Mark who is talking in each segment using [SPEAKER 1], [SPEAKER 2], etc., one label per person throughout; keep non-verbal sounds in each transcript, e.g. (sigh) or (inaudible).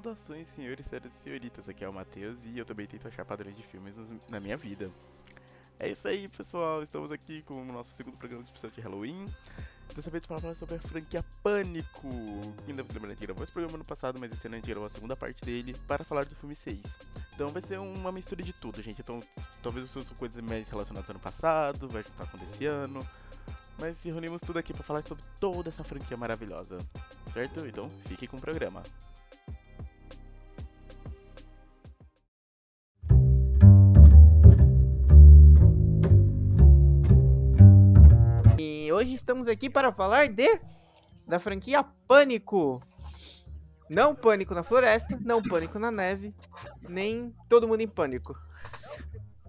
[SPEAKER 1] Saudações, senhores, senhoras e senhoritas. Aqui é o Matheus e eu também tento achar padrões de filmes na minha vida. É isso aí, pessoal. Estamos aqui com o nosso segundo programa especial de Halloween. Dessa vez para falar sobre a franquia Pânico. Quem deve se lembrar, a gente gravou esse programa no passado, mas esse ano a gente gravou a segunda parte dele para falar do filme 6. Então vai ser uma mistura de tudo, gente. Então talvez os seus coisas mais relacionadas ao ano passado, vai juntar com desse ano. Mas se reunimos tudo aqui para falar sobre toda essa franquia maravilhosa. Certo? Então fique com o programa.
[SPEAKER 2] Hoje estamos aqui para falar de da franquia Pânico. Não Pânico na Floresta, não Pânico na Neve, nem Todo Mundo em Pânico.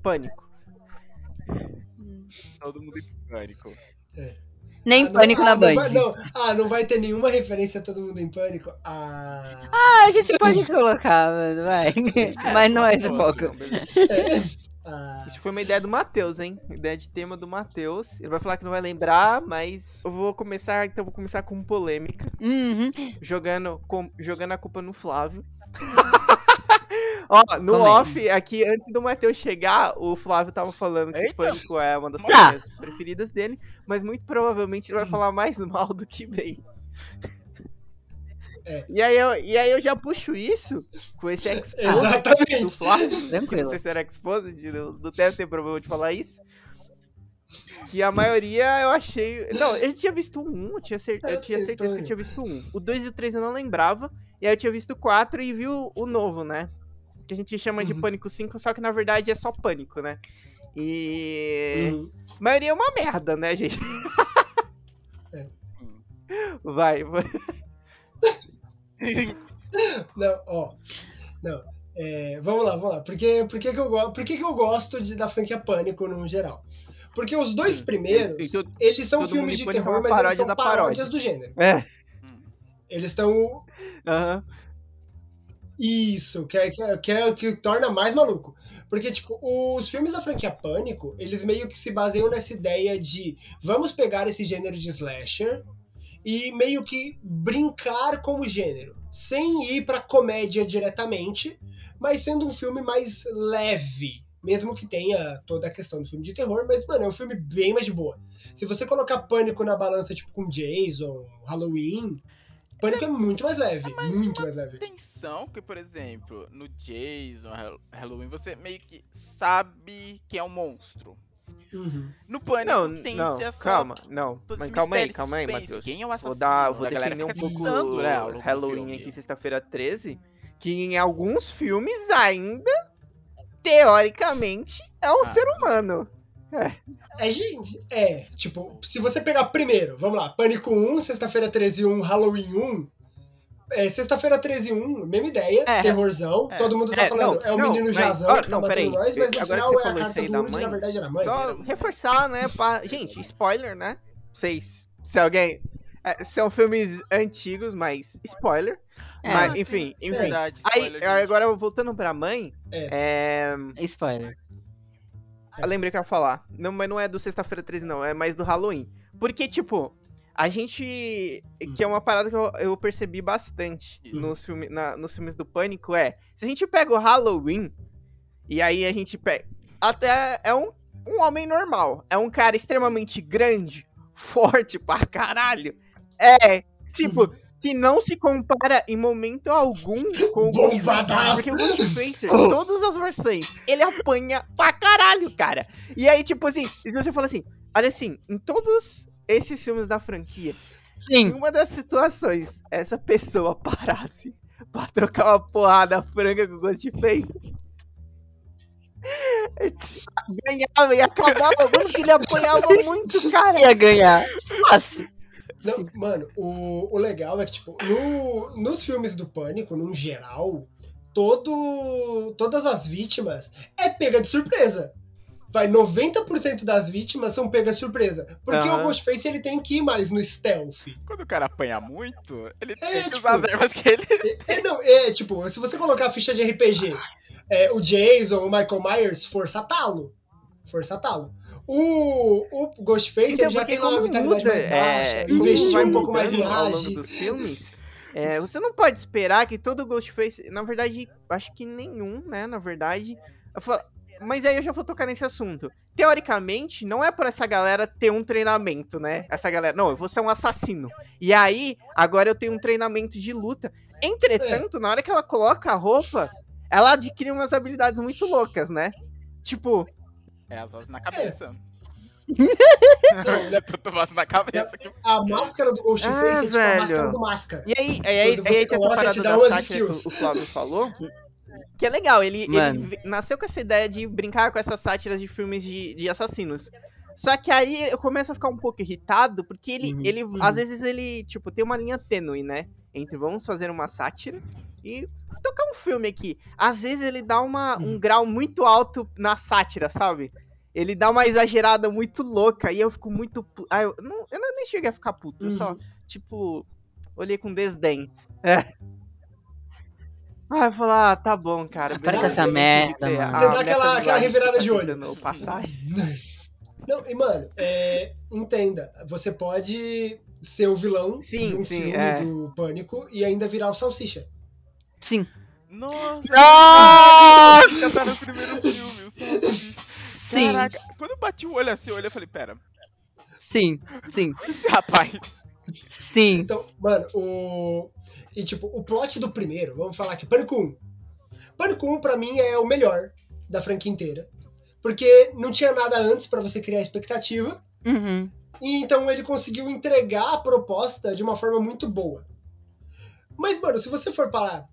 [SPEAKER 2] Pânico.
[SPEAKER 1] Todo mundo em pânico.
[SPEAKER 3] Nem
[SPEAKER 4] Ah, não-
[SPEAKER 3] pânico
[SPEAKER 4] ah,
[SPEAKER 3] na Band.
[SPEAKER 4] vai- não. Ah, não vai ter nenhuma referência a todo mundo em pânico? Ah.
[SPEAKER 3] Ah, a gente pode colocar, mano, vai. Mas não é esse foco.
[SPEAKER 4] Ah.
[SPEAKER 2] Isso foi uma ideia do Matheus, hein? Ideia de tema do Matheus. Ele vai falar que não vai lembrar, mas eu vou começar, então eu vou começar com polêmica,
[SPEAKER 3] Uhum.
[SPEAKER 2] jogando com- jogando a culpa no Flávio. (laughs) Ó, no off, aqui, antes do Matheus chegar, o Flávio tava falando que
[SPEAKER 1] Eita.
[SPEAKER 2] Pânico é uma das
[SPEAKER 3] Tá.
[SPEAKER 2] franquias preferidas dele, mas muito provavelmente ele vai (laughs) falar mais mal do que bem.
[SPEAKER 4] É.
[SPEAKER 2] E, aí eu, e aí eu já puxo isso com esse expose do
[SPEAKER 4] Exatamente.
[SPEAKER 2] Flávio. que Não
[SPEAKER 3] Tranquilo.
[SPEAKER 2] sei se era exposed, não, não deve ter problema de falar isso. Que a maioria eu achei. Não, eu tinha visto um, eu tinha, cer... eu tinha
[SPEAKER 4] Eu
[SPEAKER 2] certeza que eu
[SPEAKER 4] também.
[SPEAKER 2] tinha visto um. O 2 e o 3 eu não lembrava. E aí eu tinha visto o 4 e vi o, o novo, né? Que a gente chama de
[SPEAKER 4] Uhum.
[SPEAKER 2] Pânico 5, só que na verdade é só Pânico, né? E.
[SPEAKER 4] Uhum.
[SPEAKER 2] A maioria é uma merda, né, gente?
[SPEAKER 4] É.
[SPEAKER 2] Vai, vai. (laughs)
[SPEAKER 4] Não, ó. Não. É, vamos lá, vamos lá. Por que, por que, que, eu, por que, que eu gosto de, da franquia Pânico no geral? Porque os dois primeiros,
[SPEAKER 2] E- e todo-
[SPEAKER 4] eles são filmes de terror, mas eles são paródias
[SPEAKER 2] paródia.
[SPEAKER 4] do gênero.
[SPEAKER 2] É.
[SPEAKER 4] Eles estão
[SPEAKER 2] Aham.
[SPEAKER 4] Isso, que é, que, é, que é o que torna mais maluco. Porque, tipo, os filmes da franquia Pânico, eles meio que se baseiam nessa ideia de vamos pegar esse gênero de slasher e meio que brincar com o gênero, sem ir pra comédia diretamente, mas sendo um filme mais leve. Mesmo que tenha toda a questão do filme de terror, mas, mano, é um filme bem mais de boa. Se você colocar Pânico na balança, tipo, com Jason, Halloween, Pânico é muito mais leve. muito mais leve.
[SPEAKER 1] Atenção que, por exemplo, no Jason, Hall- Halloween, você meio que sabe que é um monstro.
[SPEAKER 4] Uhum.
[SPEAKER 1] No Pânico
[SPEAKER 2] Não,
[SPEAKER 1] tem
[SPEAKER 2] não,
[SPEAKER 1] essa...
[SPEAKER 2] calma, não. Mas calma aí, calma aí. Matheus.
[SPEAKER 1] Quem é o
[SPEAKER 2] Vou
[SPEAKER 1] assassino?
[SPEAKER 2] dar, vou
[SPEAKER 1] A galera
[SPEAKER 2] defender um pouco
[SPEAKER 1] né, longo do
[SPEAKER 2] Halloween aqui, sexta-feira 13, que em alguns filmes ainda, teoricamente, é um
[SPEAKER 1] Ah.
[SPEAKER 2] ser humano.
[SPEAKER 4] É, gente, é, tipo, se você pegar primeiro, vamos lá, Pânico 1, Sexta-feira 13 1, Halloween 1, é, Sexta-feira 13 1, mesma ideia,
[SPEAKER 2] É.
[SPEAKER 4] terrorzão,
[SPEAKER 1] É.
[SPEAKER 4] todo mundo tá
[SPEAKER 2] É,
[SPEAKER 4] falando,
[SPEAKER 2] não,
[SPEAKER 4] é o
[SPEAKER 2] não,
[SPEAKER 4] menino
[SPEAKER 2] mas-
[SPEAKER 4] Jazão
[SPEAKER 2] ó,
[SPEAKER 4] que tá
[SPEAKER 2] não,
[SPEAKER 4] matando
[SPEAKER 2] peraí,
[SPEAKER 4] nós, mas no
[SPEAKER 2] agora
[SPEAKER 4] final é a carta
[SPEAKER 2] aí
[SPEAKER 4] do
[SPEAKER 2] mãe,
[SPEAKER 4] na verdade era mãe.
[SPEAKER 2] Só reforçar, né, pra... Gente, spoiler, né? Vocês, se alguém... é, são filmes antigos, mas spoiler.
[SPEAKER 3] É,
[SPEAKER 2] mas, enfim, enfim.
[SPEAKER 1] verdade,
[SPEAKER 2] Aí,
[SPEAKER 1] spoiler, gente.
[SPEAKER 2] agora voltando pra mãe, é...
[SPEAKER 3] Spoiler.
[SPEAKER 2] Eu lembrei que eu ia falar. Não, mas não é do Sexta-feira 13, não. É mais do Halloween. Porque, tipo, a gente. Que é uma parada que eu, eu percebi bastante
[SPEAKER 1] Isso.
[SPEAKER 2] nos, filme, na- nos filmes do Pânico é. Se a gente pega o Halloween, e aí a gente pega. Até é um, um homem normal. É um cara extremamente grande, (laughs) forte pra caralho. É, tipo. Que não se compara em momento algum com o.
[SPEAKER 4] Bombadaço!
[SPEAKER 2] Porque o Ghostfacer, todas as versões, ele apanha pra caralho, cara. E aí, tipo assim, se você fala assim, olha assim, em todos esses filmes da franquia, se
[SPEAKER 3] Sim.
[SPEAKER 2] uma das situações essa pessoa parasse pra trocar uma porrada franca com o Ghostface, ganhava e acabava, mano, que ele apanhava muito, cara.
[SPEAKER 3] Ia ganhar. Fácil.
[SPEAKER 4] Não, mano, o, o legal é que, tipo, no, nos filmes do Pânico, num geral, todo, todas as vítimas é pega de surpresa. Vai, 90% das vítimas são pegas de surpresa. Porque
[SPEAKER 2] Aham.
[SPEAKER 4] o Ghostface ele tem que ir mais no stealth.
[SPEAKER 1] Quando o cara apanha muito, ele
[SPEAKER 4] É,
[SPEAKER 1] tem que
[SPEAKER 4] tipo-
[SPEAKER 1] usar as armas que ele...
[SPEAKER 4] É, não, é tipo, se você colocar a ficha de RPG, é, o Jason, o Michael Myers, força talo. Força talo. O, o Ghostface
[SPEAKER 2] Então,
[SPEAKER 4] ele já tem uma vitalidade
[SPEAKER 2] muda,
[SPEAKER 4] mais baixa,
[SPEAKER 2] é,
[SPEAKER 4] investiu
[SPEAKER 2] vai
[SPEAKER 4] um pouco mais em age.
[SPEAKER 2] dos filmes, É, você não pode esperar que todo Ghostface. Na verdade, acho que nenhum, né? Na verdade. Eu falo, mas aí eu já vou tocar nesse assunto. Teoricamente, não é por essa galera ter um treinamento, né? Essa galera, não, eu vou ser um assassino. E aí, agora eu tenho um treinamento de luta. Entretanto, na hora que ela coloca a roupa, ela adquire umas habilidades muito loucas, né? Tipo,
[SPEAKER 1] É as vozes na cabeça. (laughs)
[SPEAKER 4] Não,
[SPEAKER 1] Olha, tô voz na cabeça.
[SPEAKER 4] A máscara do Ghostface
[SPEAKER 2] Ah,
[SPEAKER 4] é tipo a
[SPEAKER 2] velho.
[SPEAKER 4] máscara do Máscara.
[SPEAKER 2] E aí, aí, aí, tem essa parada da sátira que o Flávio falou. Que é legal, ele, ele nasceu com essa ideia de brincar com essas sátiras de filmes de, de assassinos. Só que aí eu começo a ficar um pouco irritado, porque ele,
[SPEAKER 3] Uhum,
[SPEAKER 2] ele
[SPEAKER 4] uhum.
[SPEAKER 2] às vezes ele, tipo, tem uma linha tênue, né? Entre vamos fazer uma sátira e tocar um filme aqui. Às vezes ele dá uma, um
[SPEAKER 4] Uhum.
[SPEAKER 2] grau muito alto na sátira, sabe? Ele dá uma exagerada muito louca e eu fico muito. Ah, eu, não, eu nem cheguei a ficar puto, eu só,
[SPEAKER 4] Uhum.
[SPEAKER 2] tipo, olhei com desdém. É. Ah, eu falo, ah, tá bom, cara.
[SPEAKER 3] Ah, para
[SPEAKER 4] com essa
[SPEAKER 3] merda,
[SPEAKER 2] você-
[SPEAKER 3] mano.
[SPEAKER 2] a
[SPEAKER 4] Você dá aquela- aquela revirada
[SPEAKER 2] tá
[SPEAKER 4] de olho.
[SPEAKER 2] tentando Passar. (laughs)
[SPEAKER 4] Não, e mano, é, entenda, você pode ser o vilão
[SPEAKER 2] Sim,
[SPEAKER 4] de um
[SPEAKER 2] sim,
[SPEAKER 4] filme
[SPEAKER 2] é.
[SPEAKER 4] do Pânico e ainda virar o Salsicha.
[SPEAKER 3] Sim.
[SPEAKER 1] Nossa!
[SPEAKER 3] Nossa!
[SPEAKER 1] tá no primeiro filme, o Salsicha. (laughs)
[SPEAKER 3] Sim.
[SPEAKER 1] Caraca, quando eu bati o olho assim, eu olhei e falei, pera,
[SPEAKER 3] Sim, sim, (laughs)
[SPEAKER 1] rapaz.
[SPEAKER 3] sim.
[SPEAKER 4] Então, mano, o. E tipo, o plot do primeiro, vamos falar aqui, Pânico 1. Pânico 1 pra mim é o melhor da franquia inteira. Porque não tinha nada antes pra você criar expectativa.
[SPEAKER 3] Uhum.
[SPEAKER 4] E então ele conseguiu entregar a proposta de uma forma muito boa. Mas, mano, se você for falar,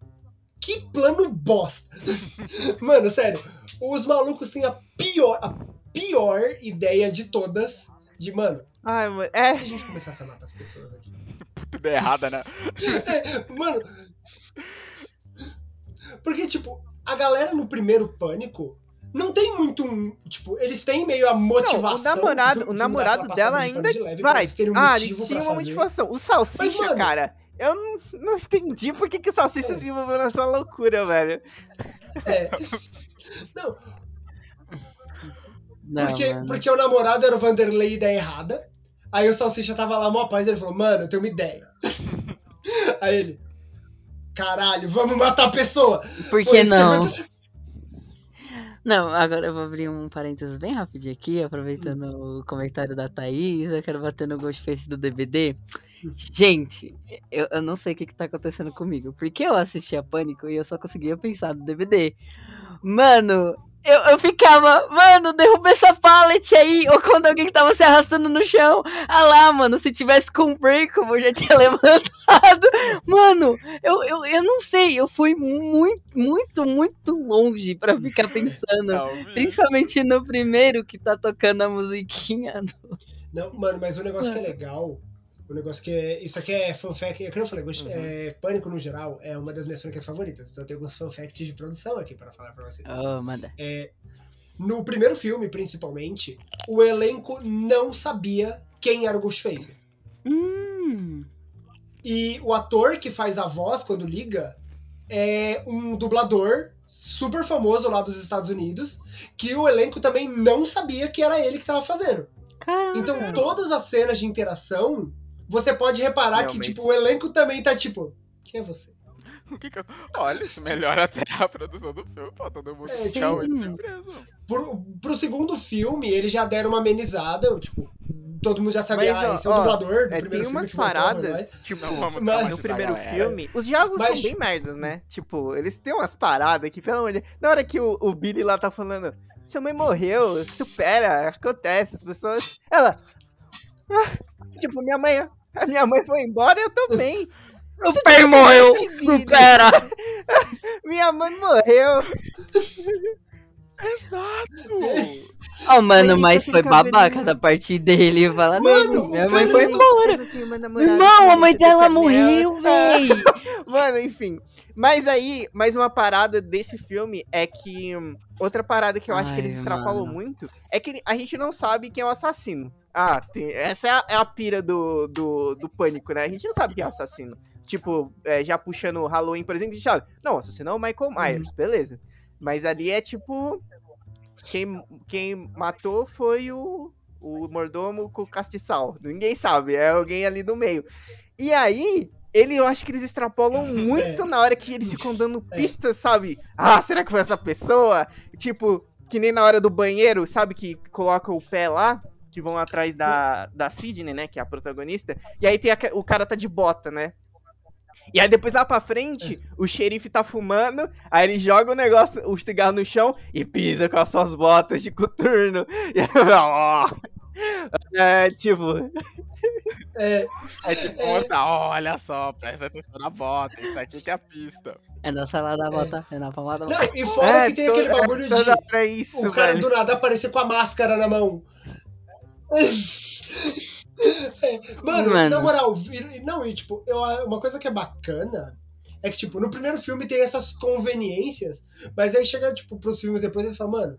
[SPEAKER 4] que plano bosta! (laughs) mano, sério, os malucos têm a pior, a pior ideia de todas. De, mano,
[SPEAKER 2] Ai, mano, é.
[SPEAKER 4] se a gente começasse a matar as pessoas aqui. (laughs)
[SPEAKER 1] Ideia errada, né? (laughs)
[SPEAKER 4] Mano. Porque, tipo, a galera no primeiro pânico não tem muito um. Tipo, eles têm meio a
[SPEAKER 2] Não,
[SPEAKER 4] motivação.
[SPEAKER 2] o namorado,
[SPEAKER 4] filme
[SPEAKER 2] o namorado dela
[SPEAKER 4] de
[SPEAKER 2] ainda.
[SPEAKER 4] de leve
[SPEAKER 2] Vai.
[SPEAKER 4] um
[SPEAKER 2] Ah, ele tinha uma motivação. O Salsicha,
[SPEAKER 4] Mas, mano-
[SPEAKER 2] cara. Eu não, não entendi por que, que o Salsicha
[SPEAKER 4] É.
[SPEAKER 2] se envolveu nessa loucura, velho.
[SPEAKER 4] É. Não,
[SPEAKER 3] Não,
[SPEAKER 4] porque,
[SPEAKER 3] mano.
[SPEAKER 4] porque o namorado era o Vanderlei ideia errada. Aí o Salsicha tava lá, mó paz, ele falou, mano, eu tenho uma ideia. (laughs) Aí ele. Caralho, vamos matar a pessoa!
[SPEAKER 3] Por que não? Não, agora eu vou abrir um parênteses bem rapidinho aqui, aproveitando o comentário da Thaís, eu quero bater no Ghostface do DVD. Gente, eu, eu não sei o que, que tá acontecendo comigo, porque eu assistia Pânico e eu só conseguia pensar no DVD. Mano, eu, eu ficava, mano, derruba essa pallet aí, (laughs) ou quando alguém tava se arrastando no chão. Ah lá, mano, se tivesse com um break, eu já tinha (laughs) levantado. Mano, eu, eu, eu não sei, eu fui muito, muito, muito longe pra ficar (laughs) pensando.
[SPEAKER 1] Não.
[SPEAKER 3] Principalmente no primeiro que tá tocando a musiquinha.
[SPEAKER 4] Não, mano, mas o negócio que é legal, o negócio que é. Isso aqui é fanfact, é que eu falei,
[SPEAKER 2] Uhum.
[SPEAKER 4] é, Pânico no geral é uma das minhas franquias favoritas. Então eu tenho alguns fanfacts de produção aqui pra falar pra você.
[SPEAKER 3] Oh, manda.
[SPEAKER 4] É, no primeiro filme, principalmente, o elenco não sabia quem era o Ghostface.
[SPEAKER 3] Hum.
[SPEAKER 4] E o ator que faz a voz quando liga é um dublador super famoso lá dos Estados Unidos, que o elenco também não sabia que era ele que tava fazendo.
[SPEAKER 3] Caramba.
[SPEAKER 4] Então, todas as cenas de interação, você pode reparar
[SPEAKER 2] Não,
[SPEAKER 4] que, tipo, o elenco também tá tipo, quem é você? (laughs)
[SPEAKER 1] O que que eu... Olha, isso melhora até a produção do filme, pô, todo mundo
[SPEAKER 4] É,
[SPEAKER 1] fica
[SPEAKER 4] tipo-
[SPEAKER 1] muito surpreso.
[SPEAKER 4] Pro, pro segundo filme, eles já deram uma amenizada, tipo, todo mundo já sabia,
[SPEAKER 2] Mas,
[SPEAKER 4] ah,
[SPEAKER 2] ó,
[SPEAKER 4] esse é o dublador do
[SPEAKER 2] É,
[SPEAKER 4] primeiro
[SPEAKER 2] tem
[SPEAKER 4] filme
[SPEAKER 2] umas
[SPEAKER 4] voltou,
[SPEAKER 2] paradas,
[SPEAKER 4] mas-
[SPEAKER 2] tipo,
[SPEAKER 1] Não, vamos
[SPEAKER 4] Mas-
[SPEAKER 2] no primeiro
[SPEAKER 1] galera.
[SPEAKER 2] filme, os diálogos
[SPEAKER 4] Mas-
[SPEAKER 2] são bem merdas, né? Tipo, eles têm umas paradas que, pelo amor de Na hora que o, o Billy lá tá falando, sua mãe morreu, supera, acontece, as pessoas. Ela. "Ah", tipo, minha mãe. A minha mãe foi embora eu tô bem.
[SPEAKER 3] O pai morreu. Supera. (laughs)
[SPEAKER 2] Minha mãe morreu. (laughs)
[SPEAKER 1] Exato! (laughs)
[SPEAKER 3] Oh, mano, mas
[SPEAKER 2] com
[SPEAKER 3] foi babaca da parte dele. Fala,
[SPEAKER 4] Mano,
[SPEAKER 3] minha mãe foi
[SPEAKER 4] não-
[SPEAKER 3] embora.
[SPEAKER 2] Namorada,
[SPEAKER 3] Irmão, a mãe dela morreu, (laughs) véi.
[SPEAKER 2] Mano, enfim. Mas aí, mais uma parada desse filme é que. hum, outra parada que eu acho que
[SPEAKER 3] Ai,
[SPEAKER 2] eles extrapolam
[SPEAKER 3] mano.
[SPEAKER 2] muito é que a gente não sabe quem é o assassino. Ah, tem- essa é a, é a pira do, do, do pânico, né? A gente não sabe quem é o assassino. Tipo, é, já puxando o Halloween, por exemplo, a gente sabe. Não, o assassino é o Michael Myers, beleza. Mas ali é tipo. Quem, quem matou foi o, o mordomo com o castiçal. Ninguém sabe, é alguém ali no meio. E aí, ele, eu acho que eles extrapolam (laughs) muito na hora que eles ficam dando pistas, sabe? Ah, será que foi essa pessoa? Tipo, que nem na hora do banheiro, sabe? Que coloca o pé lá, que vão atrás da, da Sidney, né? Que é a protagonista. E aí tem a- o cara tá de bota, né? E aí depois lá pra frente, o xerife tá fumando, aí ele joga o negócio, o cigarro no chão e pisa com as suas botas de coturno. E aí, ó. É, tipo,
[SPEAKER 4] É,
[SPEAKER 1] Aí tipo,
[SPEAKER 4] É.
[SPEAKER 1] mostra, olha só, presta atenção na bota, isso aqui que é a pista.
[SPEAKER 3] É na salada da bota, é na palma da
[SPEAKER 4] não,
[SPEAKER 3] bota.
[SPEAKER 4] e fora
[SPEAKER 2] é,
[SPEAKER 4] que tem aquele
[SPEAKER 2] é,
[SPEAKER 4] bagulho de
[SPEAKER 2] é isso,
[SPEAKER 4] o cara
[SPEAKER 2] velho.
[SPEAKER 4] do nada aparecer com a máscara na mão. É, (laughs) mano,
[SPEAKER 3] Mano.
[SPEAKER 4] na moral, não, e tipo, eu, uma coisa que é bacana é que, tipo, no primeiro filme tem essas conveniências, mas aí chega, tipo, pros filmes depois e eles falam, mano,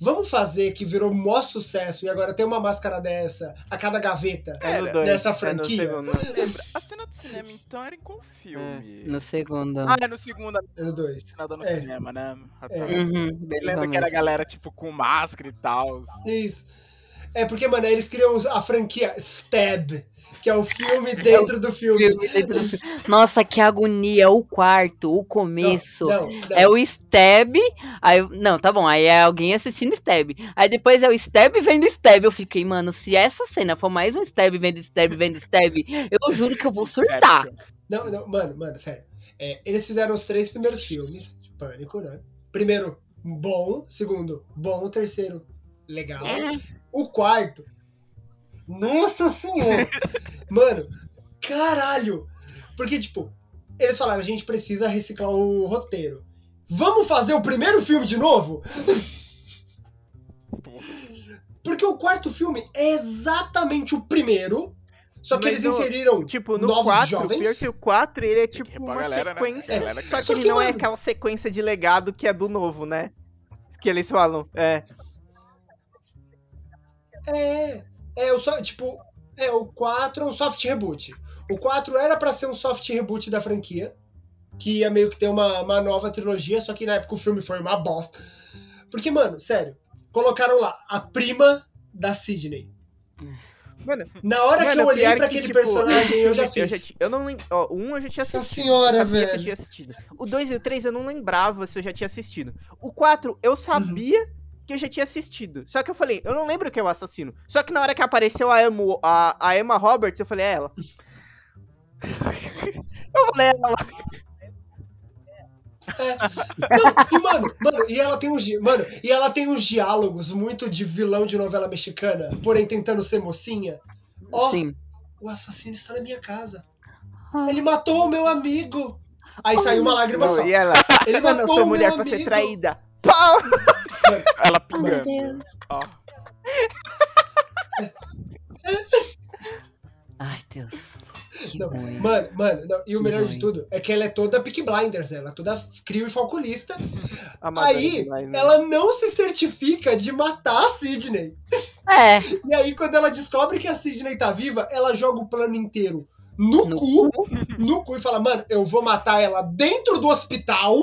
[SPEAKER 4] vamos fazer que virou mó sucesso e agora tem uma máscara dessa a cada gaveta.
[SPEAKER 2] É no dois,
[SPEAKER 4] nessa
[SPEAKER 2] é no
[SPEAKER 4] franquia.
[SPEAKER 2] segundo.
[SPEAKER 1] Lembra? (laughs) A cena do cinema então era em qual filme?
[SPEAKER 3] No segundo.
[SPEAKER 1] Ah, é no segundo,
[SPEAKER 4] É no dois.
[SPEAKER 1] assinada no
[SPEAKER 4] É.
[SPEAKER 1] cinema, né?
[SPEAKER 4] É.
[SPEAKER 3] Uhum, no
[SPEAKER 1] Lembra que era a galera, tipo, com máscara e tal.
[SPEAKER 4] Isso. É porque, mano, eles criam a franquia Stab, que é o filme dentro do filme.
[SPEAKER 3] Filme dentro do filme. Nossa, que agonia. O quarto, o começo.
[SPEAKER 4] Não, não, não.
[SPEAKER 3] É o Stab. Aí, não, tá bom. Aí é alguém assistindo Stab. Aí depois é o Stab vendo Stab. Eu fiquei, mano, se essa cena for mais um Stab vendo Stab vendo Stab, eu juro que eu vou surtar.
[SPEAKER 4] Não, não, mano, mano, sério. É, eles fizeram os três primeiros filmes de Pânico, né? Primeiro, bom. Segundo, bom. Terceiro, legal. O quarto, nossa senhora! (laughs) mano, caralho! Porque, tipo, eles falaram, a gente precisa reciclar o roteiro. Vamos fazer o primeiro filme de novo? (laughs) Porque o quarto filme é exatamente o primeiro, só que
[SPEAKER 2] Mas
[SPEAKER 4] eles
[SPEAKER 2] o-
[SPEAKER 4] inseriram
[SPEAKER 2] Tipo, no
[SPEAKER 4] novos
[SPEAKER 2] 4,
[SPEAKER 4] jovens.
[SPEAKER 2] pior que o 4, ele é tipo uma
[SPEAKER 1] galera, né?
[SPEAKER 2] sequência.
[SPEAKER 1] Galera que
[SPEAKER 2] Só que ele não é aquela sequência de legado que é do novo, né? Que eles falam. É.
[SPEAKER 4] É, é o só, tipo, é o 4 é um soft reboot. O 4 era pra ser um soft reboot da franquia, que ia meio que ter uma, uma nova trilogia, só que na época o filme foi uma bosta. Porque, mano, sério, colocaram lá a prima da Sidney.
[SPEAKER 2] Mano,
[SPEAKER 4] Na hora que
[SPEAKER 2] Mano,
[SPEAKER 4] eu olhei pra
[SPEAKER 2] que,
[SPEAKER 4] aquele
[SPEAKER 2] tipo,
[SPEAKER 4] personagem, eu (laughs) já fiz.
[SPEAKER 2] ti- eu não ó, o 1 eu já tinha assistido.
[SPEAKER 4] senhora,
[SPEAKER 2] eu que
[SPEAKER 4] velho.
[SPEAKER 2] eu tinha assistido. O 2 e o 3 eu não lembrava se eu já tinha assistido. O 4 eu sabia que eu já tinha assistido. Só que eu falei, eu não lembro quem é o assassino. Só que na hora que apareceu a Emma, a, a Emma Roberts, eu falei, é ela. (laughs) eu falei, é ela.
[SPEAKER 4] Não, e mano, mano, e ela tem uns, mano, e ela tem uns diálogos muito de vilão de novela mexicana, porém tentando ser mocinha. Ó,
[SPEAKER 3] Sim.
[SPEAKER 4] o assassino está na minha casa. Ele matou o meu amigo. Aí saiu uma lágrima
[SPEAKER 2] Não,
[SPEAKER 4] só.
[SPEAKER 2] e ela,
[SPEAKER 4] Ele
[SPEAKER 2] não
[SPEAKER 4] matou
[SPEAKER 2] sou
[SPEAKER 4] o
[SPEAKER 2] mulher
[SPEAKER 4] meu
[SPEAKER 2] pra ser
[SPEAKER 4] amigo.
[SPEAKER 2] traída. Pau!
[SPEAKER 1] Ela
[SPEAKER 3] Oh, meu
[SPEAKER 1] pingando.
[SPEAKER 3] Deus.
[SPEAKER 1] Ó.
[SPEAKER 3] Ai, Deus.
[SPEAKER 4] Não, mano, mano, não, e o
[SPEAKER 3] Que
[SPEAKER 4] melhor
[SPEAKER 3] ruim.
[SPEAKER 4] de tudo é que ela é toda Peak Blinders, ela é toda crio e falculista. Aí
[SPEAKER 2] demais, né?
[SPEAKER 4] ela não se certifica de matar a Sidney.
[SPEAKER 3] É,
[SPEAKER 4] E aí, quando ela descobre que a Sidney tá viva, ela joga o plano inteiro no,
[SPEAKER 3] No
[SPEAKER 4] cu, no cu e fala, mano, eu vou matar ela dentro do hospital,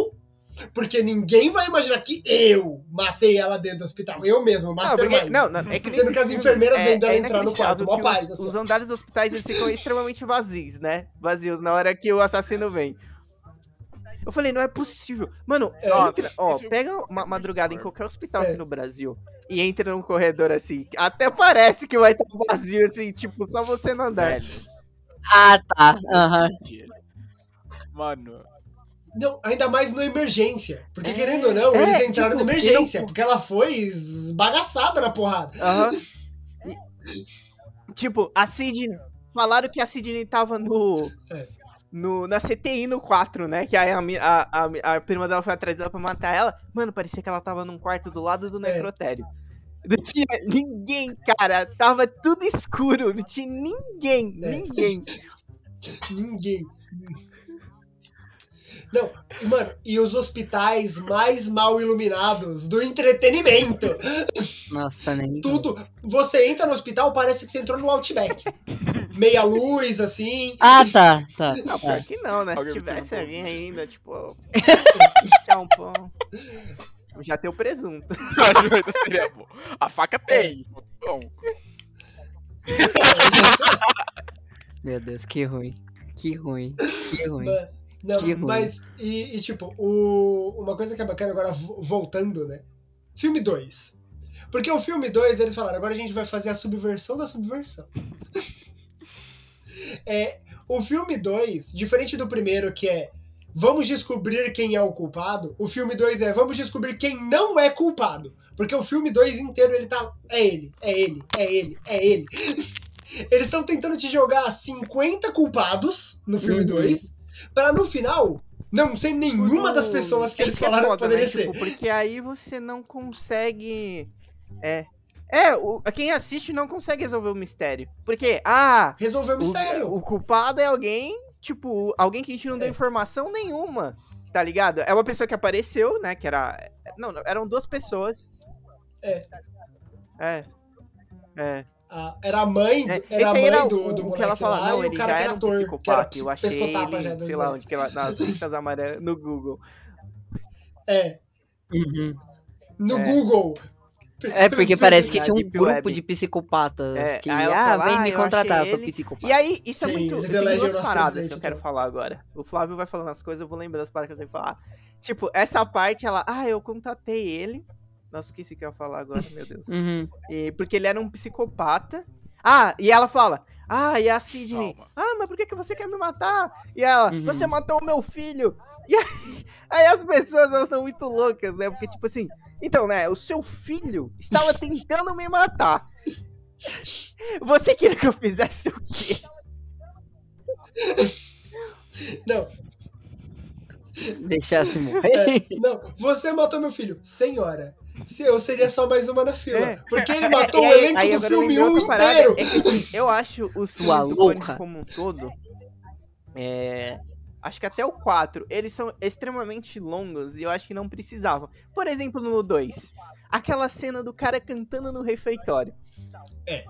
[SPEAKER 4] porque ninguém vai imaginar que eu matei ela dentro do hospital. Eu mesmo,
[SPEAKER 2] Não,
[SPEAKER 4] Mastermind.
[SPEAKER 2] porque, não, não, é que
[SPEAKER 4] Sendo que as enfermeiras
[SPEAKER 2] é-
[SPEAKER 4] vendo ela
[SPEAKER 2] é
[SPEAKER 4] entrar no quarto,
[SPEAKER 2] que
[SPEAKER 4] paz,
[SPEAKER 2] os,
[SPEAKER 4] assim,
[SPEAKER 2] os andares dos hospitais eles ficam extremamente vazios, né? Vazios na hora que o assassino vem. Eu falei, não é possível. Mano,
[SPEAKER 4] É.
[SPEAKER 2] entra, ó,
[SPEAKER 1] Isso-
[SPEAKER 2] pega uma madrugada em qualquer hospital
[SPEAKER 4] É.
[SPEAKER 2] aqui no Brasil e entra num corredor assim. Até parece que vai estar vazio, assim, tipo, só você no andar.
[SPEAKER 1] Velho.
[SPEAKER 3] ah, tá. Aham.
[SPEAKER 1] Mano,
[SPEAKER 4] Não, ainda mais no emergência. Porque,
[SPEAKER 2] É.
[SPEAKER 4] querendo ou não,
[SPEAKER 2] É,
[SPEAKER 4] eles entraram
[SPEAKER 2] tipo,
[SPEAKER 4] na emergência.
[SPEAKER 2] não-
[SPEAKER 4] Porque ela foi esbagaçada na porrada.
[SPEAKER 2] E- (laughs) Tipo, a Sidney. Falaram que a Sidney tava no.
[SPEAKER 4] É.
[SPEAKER 2] No, na CTI no 4, né? Que aí a, a, a, a prima dela foi atrás dela pra matar ela. Mano, parecia que ela tava num quarto do lado do
[SPEAKER 4] É.
[SPEAKER 2] necrotério. Não tinha ninguém, cara. Tava tudo escuro. Não tinha ninguém.
[SPEAKER 4] É.
[SPEAKER 2] Ninguém. (laughs)
[SPEAKER 4] Ninguém. Não, e, mano, e os hospitais mais mal iluminados do entretenimento.
[SPEAKER 3] Nossa, nem. (laughs)
[SPEAKER 4] Tudo. Você entra no hospital, parece que você entrou no Outback. (laughs) Meia luz, assim.
[SPEAKER 3] Ah, tá, tá.
[SPEAKER 2] Não,
[SPEAKER 3] tá.
[SPEAKER 2] pior que não, né? Se
[SPEAKER 1] Alguém me
[SPEAKER 2] tivesse alguém ainda, tipo. (laughs) é um pão. Já tem o presunto.
[SPEAKER 1] a ajuda seria bom. A faca tem. Bom,
[SPEAKER 3] Meu Deus, que ruim. Que ruim, que ruim.
[SPEAKER 4] Não,
[SPEAKER 3] Que
[SPEAKER 4] mas, e, e, tipo, o, uma coisa que é bacana agora, vo- voltando, né? Filme 2. Porque o filme 2, eles falaram, agora a gente vai fazer a subversão da subversão. (laughs) é, o filme 2, diferente do primeiro, que é vamos descobrir quem é o culpado, o filme 2 é vamos descobrir quem não é culpado. Porque o filme 2 inteiro ele tá. É ele, é ele, é ele, é ele. (laughs) Eles estão tentando te jogar 50 culpados no filme
[SPEAKER 3] Uhum.
[SPEAKER 4] 2, pra no final não ser nenhuma das pessoas que
[SPEAKER 2] É
[SPEAKER 4] eles
[SPEAKER 2] é
[SPEAKER 4] falaram
[SPEAKER 2] foda,
[SPEAKER 4] que poderia
[SPEAKER 2] né?
[SPEAKER 4] ser.
[SPEAKER 2] Tipo, porque aí você não consegue. É. É, o, quem assiste não consegue resolver o mistério. Porque, ah,
[SPEAKER 4] Resolveu o mistério.
[SPEAKER 2] o, o culpado é alguém, tipo, alguém que a gente não deu
[SPEAKER 4] É.
[SPEAKER 2] informação nenhuma. Tá ligado? É uma pessoa que apareceu, né? Que era. Não, não, eram duas pessoas.
[SPEAKER 4] É.
[SPEAKER 2] É. É.
[SPEAKER 4] Ah, era a mãe,
[SPEAKER 2] É,
[SPEAKER 4] era a mãe
[SPEAKER 2] era
[SPEAKER 4] do,
[SPEAKER 2] o,
[SPEAKER 4] do
[SPEAKER 2] o
[SPEAKER 4] moleque
[SPEAKER 2] que ela fala,
[SPEAKER 4] lá
[SPEAKER 2] não,
[SPEAKER 4] o
[SPEAKER 2] ele
[SPEAKER 4] cara
[SPEAKER 2] já
[SPEAKER 4] que
[SPEAKER 2] era
[SPEAKER 4] era
[SPEAKER 2] um
[SPEAKER 4] ator, que era
[SPEAKER 2] psicopata. Eu achei ele,
[SPEAKER 4] já das
[SPEAKER 2] sei lá onde que ela, nas (laughs) listas amarelas no Google.
[SPEAKER 4] É,
[SPEAKER 3] Uhum.
[SPEAKER 4] no
[SPEAKER 2] É.
[SPEAKER 4] Google.
[SPEAKER 3] É porque parece que tinha um
[SPEAKER 2] Deep
[SPEAKER 3] grupo
[SPEAKER 2] Web.
[SPEAKER 3] de psicópatas
[SPEAKER 2] É,
[SPEAKER 3] que, ah,
[SPEAKER 2] fala,
[SPEAKER 3] vem
[SPEAKER 2] "Ah,
[SPEAKER 3] me contratar, sou
[SPEAKER 2] ele."
[SPEAKER 3] psicopata.
[SPEAKER 2] E aí, isso é
[SPEAKER 4] Sim,
[SPEAKER 2] muito.
[SPEAKER 4] eles
[SPEAKER 2] Tem duas paradas que eu quero
[SPEAKER 4] então.
[SPEAKER 2] falar agora. O Flávio vai falando as coisas, eu vou lembrar das paradas que eu tenho que falar. Tipo, essa parte, ela. Ah, eu contatei ele. Nossa, esqueci o que eu ia falar agora, meu Deus.
[SPEAKER 3] Uhum.
[SPEAKER 2] E, porque ele era um psicopata. Ah, e ela fala. Ah, e a Sidney.
[SPEAKER 1] Calma.
[SPEAKER 2] Ah, mas por que, que você quer me matar? E ela,
[SPEAKER 3] Uhum.
[SPEAKER 2] você matou o meu filho. (laughs) E aí, aí as pessoas elas são muito loucas, né? Porque, tipo assim, então, né? O seu filho estava tentando me matar. (laughs) Você queria que eu fizesse o quê?
[SPEAKER 4] Não,
[SPEAKER 3] Deixasse
[SPEAKER 4] é,
[SPEAKER 3] morrer.
[SPEAKER 4] não, você matou meu filho. Senhora, se eu seria só mais uma na fila.
[SPEAKER 2] É.
[SPEAKER 4] Porque ele (laughs) matou
[SPEAKER 2] E
[SPEAKER 4] o elenco
[SPEAKER 2] aí
[SPEAKER 4] do filme
[SPEAKER 2] lembrei
[SPEAKER 4] 1
[SPEAKER 2] outra parada,
[SPEAKER 4] inteiro.
[SPEAKER 2] É que assim, eu acho os
[SPEAKER 3] Sua
[SPEAKER 2] filmes do
[SPEAKER 3] louca.
[SPEAKER 2] Pânico como um todo. é, Acho que até o 4, eles são extremamente longos e eu acho que não precisavam. Por exemplo, no 2, aquela cena do cara cantando no refeitório.
[SPEAKER 4] É.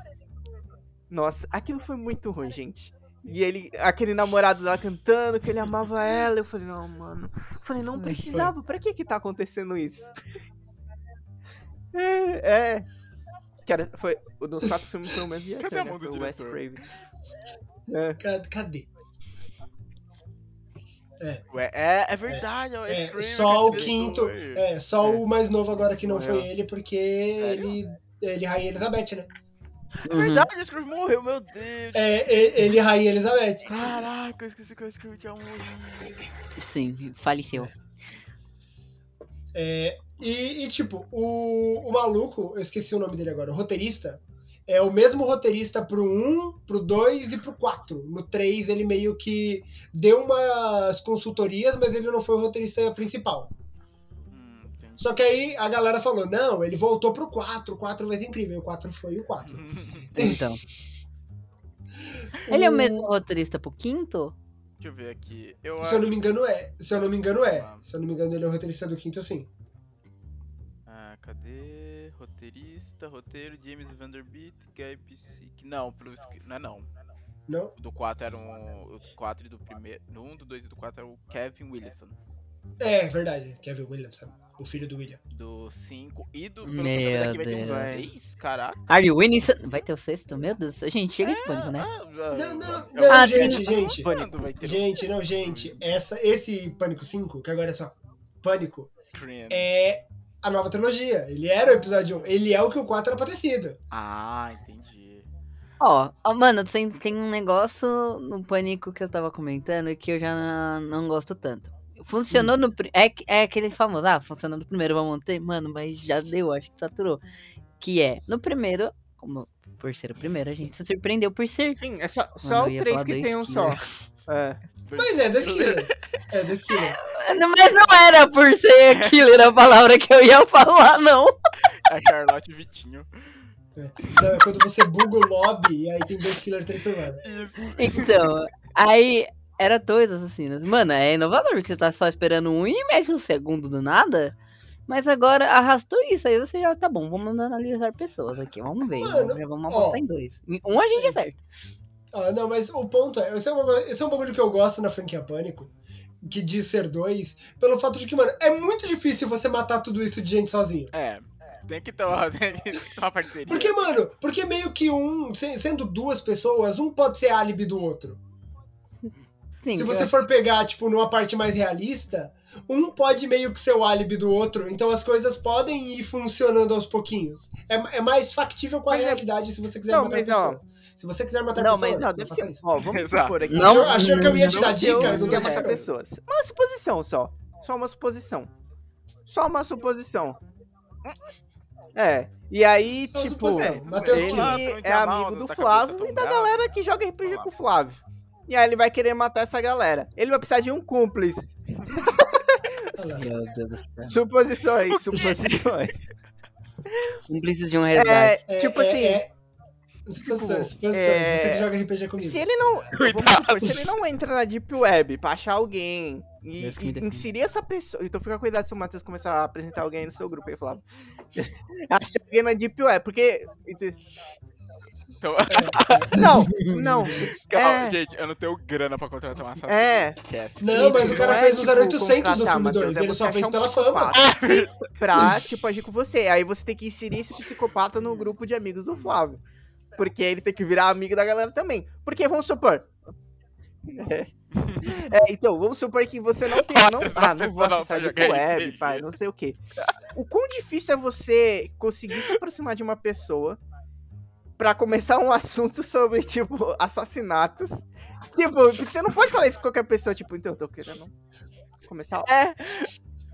[SPEAKER 2] Nossa, aquilo foi muito ruim, gente. E ele, aquele namorado lá cantando que ele amava ela, eu falei, não, mano. Eu falei, não precisava, pra que que tá acontecendo isso? (laughs) É, é. Era, foi, o dos quatro filmes foi o mesmo diretor,
[SPEAKER 1] Cadê a
[SPEAKER 2] né?
[SPEAKER 1] mão do
[SPEAKER 2] o Wes? Craven. É.
[SPEAKER 4] Cadê? cadê?
[SPEAKER 1] Ué, é, é verdade, ó,
[SPEAKER 4] É,
[SPEAKER 1] Scream,
[SPEAKER 4] só o quinto. É, só
[SPEAKER 2] É.
[SPEAKER 4] o mais novo agora que não foi ele, porque ele. Ele Rainha Elizabeth, né?
[SPEAKER 1] É
[SPEAKER 3] Uhum.
[SPEAKER 1] verdade, o Scream morreu, meu Deus.
[SPEAKER 4] É, e- ele Rainha Elizabeth.
[SPEAKER 1] Caraca, eu esqueci que o Scream tinha morrido.
[SPEAKER 3] Sim, faleceu.
[SPEAKER 4] É, e, e, tipo, o, o maluco, eu esqueci o nome dele agora, o roteirista, é o mesmo roteirista pro 1, pro 2 e pro 4. No 3 ele meio que deu umas consultorias, mas ele não foi o roteirista principal. Só que aí a galera falou, não, ele voltou pro 4, o 4 vai ser incrível, o 4 foi o 4.
[SPEAKER 3] Então. (laughs) Ele é o mesmo roteirista pro quinto?
[SPEAKER 1] Deixa eu ver aqui. Eu
[SPEAKER 4] Se eu não me engano é, se eu não me engano é. Se eu não me engano ele é o roteirista do quinto sim.
[SPEAKER 1] Ah, cadê? Roteirista, roteiro, James Vanderbilt, Guy Psick. Não, pro, não é não.
[SPEAKER 4] Não?
[SPEAKER 1] O do 4 era um. O 4 e do primeiro. No 1, do 2 e do 4 era o Kevin Wilson.
[SPEAKER 4] É, verdade, Kevin Williamson, o filho do William.
[SPEAKER 1] Do 5 e do. Pelo
[SPEAKER 3] Meu
[SPEAKER 1] que eu tô vendo aqui vai ter um
[SPEAKER 3] Deus.
[SPEAKER 1] 6, caraca.
[SPEAKER 3] Are you winning? Vai ter o sexto? Meu Deus, gente, chega de pânico, né?
[SPEAKER 1] Ah,
[SPEAKER 4] Não, não,
[SPEAKER 1] é
[SPEAKER 4] não,
[SPEAKER 1] o-
[SPEAKER 3] Ah,
[SPEAKER 4] gente, gente.
[SPEAKER 1] Quando vai ter um
[SPEAKER 4] Gente, não, gente, essa, esse Pânico 5, que agora é só Pânico,
[SPEAKER 1] Scream.
[SPEAKER 4] é a nova trilogia. Ele era o episódio 1, ele é o que o 4 era pra ter sido.
[SPEAKER 1] Ah, entendi.
[SPEAKER 3] Ó, ó, mano, tem, tem um negócio no pânico que eu tava comentando que eu já não gosto tanto. Funcionou no. pri- É, é aquele famoso, ah, funcionou no primeiro, vamos manter? Mano, mas já deu, acho que saturou. Que é, no primeiro, como por ser o primeiro, a gente se surpreendeu por ser.
[SPEAKER 2] Sim, é só,
[SPEAKER 3] Mano,
[SPEAKER 2] só o
[SPEAKER 3] ia
[SPEAKER 2] 3
[SPEAKER 3] falar
[SPEAKER 2] que tem um só. É.
[SPEAKER 4] Mas é, do (laughs) Skiller. É, do Skiller.
[SPEAKER 3] Mas não era por ser killer a palavra que eu ia falar, não.
[SPEAKER 1] É (laughs) a Charlotte Vitinho.
[SPEAKER 4] Não, é quando você buga o lobby e aí tem dois Killer três Survivor.
[SPEAKER 1] Isso.
[SPEAKER 3] Então, aí era dois assassinos. Mano, é inovador, porque você tá só esperando um e mete o segundo do nada. Mas agora arrastou isso, aí você já tá bom, vamos analisar pessoas aqui, vamos ver.
[SPEAKER 4] Mano,
[SPEAKER 3] já vamos
[SPEAKER 4] ó.
[SPEAKER 3] apostar em dois. Um a gente acerta.
[SPEAKER 4] Ah, não, mas o ponto é, esse é, um bagulho, esse é um bagulho que eu gosto na franquia Pânico, que diz ser dois, pelo fato de que, mano, é muito difícil você matar tudo isso de gente sozinho.
[SPEAKER 1] É. Tem que ter uma, (laughs) tem que ter uma parceria.
[SPEAKER 4] Porque, mano, porque meio que um, se- sendo duas pessoas, um pode ser álibi do outro.
[SPEAKER 3] Sim,
[SPEAKER 4] Se você
[SPEAKER 3] acho-
[SPEAKER 4] for pegar, tipo, numa parte mais realista, um pode meio que ser o álibi do outro, então as coisas podem ir funcionando aos pouquinhos. É, é mais factível com a
[SPEAKER 2] Mas é-
[SPEAKER 4] realidade se você quiser
[SPEAKER 2] Não,
[SPEAKER 4] matar
[SPEAKER 2] mas, ó,
[SPEAKER 4] pessoas. Se você quiser matar
[SPEAKER 2] Não,
[SPEAKER 4] pessoas,
[SPEAKER 2] mas ó, deve
[SPEAKER 4] faça
[SPEAKER 2] ser.
[SPEAKER 4] isso.
[SPEAKER 2] Ó, vamos
[SPEAKER 1] Exato.
[SPEAKER 2] supor aqui.
[SPEAKER 3] Não,
[SPEAKER 4] Achou, achou que eu ia te dar
[SPEAKER 2] Não,
[SPEAKER 4] dica?
[SPEAKER 2] Deus
[SPEAKER 4] Não
[SPEAKER 2] não quer matar pessoas. Uma suposição só. Só uma suposição. Só uma suposição. É. E aí,
[SPEAKER 4] Só
[SPEAKER 2] tipo, ele
[SPEAKER 1] não
[SPEAKER 2] é amigo do
[SPEAKER 1] tá
[SPEAKER 2] Flávio e da galera que joga RPG com o Flávio. E aí ele vai querer matar essa galera. Ele vai precisar de um cúmplice.
[SPEAKER 4] Olha lá.
[SPEAKER 3] Meu Deus do céu.
[SPEAKER 2] Suposições, suposições.
[SPEAKER 3] Precisa de um resgate.
[SPEAKER 2] É,
[SPEAKER 4] É,
[SPEAKER 2] tipo
[SPEAKER 4] é,
[SPEAKER 2] assim,
[SPEAKER 4] é, Suposições, suposições.
[SPEAKER 2] é,
[SPEAKER 4] Você que joga RPG comigo.
[SPEAKER 2] se ele não. Supor, se ele não entra na Deep Web pra achar alguém e, e inserir essa pessoa. Então fica cuidado se o Matheus começar a apresentar alguém no seu grupo aí, Flávio. Achar alguém na Deep Web, porque.
[SPEAKER 1] Então, (laughs)
[SPEAKER 2] Não, não.
[SPEAKER 1] calma,
[SPEAKER 2] É.
[SPEAKER 1] gente, eu não tenho grana pra contratar um assassino.
[SPEAKER 2] É.
[SPEAKER 4] Não, mas o cara
[SPEAKER 2] é,
[SPEAKER 4] fez uns
[SPEAKER 2] tipo,
[SPEAKER 4] 0800 no
[SPEAKER 2] contratar,
[SPEAKER 4] filme
[SPEAKER 2] Matheus,
[SPEAKER 4] 2,
[SPEAKER 2] é
[SPEAKER 4] ele só fez
[SPEAKER 2] um
[SPEAKER 4] pela fama.
[SPEAKER 2] psicopata Pra, tipo, agir com você. Aí você tem que inserir esse psicopata no grupo de amigos do Flávio. Porque ele tem que virar amigo da galera também. Porque, vamos supor. É, (laughs) É, então, vamos supor que você não tem. Não, ah, não vou acessar
[SPEAKER 1] jogar
[SPEAKER 2] Web, pai, não sei o que. O quão difícil é você conseguir se aproximar de uma pessoa pra começar um (laughs) assunto sobre, tipo, assassinatos. Tipo, porque você não pode falar isso com qualquer pessoa, tipo, então, eu tô querendo começar. É!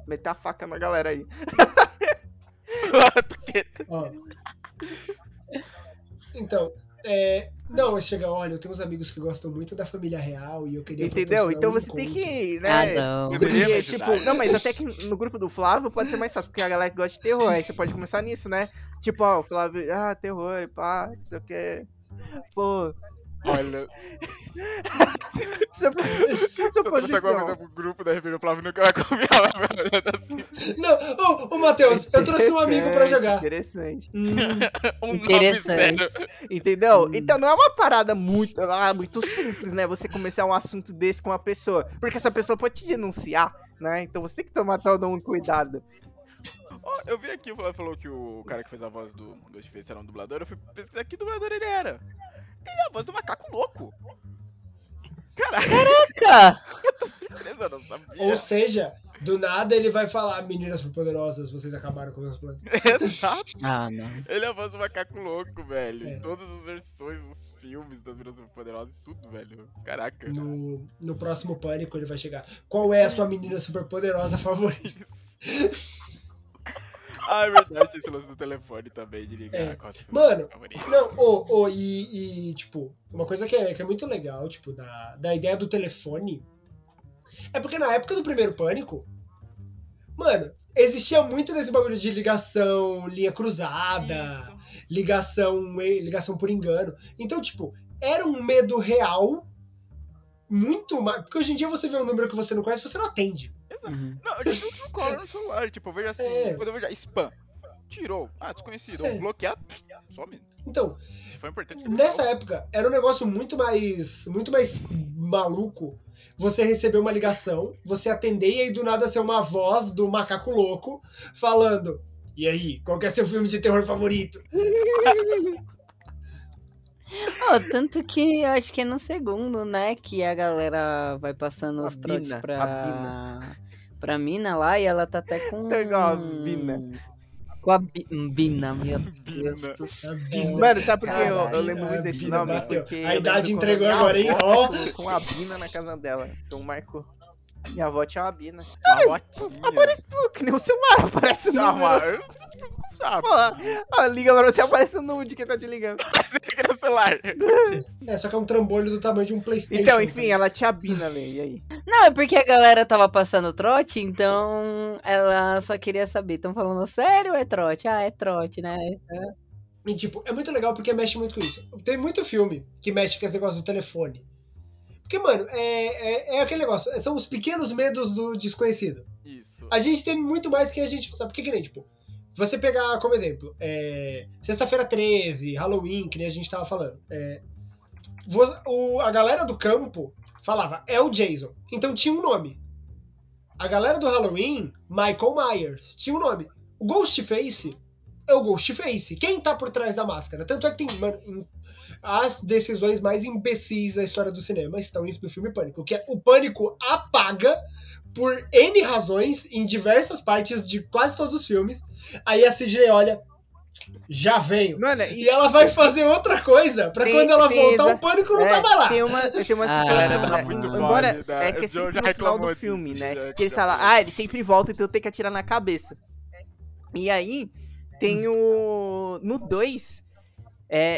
[SPEAKER 2] Meter a faca na galera aí. (laughs)
[SPEAKER 4] Ó. Então, é, não, é chegar, olha, eu tenho uns amigos que gostam muito da família real e eu queria
[SPEAKER 2] Entendeu? Então
[SPEAKER 4] um
[SPEAKER 2] você tem
[SPEAKER 4] encontro.
[SPEAKER 2] que,
[SPEAKER 3] Ah,
[SPEAKER 2] né?
[SPEAKER 3] não.
[SPEAKER 1] Eu
[SPEAKER 2] Porque,
[SPEAKER 1] me
[SPEAKER 2] tipo, não, mas até que no grupo do Flávio pode ser mais fácil, porque a galera que gosta de terror, aí você pode começar nisso, né? Tipo, ó, o Flávio, ah, terror, pá, não sei o que. Pô,
[SPEAKER 1] Olha,
[SPEAKER 2] supo-
[SPEAKER 1] se eu trouxer alguma coisa
[SPEAKER 2] suposição.
[SPEAKER 1] pro grupo da RPG, o Flávio nunca vai (laughs) olhando assim.
[SPEAKER 4] Não, ô, ô Matheus, eu trouxe um amigo pra jogar.
[SPEAKER 2] Interessante.
[SPEAKER 4] Hum, (laughs)
[SPEAKER 1] Um
[SPEAKER 3] Interessante.
[SPEAKER 1] 90.
[SPEAKER 2] Entendeu?
[SPEAKER 4] Hum.
[SPEAKER 2] Então não é uma parada muito, ah, muito simples, né? Você começar um assunto desse com uma pessoa. Porque essa pessoa pode te denunciar, né? Então você tem que tomar todo um cuidado.
[SPEAKER 1] Ó, eu vi aqui, o Flávio falou que o cara que fez a voz do Ghostface era um dublador. Eu fui pesquisar que dublador ele era. Ele é a voz do macaco louco. Caraca, (laughs)
[SPEAKER 3] Caraca!
[SPEAKER 1] surpresa, eu não sabia.
[SPEAKER 4] ou seja, do nada ele vai falar, meninas poderosas, vocês acabaram com as plantas. (laughs)
[SPEAKER 1] Exato.
[SPEAKER 3] Ah, não.
[SPEAKER 1] Ele é a voz do macaco louco, velho.
[SPEAKER 4] É.
[SPEAKER 1] Em todas as versões dos filmes das Minas Poderosas tudo, velho. Caraca.
[SPEAKER 4] No, no próximo pânico ele vai chegar. Qual é a sua menina super poderosa favorita? (laughs)
[SPEAKER 1] Ah, é verdade, esse lance do telefone também, de ligar
[SPEAKER 4] É.
[SPEAKER 1] sua
[SPEAKER 4] Mano. Não, ô, ô, e, e, tipo, uma coisa que é, que é muito legal, tipo, da, da ideia do telefone. É porque na época do primeiro pânico, mano, existia muito desse bagulho de ligação, linha cruzada,
[SPEAKER 1] Isso.
[SPEAKER 4] ligação, ligação por engano. Então, tipo, era um medo real. Muito mais. Porque hoje em dia você vê um número que você não conhece, você não atende.
[SPEAKER 3] Uhum.
[SPEAKER 1] Não, eu já tenho um Truecaller no celular, tipo, eu vejo assim,
[SPEAKER 4] É.
[SPEAKER 1] quando eu vejo spam, tirou, ah, desconhecido,
[SPEAKER 4] É.
[SPEAKER 1] bloqueado, some.
[SPEAKER 4] Então,
[SPEAKER 1] foi importante.
[SPEAKER 4] Nessa época, era um negócio muito mais, muito mais maluco. Você receber uma ligação, você atender e aí do nada ser uma voz do macaco louco falando: E aí, qual que é seu filme de terror favorito? (laughs)
[SPEAKER 3] Ó, tanto que eu acho que é no segundo, né, que a galera vai passando
[SPEAKER 2] A
[SPEAKER 3] os trotes pra...
[SPEAKER 2] a Bina.
[SPEAKER 3] Pra mina lá e ela tá até com...
[SPEAKER 2] Tá igual a Bina.
[SPEAKER 3] Com a Bi- Bina, meu (laughs) Deus
[SPEAKER 1] Bina.
[SPEAKER 3] do
[SPEAKER 4] A
[SPEAKER 3] céu.
[SPEAKER 2] Mano, sabe por que eu, eu lembro
[SPEAKER 4] a
[SPEAKER 2] muito desse
[SPEAKER 4] Bina
[SPEAKER 2] nome?
[SPEAKER 4] bateu.
[SPEAKER 2] Porque
[SPEAKER 4] A idade entregou agora, hein? Ó.
[SPEAKER 2] colocou uma Bina na casa dela. Então marcou. Minha avó tinha uma Bina.
[SPEAKER 1] Uma botinha.
[SPEAKER 2] Apareceu que nem o celular, (laughs) aparece o número. Pô, ó, liga pra você, aparece o número de quem tá te ligando. (laughs) (laughs)
[SPEAKER 4] É, só que é um trambolho do tamanho de um Playstation.
[SPEAKER 2] Então, enfim, ela tinha a Bina ali, e aí?
[SPEAKER 3] Não, é porque a galera tava passando trote, então ela só queria saber. Tão falando sério ou é trote? Ah, é trote, né?
[SPEAKER 4] E, tipo, é muito legal porque mexe muito com isso. Tem muito filme que mexe com esse negócio do telefone. Porque, mano, é, é, é aquele negócio. São os pequenos medos do desconhecido.
[SPEAKER 1] Isso.
[SPEAKER 4] A gente tem muito mais que a gente sabe. Porque que nem, tipo, você pegar como exemplo, é, sexta-feira 13, Halloween, que nem a gente tava falando. é, o- a galera do campo falava, é o Jason. Então tinha um nome. A galera do Halloween, Michael Myers, tinha um nome. O Ghostface é o Ghostface. Quem tá por trás da máscara? Tanto é que tem. Mano, as decisões mais imbecis da história do cinema estão no filme Pânico, que é o Pânico apaga por N razões em diversas partes de quase todos os filmes. Aí a Sidney olha, já veio.
[SPEAKER 2] Mano,
[SPEAKER 4] E ela vai fazer outra coisa pra
[SPEAKER 2] Tem-
[SPEAKER 4] quando ela voltar
[SPEAKER 2] exa-
[SPEAKER 4] o Pânico não
[SPEAKER 2] é,
[SPEAKER 4] tá mais lá.
[SPEAKER 2] Tem uma, tem uma
[SPEAKER 3] Ah,
[SPEAKER 2] situação,
[SPEAKER 3] tá
[SPEAKER 2] né? embora é que
[SPEAKER 1] O
[SPEAKER 2] é sempre no final do filme,
[SPEAKER 1] disso,
[SPEAKER 2] né?
[SPEAKER 1] já-
[SPEAKER 2] que eles falam,
[SPEAKER 1] falou.
[SPEAKER 2] ah, ele sempre volta, então tem que atirar na cabeça. E aí, tem o. No 2,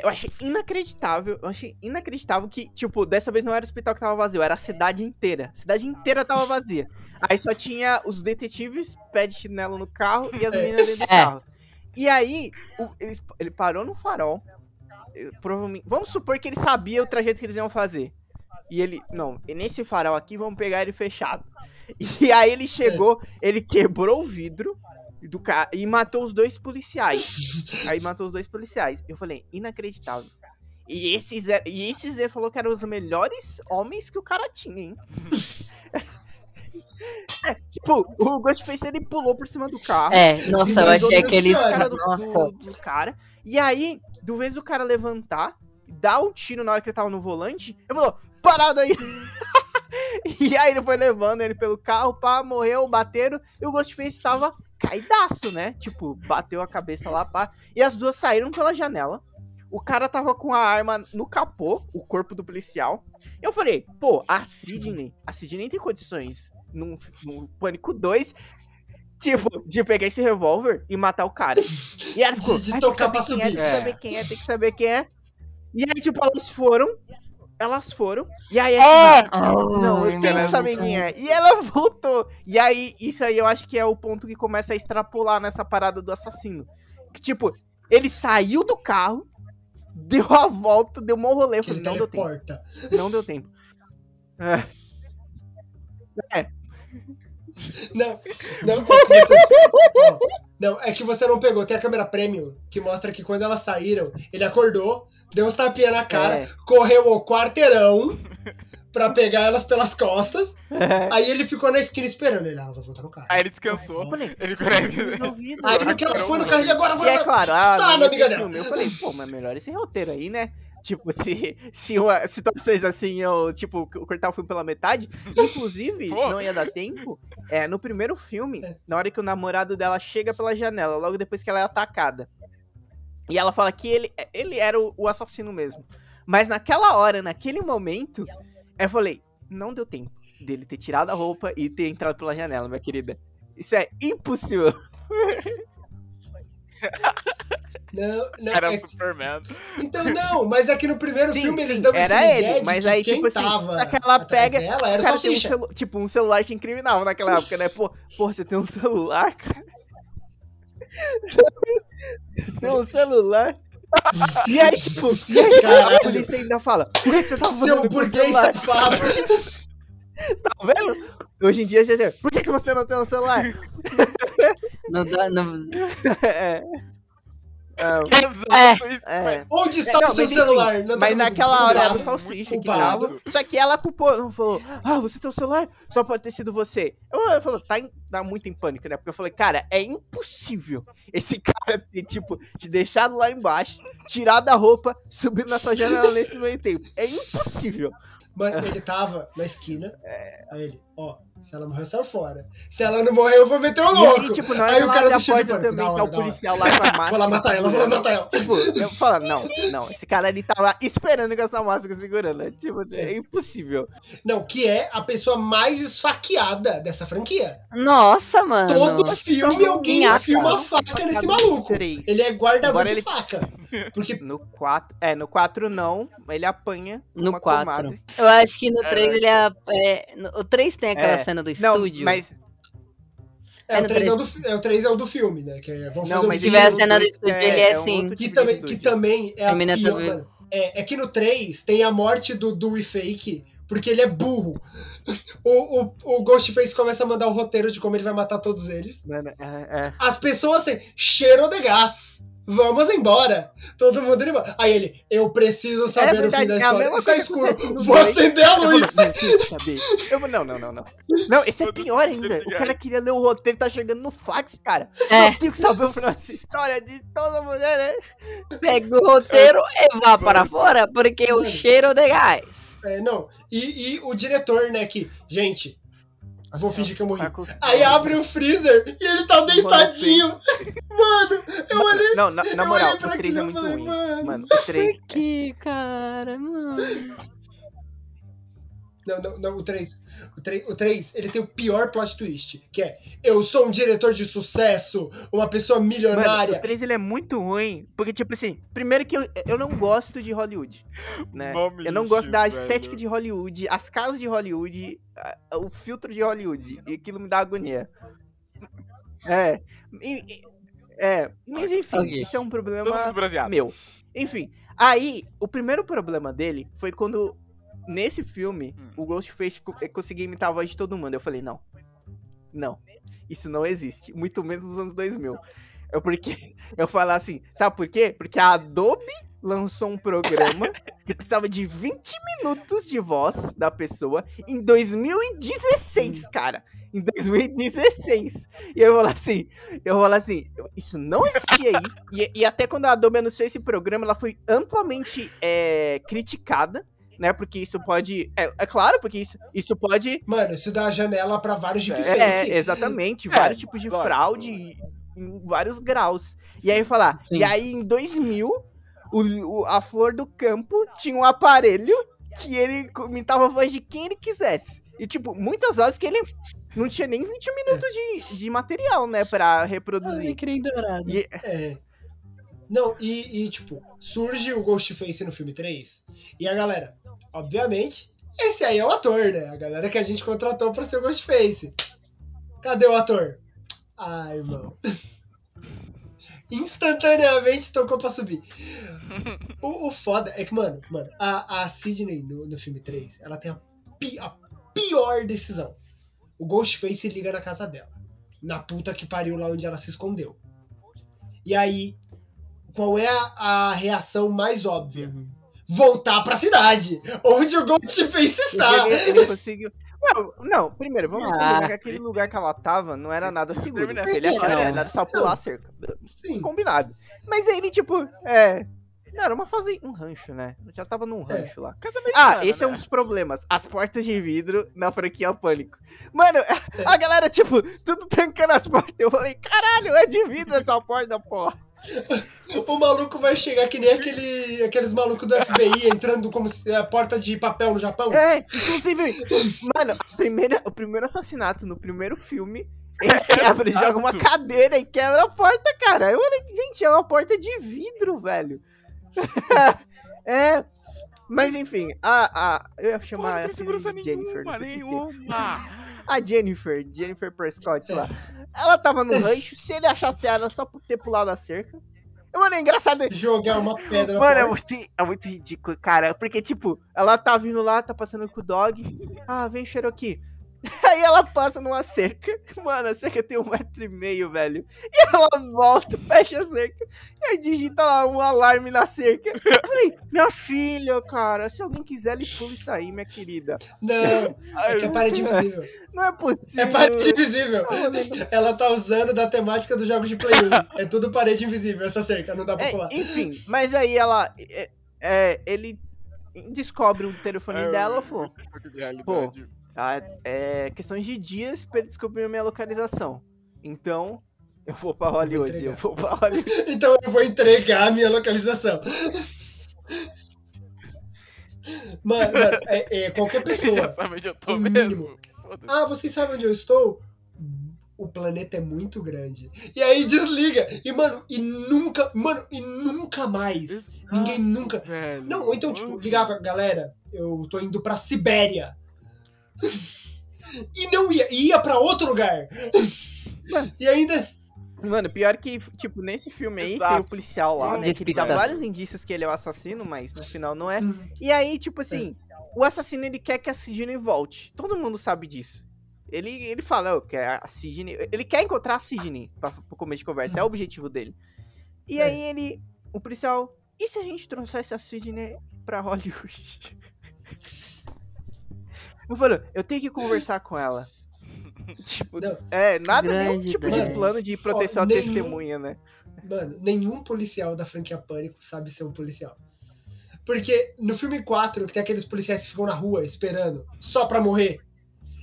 [SPEAKER 2] eu achei inacreditável. Eu achei inacreditável que, tipo, dessa vez não era o hospital que tava vazio, era a cidade inteira. A cidade inteira tava vazia. Aí só tinha os detetives, pé de chinelo no carro e as
[SPEAKER 4] É.
[SPEAKER 2] meninas dentro do
[SPEAKER 3] É.
[SPEAKER 2] carro. E aí, o- ele, ele parou no farol. Provavelmente. Vamos supor que ele sabia o trajeto que eles iam fazer. E ele, não, e nesse farol aqui vamos pegar ele fechado. (laughs) E aí ele chegou, ele quebrou o vidro do e matou os dois policiais. (laughs) Aí matou os dois policiais. Eu falei, inacreditável. E esse Zé, e esse Zé falou que eram os melhores homens que o cara tinha, hein? (laughs) É, tipo, o Ghostface ele pulou por cima do carro.
[SPEAKER 3] É, nossa, eu achei aquele.
[SPEAKER 2] cara do, do- do cara. E aí, do vez do cara levantar, dar um tiro na hora que ele tava no volante, ele falou, parado aí. (laughs) e aí ele foi levando ele pelo carro, pá, morreu, bateram, e o Ghostface tava caidaço, né? Tipo, bateu a cabeça lá, pá. E as duas saíram pela janela. O cara tava com a arma no capô, o corpo do policial. Eu falei, pô, a Sidney, a Sidney tem condições num, num Pânico 2, tipo, de pegar esse revólver e matar o cara. E ela ficou,
[SPEAKER 4] De- de
[SPEAKER 2] "Ai,
[SPEAKER 4] tocar
[SPEAKER 2] tem que saber
[SPEAKER 4] pra
[SPEAKER 2] quem é,
[SPEAKER 4] subir."
[SPEAKER 2] tem que saber quem é, tem que saber quem é. E aí, tipo, elas foram, elas foram, e aí a
[SPEAKER 3] É!
[SPEAKER 2] Não, eu tenho que saber quem é. E ela (laughs) voltou. E aí, isso aí eu acho que é o ponto que começa a extrapolar nessa parada do assassino. Que, tipo, ele saiu do carro, (laughs) deu a volta, deu um rolê. Eu falei, não deu tempo. (laughs) Não deu tempo. É.
[SPEAKER 4] Não, não, é que você, ó, não, é que você não pegou. Tem a câmera premium que mostra que quando elas saíram, ele acordou, deu uns tapinha na cara,
[SPEAKER 2] É.
[SPEAKER 4] correu o quarteirão pra pegar elas pelas costas. (laughs) Aí ele ficou na esquina esperando. Ele, ah, ela vai voltar no carro.
[SPEAKER 1] Aí ele descansou.
[SPEAKER 2] Eu falei,
[SPEAKER 1] Ele
[SPEAKER 2] resolvido.
[SPEAKER 4] Aí ela foi no carro e agora vai.
[SPEAKER 2] é claro, ah,
[SPEAKER 4] Tá
[SPEAKER 2] não
[SPEAKER 4] na amiga dela.
[SPEAKER 2] filme. Eu falei, pô, mas melhor esse roteiro aí, né? Tipo, se, se uma, situações assim, eu, tipo, cortar o filme pela metade. Inclusive, (laughs) não ia dar tempo. É, no primeiro filme,
[SPEAKER 4] É.
[SPEAKER 2] na hora que o namorado dela chega pela janela, logo depois que ela é atacada. E ela fala que ele, ele era o, o assassino mesmo. Mas naquela hora, naquele momento, eu falei, não deu tempo dele ter tirado a roupa e ter entrado pela janela, minha querida. Isso é impossível. (laughs)
[SPEAKER 4] Não, não,
[SPEAKER 1] Era
[SPEAKER 4] é-
[SPEAKER 1] o Superman.
[SPEAKER 4] então não, mas é que no primeiro
[SPEAKER 2] Sim,
[SPEAKER 4] filme eles
[SPEAKER 2] sim,
[SPEAKER 4] dão esse
[SPEAKER 2] era ele,
[SPEAKER 4] de
[SPEAKER 2] mas aí,
[SPEAKER 4] quem
[SPEAKER 2] tipo assim,
[SPEAKER 4] tava
[SPEAKER 2] só que ela
[SPEAKER 4] atrás
[SPEAKER 2] pega-
[SPEAKER 4] dela
[SPEAKER 2] O
[SPEAKER 4] era
[SPEAKER 2] cara tem um celu- tipo, um celular te incriminava naquela (laughs) época, né? Pô, pô, você tem um celular, cara? Você (laughs) tem um celular? E aí, tipo, e aí, a
[SPEAKER 4] Caralho.
[SPEAKER 2] polícia ainda fala, o que, que você tá fazendo
[SPEAKER 4] Seu
[SPEAKER 2] o
[SPEAKER 4] burguês
[SPEAKER 2] celular?
[SPEAKER 4] safado. (laughs)
[SPEAKER 2] Tá vendo? Hoje em dia, você diz, por que, que você não tem um celular?
[SPEAKER 3] Não dá, não...
[SPEAKER 2] é.
[SPEAKER 1] Exato. isso,
[SPEAKER 2] é.
[SPEAKER 4] Onde está
[SPEAKER 2] não,
[SPEAKER 4] o seu
[SPEAKER 2] enfim,
[SPEAKER 4] celular? Tá
[SPEAKER 2] Mas
[SPEAKER 4] comigo.
[SPEAKER 2] naquela hora era o salsicha que tava. Só que ela culpou, não falou, ah, você tem o celular? Só pode ter sido você. Eu, eu falei, tá, em- tá muito em pânico, né? Porque eu falei, cara, é impossível esse (laughs) cara ter, tipo, te deixado lá embaixo, tirado a roupa, subindo na sua janela nesse meio tempo. É impossível.
[SPEAKER 4] Mano, ele tava na esquina. (laughs) Aí ele, ó, se ela morrer, sai fora. Se ela não morrer, eu vou meter o
[SPEAKER 2] E
[SPEAKER 4] louco.
[SPEAKER 2] aí, tipo, na hora
[SPEAKER 4] Aí o cara
[SPEAKER 2] abre a porta também, tá
[SPEAKER 4] hora,
[SPEAKER 2] o policial lá com a máscara. (laughs)
[SPEAKER 4] Vou lá matar ela, vou lá matar ela.
[SPEAKER 2] Tipo, eu falo, não, não, esse cara ali tava esperando com essa máscara segurando. né? Tipo, é impossível.
[SPEAKER 4] Não, que é a pessoa mais esfaqueada dessa franquia.
[SPEAKER 3] Nossa, mano.
[SPEAKER 4] Todo filme alguém
[SPEAKER 3] Minhaca.
[SPEAKER 4] enfia uma faca nesse maluco. Ele é
[SPEAKER 2] Agora
[SPEAKER 4] de
[SPEAKER 2] ele-
[SPEAKER 4] faca. (laughs) Porque
[SPEAKER 2] No 4. É, no 4 não. Ele apanha.
[SPEAKER 3] No
[SPEAKER 2] uma
[SPEAKER 3] 4. Eu acho que no
[SPEAKER 1] É.
[SPEAKER 3] 3 ele é, é, no- O 3 tem aquela
[SPEAKER 2] É.
[SPEAKER 3] cena do
[SPEAKER 2] Não,
[SPEAKER 3] estúdio.
[SPEAKER 2] mas.
[SPEAKER 4] é,
[SPEAKER 3] É
[SPEAKER 4] o
[SPEAKER 3] no
[SPEAKER 4] 3 é, o do, fi- é, o 3 é o do filme, né? Que é, vamos
[SPEAKER 2] Não,
[SPEAKER 4] fazer um
[SPEAKER 2] mas
[SPEAKER 3] Se tiver a cena do estúdio, ele é
[SPEAKER 2] um
[SPEAKER 3] assim.
[SPEAKER 2] outro
[SPEAKER 4] Que
[SPEAKER 2] tipo
[SPEAKER 4] também, que também é a
[SPEAKER 3] Terminator
[SPEAKER 4] pior. É, é que no 3 tem a morte do Dewey Fake, porque ele é burro. (laughs) O, o, o Ghostface começa a mandar o roteiro de como ele vai matar todos eles.
[SPEAKER 2] Mano, é, é.
[SPEAKER 4] As pessoas assim, cheiro de gás. Vamos embora. Todo mundo indo embora. Aí ele, eu preciso saber
[SPEAKER 2] verdade,
[SPEAKER 4] o fim da
[SPEAKER 2] é a
[SPEAKER 4] história.
[SPEAKER 2] mesma
[SPEAKER 4] Está escuro. Vou acender a luz.
[SPEAKER 2] Eu vou, não, não, não, não. Não, esse é pior ainda. O cara queria ler o roteiro, tá chegando no fax, cara.
[SPEAKER 3] É.
[SPEAKER 2] Eu tenho que saber o final dessa história de toda mulher, né?
[SPEAKER 3] Pega o roteiro e vá para fora, porque o cheiro de gás.
[SPEAKER 4] É, não. E, e o diretor, né, que, gente, vou fingir que eu morri.
[SPEAKER 2] Marcos-
[SPEAKER 4] Aí abre o freezer e ele tá deitadinho. (laughs) Mano, eu olhei.
[SPEAKER 2] Não, na, na
[SPEAKER 4] eu
[SPEAKER 2] moral, o 3 é
[SPEAKER 4] e
[SPEAKER 2] muito
[SPEAKER 4] falei,
[SPEAKER 2] ruim.
[SPEAKER 4] mano.
[SPEAKER 2] Mano, o 3.
[SPEAKER 3] Por que, cara? Mano. (laughs)
[SPEAKER 4] Não, não, não, o 3. O 3, o 3, ele tem o pior plot twist, que é eu sou um diretor de sucesso, uma pessoa
[SPEAKER 2] Mano,
[SPEAKER 4] milionária.
[SPEAKER 2] o 3 ele é muito ruim, porque, tipo assim, primeiro que eu, eu não gosto de Hollywood, né? Eu não gosto da
[SPEAKER 1] velho.
[SPEAKER 2] estética de Hollywood, as casas de Hollywood, o filtro de Hollywood, e aquilo me dá agonia. É, e- e- é, mas enfim,
[SPEAKER 3] Ok.
[SPEAKER 2] isso é um problema meu. Enfim, aí, o primeiro problema dele foi quando, nesse filme,
[SPEAKER 1] Hum.
[SPEAKER 2] o Ghostface co- conseguia imitar a voz de todo mundo. Eu falei, não, não, isso não existe, muito menos nos anos 2000. Eu porque, (laughs) eu falar assim, sabe por quê? Porque a Adobe lançou um programa que precisava de 20 minutos de voz da pessoa em 2016, cara. Em 2016. E eu vou falar assim, eu vou falar assim, isso não existia aí. E, e até quando a Adobe anunciou esse programa, ela foi amplamente é, criticada, né? Porque isso pode. É, é claro, porque isso, isso pode.
[SPEAKER 4] Mano, isso dá janela pra vários deepfake.
[SPEAKER 2] É, exatamente,
[SPEAKER 1] É,
[SPEAKER 2] vários tipos de fraude em vários graus. E aí falar,
[SPEAKER 3] Sim.
[SPEAKER 2] e aí em 2000, o, o- a Flor do Campo tinha um aparelho que ele imitava a voz de quem ele quisesse. E tipo, muitas vezes que ele não tinha nem 20 minutos de, de material, né, pra reproduzir.
[SPEAKER 3] Alecrim dourado.
[SPEAKER 2] E-
[SPEAKER 4] É. Não, e, e, tipo, surge o Ghostface no filme 3. E a galera, obviamente, esse aí é o ator, né? A galera que a gente contratou pra ser o Ghostface. Cadê o ator? Ai, irmão. (laughs) Instantaneamente tocou pra subir. O, o foda é que, mano, mano a, a Sidney no, no filme 3, ela tem a, pi- a pior decisão. O Ghostface liga na casa dela. Na puta que pariu lá onde ela se escondeu. E aí, qual é a, a reação mais óbvia? Voltar pra cidade, onde o Ghostface está.
[SPEAKER 2] Ele, ele conseguiu. Não, não, primeiro, vamos
[SPEAKER 3] Ah,
[SPEAKER 2] combinar que aquele lugar que ela tava não era nada seguro. Se ele achar,
[SPEAKER 3] não.
[SPEAKER 2] era só pular a cerca.
[SPEAKER 4] Sim.
[SPEAKER 2] Combinado. Mas aí ele, tipo, é. Não, era uma fase. Um rancho, né? Eu já tava num rancho lá.
[SPEAKER 1] Casa
[SPEAKER 2] Ah,
[SPEAKER 1] americana,
[SPEAKER 2] esse é um
[SPEAKER 1] né?
[SPEAKER 2] dos problemas. As portas de vidro na franquia Pânico. Mano, a galera, tipo, tudo trancando as portas. Eu falei, caralho, é de vidro essa porta, porra. (laughs)
[SPEAKER 4] O maluco vai chegar que nem aquele, aqueles malucos do FBI entrando como se a porta de papel no Japão.
[SPEAKER 2] É, inclusive, mano, a primeira, o primeiro assassinato no primeiro filme, ele (laughs) (laughs) quebra, ele joga uma cadeira e quebra a porta, cara. Eu falei, gente, é uma porta de vidro, velho. é. Mas enfim, a, a, eu ia chamar
[SPEAKER 1] tem
[SPEAKER 2] essa de Jennifer. não
[SPEAKER 1] nenhuma, nenhuma.
[SPEAKER 2] A Jennifer, Jennifer Prescott lá. Ela tava no rancho, se ele achasse ela só por ter pulado a cerca. Mano, é engraçado.
[SPEAKER 4] Jogar uma pedra
[SPEAKER 2] Mano, é muito, é muito ridículo, cara. Porque, tipo, ela tá vindo lá, tá passando com o dog. Ah, vem Cherokee. Aí ela passa numa cerca. Mano, a cerca tem um metro e meio, velho. E ela volta, fecha a cerca. E aí digita lá um alarme na cerca. Eu falei, minha filha, cara, se alguém quiser, ele pula isso aí, minha querida.
[SPEAKER 4] Não, é que é parede invisível.
[SPEAKER 2] Não é possível.
[SPEAKER 4] É parede invisível.
[SPEAKER 2] Ah,
[SPEAKER 4] Ela tá usando da temática dos jogos de Play 1. É tudo parede invisível, essa cerca, não dá pra
[SPEAKER 2] É,
[SPEAKER 4] pular.
[SPEAKER 2] enfim, mas aí ela. é, é, ele descobre o telefone
[SPEAKER 1] É,
[SPEAKER 2] dela e falou:
[SPEAKER 1] realidade.
[SPEAKER 2] Ah, é questões de dias pra ele descobrir a minha localização. Então, eu vou pra Hollywood.
[SPEAKER 4] entregar.
[SPEAKER 2] Eu vou pra Hollywood. (laughs)
[SPEAKER 4] Então eu vou entregar a minha localização. Mano, mano, é, é, qualquer pessoa.
[SPEAKER 1] já sabe onde eu tô
[SPEAKER 4] o
[SPEAKER 1] mesmo.
[SPEAKER 4] mínimo.
[SPEAKER 1] Foda-se.
[SPEAKER 4] Ah, vocês sabem onde eu estou? O planeta é muito grande. E aí desliga. E, mano, e nunca. Mano, e nunca mais. Ninguém nunca.
[SPEAKER 1] Velho.
[SPEAKER 4] Não, ou então, tipo, ligava, galera, eu tô indo pra Sibéria. (laughs) E não ia, ia pra outro lugar. E ainda.
[SPEAKER 2] Mano, pior que, tipo, nesse filme aí
[SPEAKER 1] Exato.
[SPEAKER 2] tem o policial lá, né? Que ele dá vários indícios que ele é o assassino, mas no final não é.
[SPEAKER 4] Hum,
[SPEAKER 2] E aí, tipo assim, o assassino ele quer que a Sidney volte. Todo mundo sabe disso. Ele, ele fala, eu quero a Sidney. Ele quer encontrar a Sidney pra, pro começo de conversa, é o objetivo dele. E
[SPEAKER 4] É.
[SPEAKER 2] aí ele, o policial, e se a gente trouxesse a Sidney pra Hollywood? (laughs) Eu falei, eu tenho que conversar com ela. (laughs) Tipo,
[SPEAKER 4] Não.
[SPEAKER 2] é, nada, nenhum
[SPEAKER 3] Grande
[SPEAKER 2] tipo
[SPEAKER 3] ideia.
[SPEAKER 2] de plano de proteção
[SPEAKER 4] Ó,
[SPEAKER 2] à
[SPEAKER 4] nenhum-
[SPEAKER 2] testemunha, né?
[SPEAKER 4] Mano, nenhum policial da franquia Pânico sabe ser um policial. Porque no filme 4, que tem aqueles policiais que ficam na rua esperando, só pra morrer.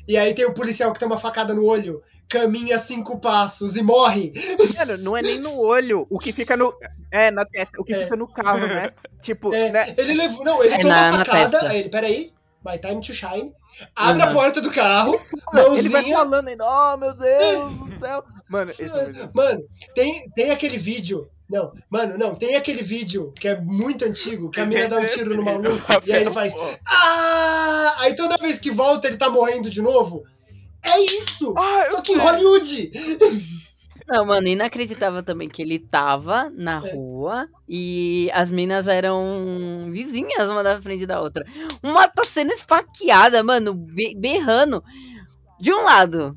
[SPEAKER 4] E aí tem o policial que tem uma facada no olho, caminha cinco passos e morre. (laughs)
[SPEAKER 2] Mano, não é nem no olho, o que fica no. É, na testa, o que
[SPEAKER 4] É.
[SPEAKER 2] fica no carro, né? (laughs) Tipo,
[SPEAKER 4] É,
[SPEAKER 2] né?
[SPEAKER 4] Ele levou. Não, ele
[SPEAKER 3] É
[SPEAKER 4] toma
[SPEAKER 3] na-
[SPEAKER 4] a
[SPEAKER 3] na
[SPEAKER 4] facada,
[SPEAKER 3] testa.
[SPEAKER 4] aí ele, peraí, my time to shine. Abre a
[SPEAKER 3] Uhum.
[SPEAKER 4] porta do carro, (laughs)
[SPEAKER 2] Ele vai
[SPEAKER 4] mãozinha.
[SPEAKER 2] falando ainda, oh meu Deus do (laughs) céu. Mano, esse é muito.
[SPEAKER 4] Mano, tem, tem aquele vídeo. Não, mano, não, tem aquele vídeo que é muito antigo, que a mina dá um tiro no maluco, (laughs) e aí ele faz. Ah! Aí toda vez que volta ele tá morrendo de novo. É isso!
[SPEAKER 2] Ah,
[SPEAKER 4] Só que em. Hollywood!
[SPEAKER 3] Não, mano, inacreditável também que ele tava na
[SPEAKER 4] É.
[SPEAKER 3] rua e as minas eram vizinhas uma da frente da outra. Uma tá sendo esfaqueada, mano, be- berrando. De um lado,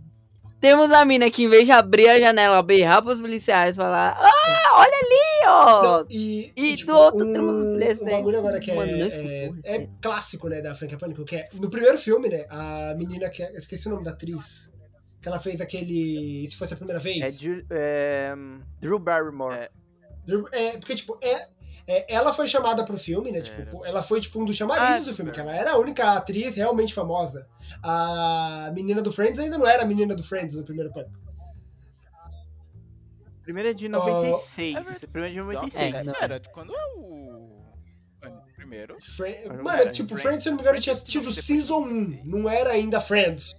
[SPEAKER 3] temos a mina que em vez de abrir a janela, berrar pros policiais, falar: Ah, olha ali, ó!
[SPEAKER 4] Não, e,
[SPEAKER 3] E
[SPEAKER 4] tipo,
[SPEAKER 3] do outro
[SPEAKER 4] um,
[SPEAKER 3] temos os três,
[SPEAKER 4] um bagulho agora que é,
[SPEAKER 3] Mano,
[SPEAKER 4] é,
[SPEAKER 3] escutou,
[SPEAKER 4] é
[SPEAKER 3] sério.
[SPEAKER 4] clássico, né, da franquia Pânico, que é no primeiro filme, né, a menina que é, esqueci o nome da atriz, que ela fez aquele, se fosse a primeira vez.
[SPEAKER 2] É, Ju- é, Drew Barrymore.
[SPEAKER 1] É.
[SPEAKER 4] É, porque, tipo, é, é- ela foi chamada pro filme, né? Tipo,
[SPEAKER 1] Era.
[SPEAKER 4] ela foi, tipo, um dos chamarizes
[SPEAKER 1] Ah,
[SPEAKER 4] do filme,
[SPEAKER 1] é.
[SPEAKER 4] que ela era a única atriz realmente famosa. A menina do Friends ainda não era a menina do Friends no primeiro pânico.
[SPEAKER 2] Primeiro é de
[SPEAKER 4] Oh,
[SPEAKER 2] 96.
[SPEAKER 1] é verdade.
[SPEAKER 2] primeiro é de
[SPEAKER 1] Nossa,
[SPEAKER 2] 96.
[SPEAKER 3] É, não.
[SPEAKER 1] Pera, quando é o. Primeiro?
[SPEAKER 4] Fre- Mano,
[SPEAKER 1] era,
[SPEAKER 4] tipo,
[SPEAKER 1] Friends-
[SPEAKER 4] se eu não me engano, tinha tido. Season 1, não era ainda Friends.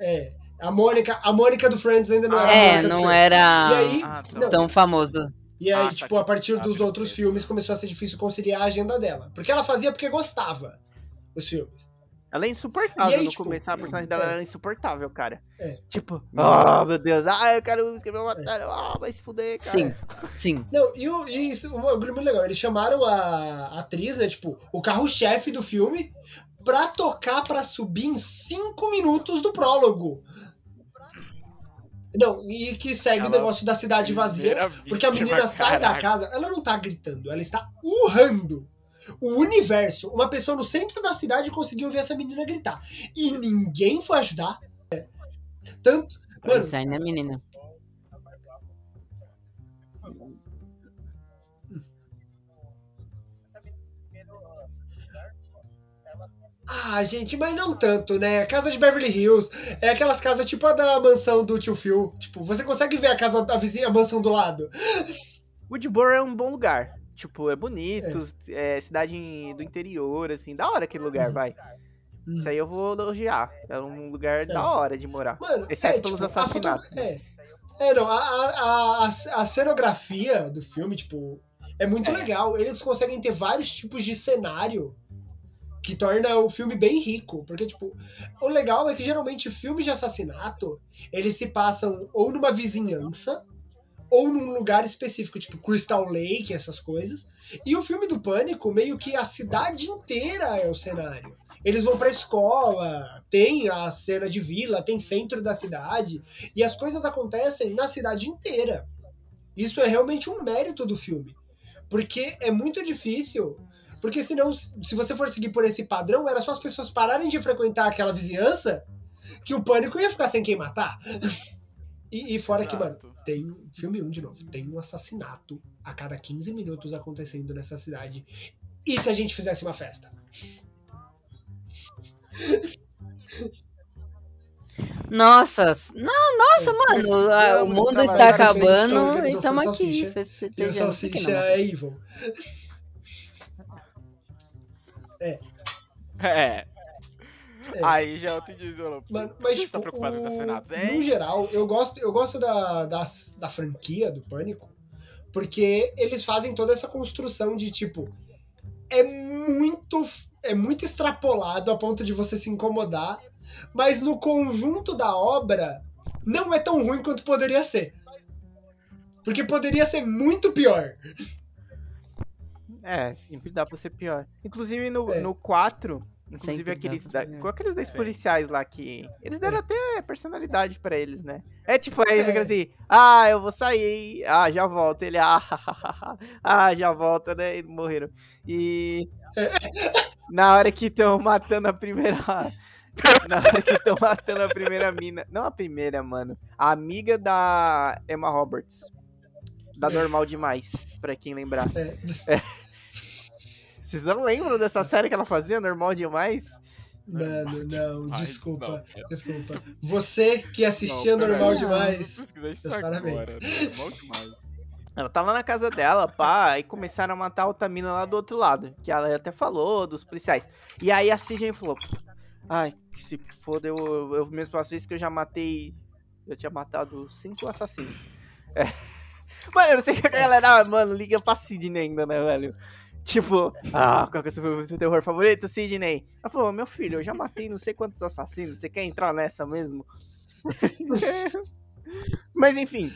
[SPEAKER 4] É. A Mônica, a Mônica do Friends ainda não era a
[SPEAKER 3] É, não era
[SPEAKER 4] E aí,
[SPEAKER 1] Ah, tá.
[SPEAKER 4] não,
[SPEAKER 3] tão famoso.
[SPEAKER 4] E aí,
[SPEAKER 1] Ah, tá
[SPEAKER 4] tipo, a
[SPEAKER 1] aqui.
[SPEAKER 4] partir
[SPEAKER 1] Ah,
[SPEAKER 4] dos outros filmes começou a ser difícil conciliar a agenda dela. Porque ela fazia porque gostava os filmes.
[SPEAKER 2] Ela é insuportável
[SPEAKER 4] E aí,
[SPEAKER 2] no
[SPEAKER 4] tipo,
[SPEAKER 2] começo, a personagem dela
[SPEAKER 4] é.
[SPEAKER 2] era insuportável, cara.
[SPEAKER 4] É.
[SPEAKER 2] Tipo, ah, meu Deus, ah, eu quero escrever uma matéria, ah, vai se fuder, cara.
[SPEAKER 3] Sim, sim.
[SPEAKER 4] Não, e, o, e isso, um bagulho muito legal. Eles chamaram a atriz, né? Tipo, o carro-chefe do filme pra tocar pra subir em 5 minutos do prólogo. Não, e que segue o
[SPEAKER 1] Ela-
[SPEAKER 4] negócio da cidade vazia. Porque a menina sai da
[SPEAKER 1] caraca.
[SPEAKER 4] casa, ela não tá gritando, ela está urrando. O universo, uma pessoa no centro da cidade conseguiu ver essa menina gritar. E ninguém foi ajudar. Tanto. Mano,
[SPEAKER 3] não é menina.
[SPEAKER 4] Ah, gente, mas não tanto, né? Casa de Beverly Hills é aquelas casas tipo a da mansão do tio Phil. Tipo, você consegue ver a casa da vizinha, a mansão do lado.
[SPEAKER 2] Woodboro é um bom lugar. Tipo, é bonito, é, cidade em- do interior, assim, da hora aquele lugar,
[SPEAKER 4] Uhum.
[SPEAKER 2] vai. Isso aí eu vou elogiar. É um lugar da hora de morar.
[SPEAKER 4] Mano,
[SPEAKER 2] Exceto
[SPEAKER 4] é,
[SPEAKER 2] pelos
[SPEAKER 4] tipo, a
[SPEAKER 2] assassinatos,
[SPEAKER 4] foto- É. É, não, a, a, a, a cenografia do filme, tipo, é muito
[SPEAKER 1] É.
[SPEAKER 4] legal. Eles conseguem ter vários tipos de cenário que torna o filme bem rico. Porque, tipo, o legal é que geralmente filmes de assassinato, eles se passam ou numa vizinhança, ou num lugar específico, tipo Crystal Lake, essas coisas. E o filme do Pânico, meio que a cidade inteira é o cenário. Eles vão pra escola, tem a cena de vila, tem centro da cidade, e as coisas acontecem na cidade inteira. Isso é realmente um mérito do filme. Porque é muito difícil. Porque senão, se você for seguir por esse padrão, era só as pessoas pararem de frequentar aquela vizinhança que o pânico ia ficar sem quem matar. (laughs) E, e fora que, mano, tem filme 1 de novo, tem um assassinato a cada 15 minutos acontecendo nessa cidade. E se a gente fizesse uma festa?
[SPEAKER 3] Nossa, não, nossa,
[SPEAKER 4] É,
[SPEAKER 3] mano, o mundo está acabando e estamos
[SPEAKER 4] foi
[SPEAKER 3] aqui
[SPEAKER 4] salsicha, E o. Salsicha
[SPEAKER 3] não,
[SPEAKER 4] é evil.
[SPEAKER 1] É.
[SPEAKER 4] É.
[SPEAKER 1] Aí já é outro desvelo.
[SPEAKER 4] Mas, mas
[SPEAKER 1] Você
[SPEAKER 4] tipo,
[SPEAKER 1] tá preocupado com
[SPEAKER 4] o-
[SPEAKER 1] assassinatos?
[SPEAKER 4] no
[SPEAKER 1] É,
[SPEAKER 4] geral, eu gosto, eu gosto da, da, da franquia do Pânico, porque eles fazem toda essa construção de tipo. É muito. É muito extrapolado a ponto de você se incomodar, mas no conjunto da obra não é tão ruim quanto poderia ser. Porque poderia ser muito pior.
[SPEAKER 2] É, sempre dá pra ser pior. Inclusive no,
[SPEAKER 4] É.
[SPEAKER 2] no 4, Inclusive
[SPEAKER 3] Sempre
[SPEAKER 2] aqueles, da, com aqueles dois
[SPEAKER 1] Sim.
[SPEAKER 2] policiais lá que. Eles deram
[SPEAKER 4] É.
[SPEAKER 2] até personalidade pra eles, né? É tipo, aí
[SPEAKER 4] É.
[SPEAKER 2] fica assim, ah, eu vou sair, ah, já volto. Ele, (laughs) ah, ah, já volta, né? E morreram. E. (laughs) Na hora que estão matando a primeira. (laughs) Na hora que estão matando a primeira mina. Não a primeira, mano. A amiga da Emma Roberts. Da Normal Demais, pra quem lembrar.
[SPEAKER 4] É.
[SPEAKER 2] Vocês não lembram dessa série que ela fazia, Normal Demais?
[SPEAKER 4] Mano, não, desculpa,
[SPEAKER 1] não.
[SPEAKER 4] desculpa. Você que assistia
[SPEAKER 1] Não,
[SPEAKER 4] normal
[SPEAKER 1] peraí,
[SPEAKER 4] demais. Meus parabéns.
[SPEAKER 1] agora, normal demais.
[SPEAKER 2] Ela tava na casa dela, pá, aí começaram a matar a outra mina lá do outro lado. Que ela até falou dos policiais. E aí a Sidney falou: Ai, que se foda, eu, eu, eu mesmo faço isso que eu já matei. Eu tinha matado cinco assassinos. É. (laughs) Mano, eu não sei que a galera, mano, liga pra Sidney ainda, né, velho? Tipo, ah, qual que é o seu, seu terror favorito, Sidney? Ela falou, meu filho, eu já matei não sei quantos assassinos, você quer entrar nessa mesmo? (laughs) Mas enfim,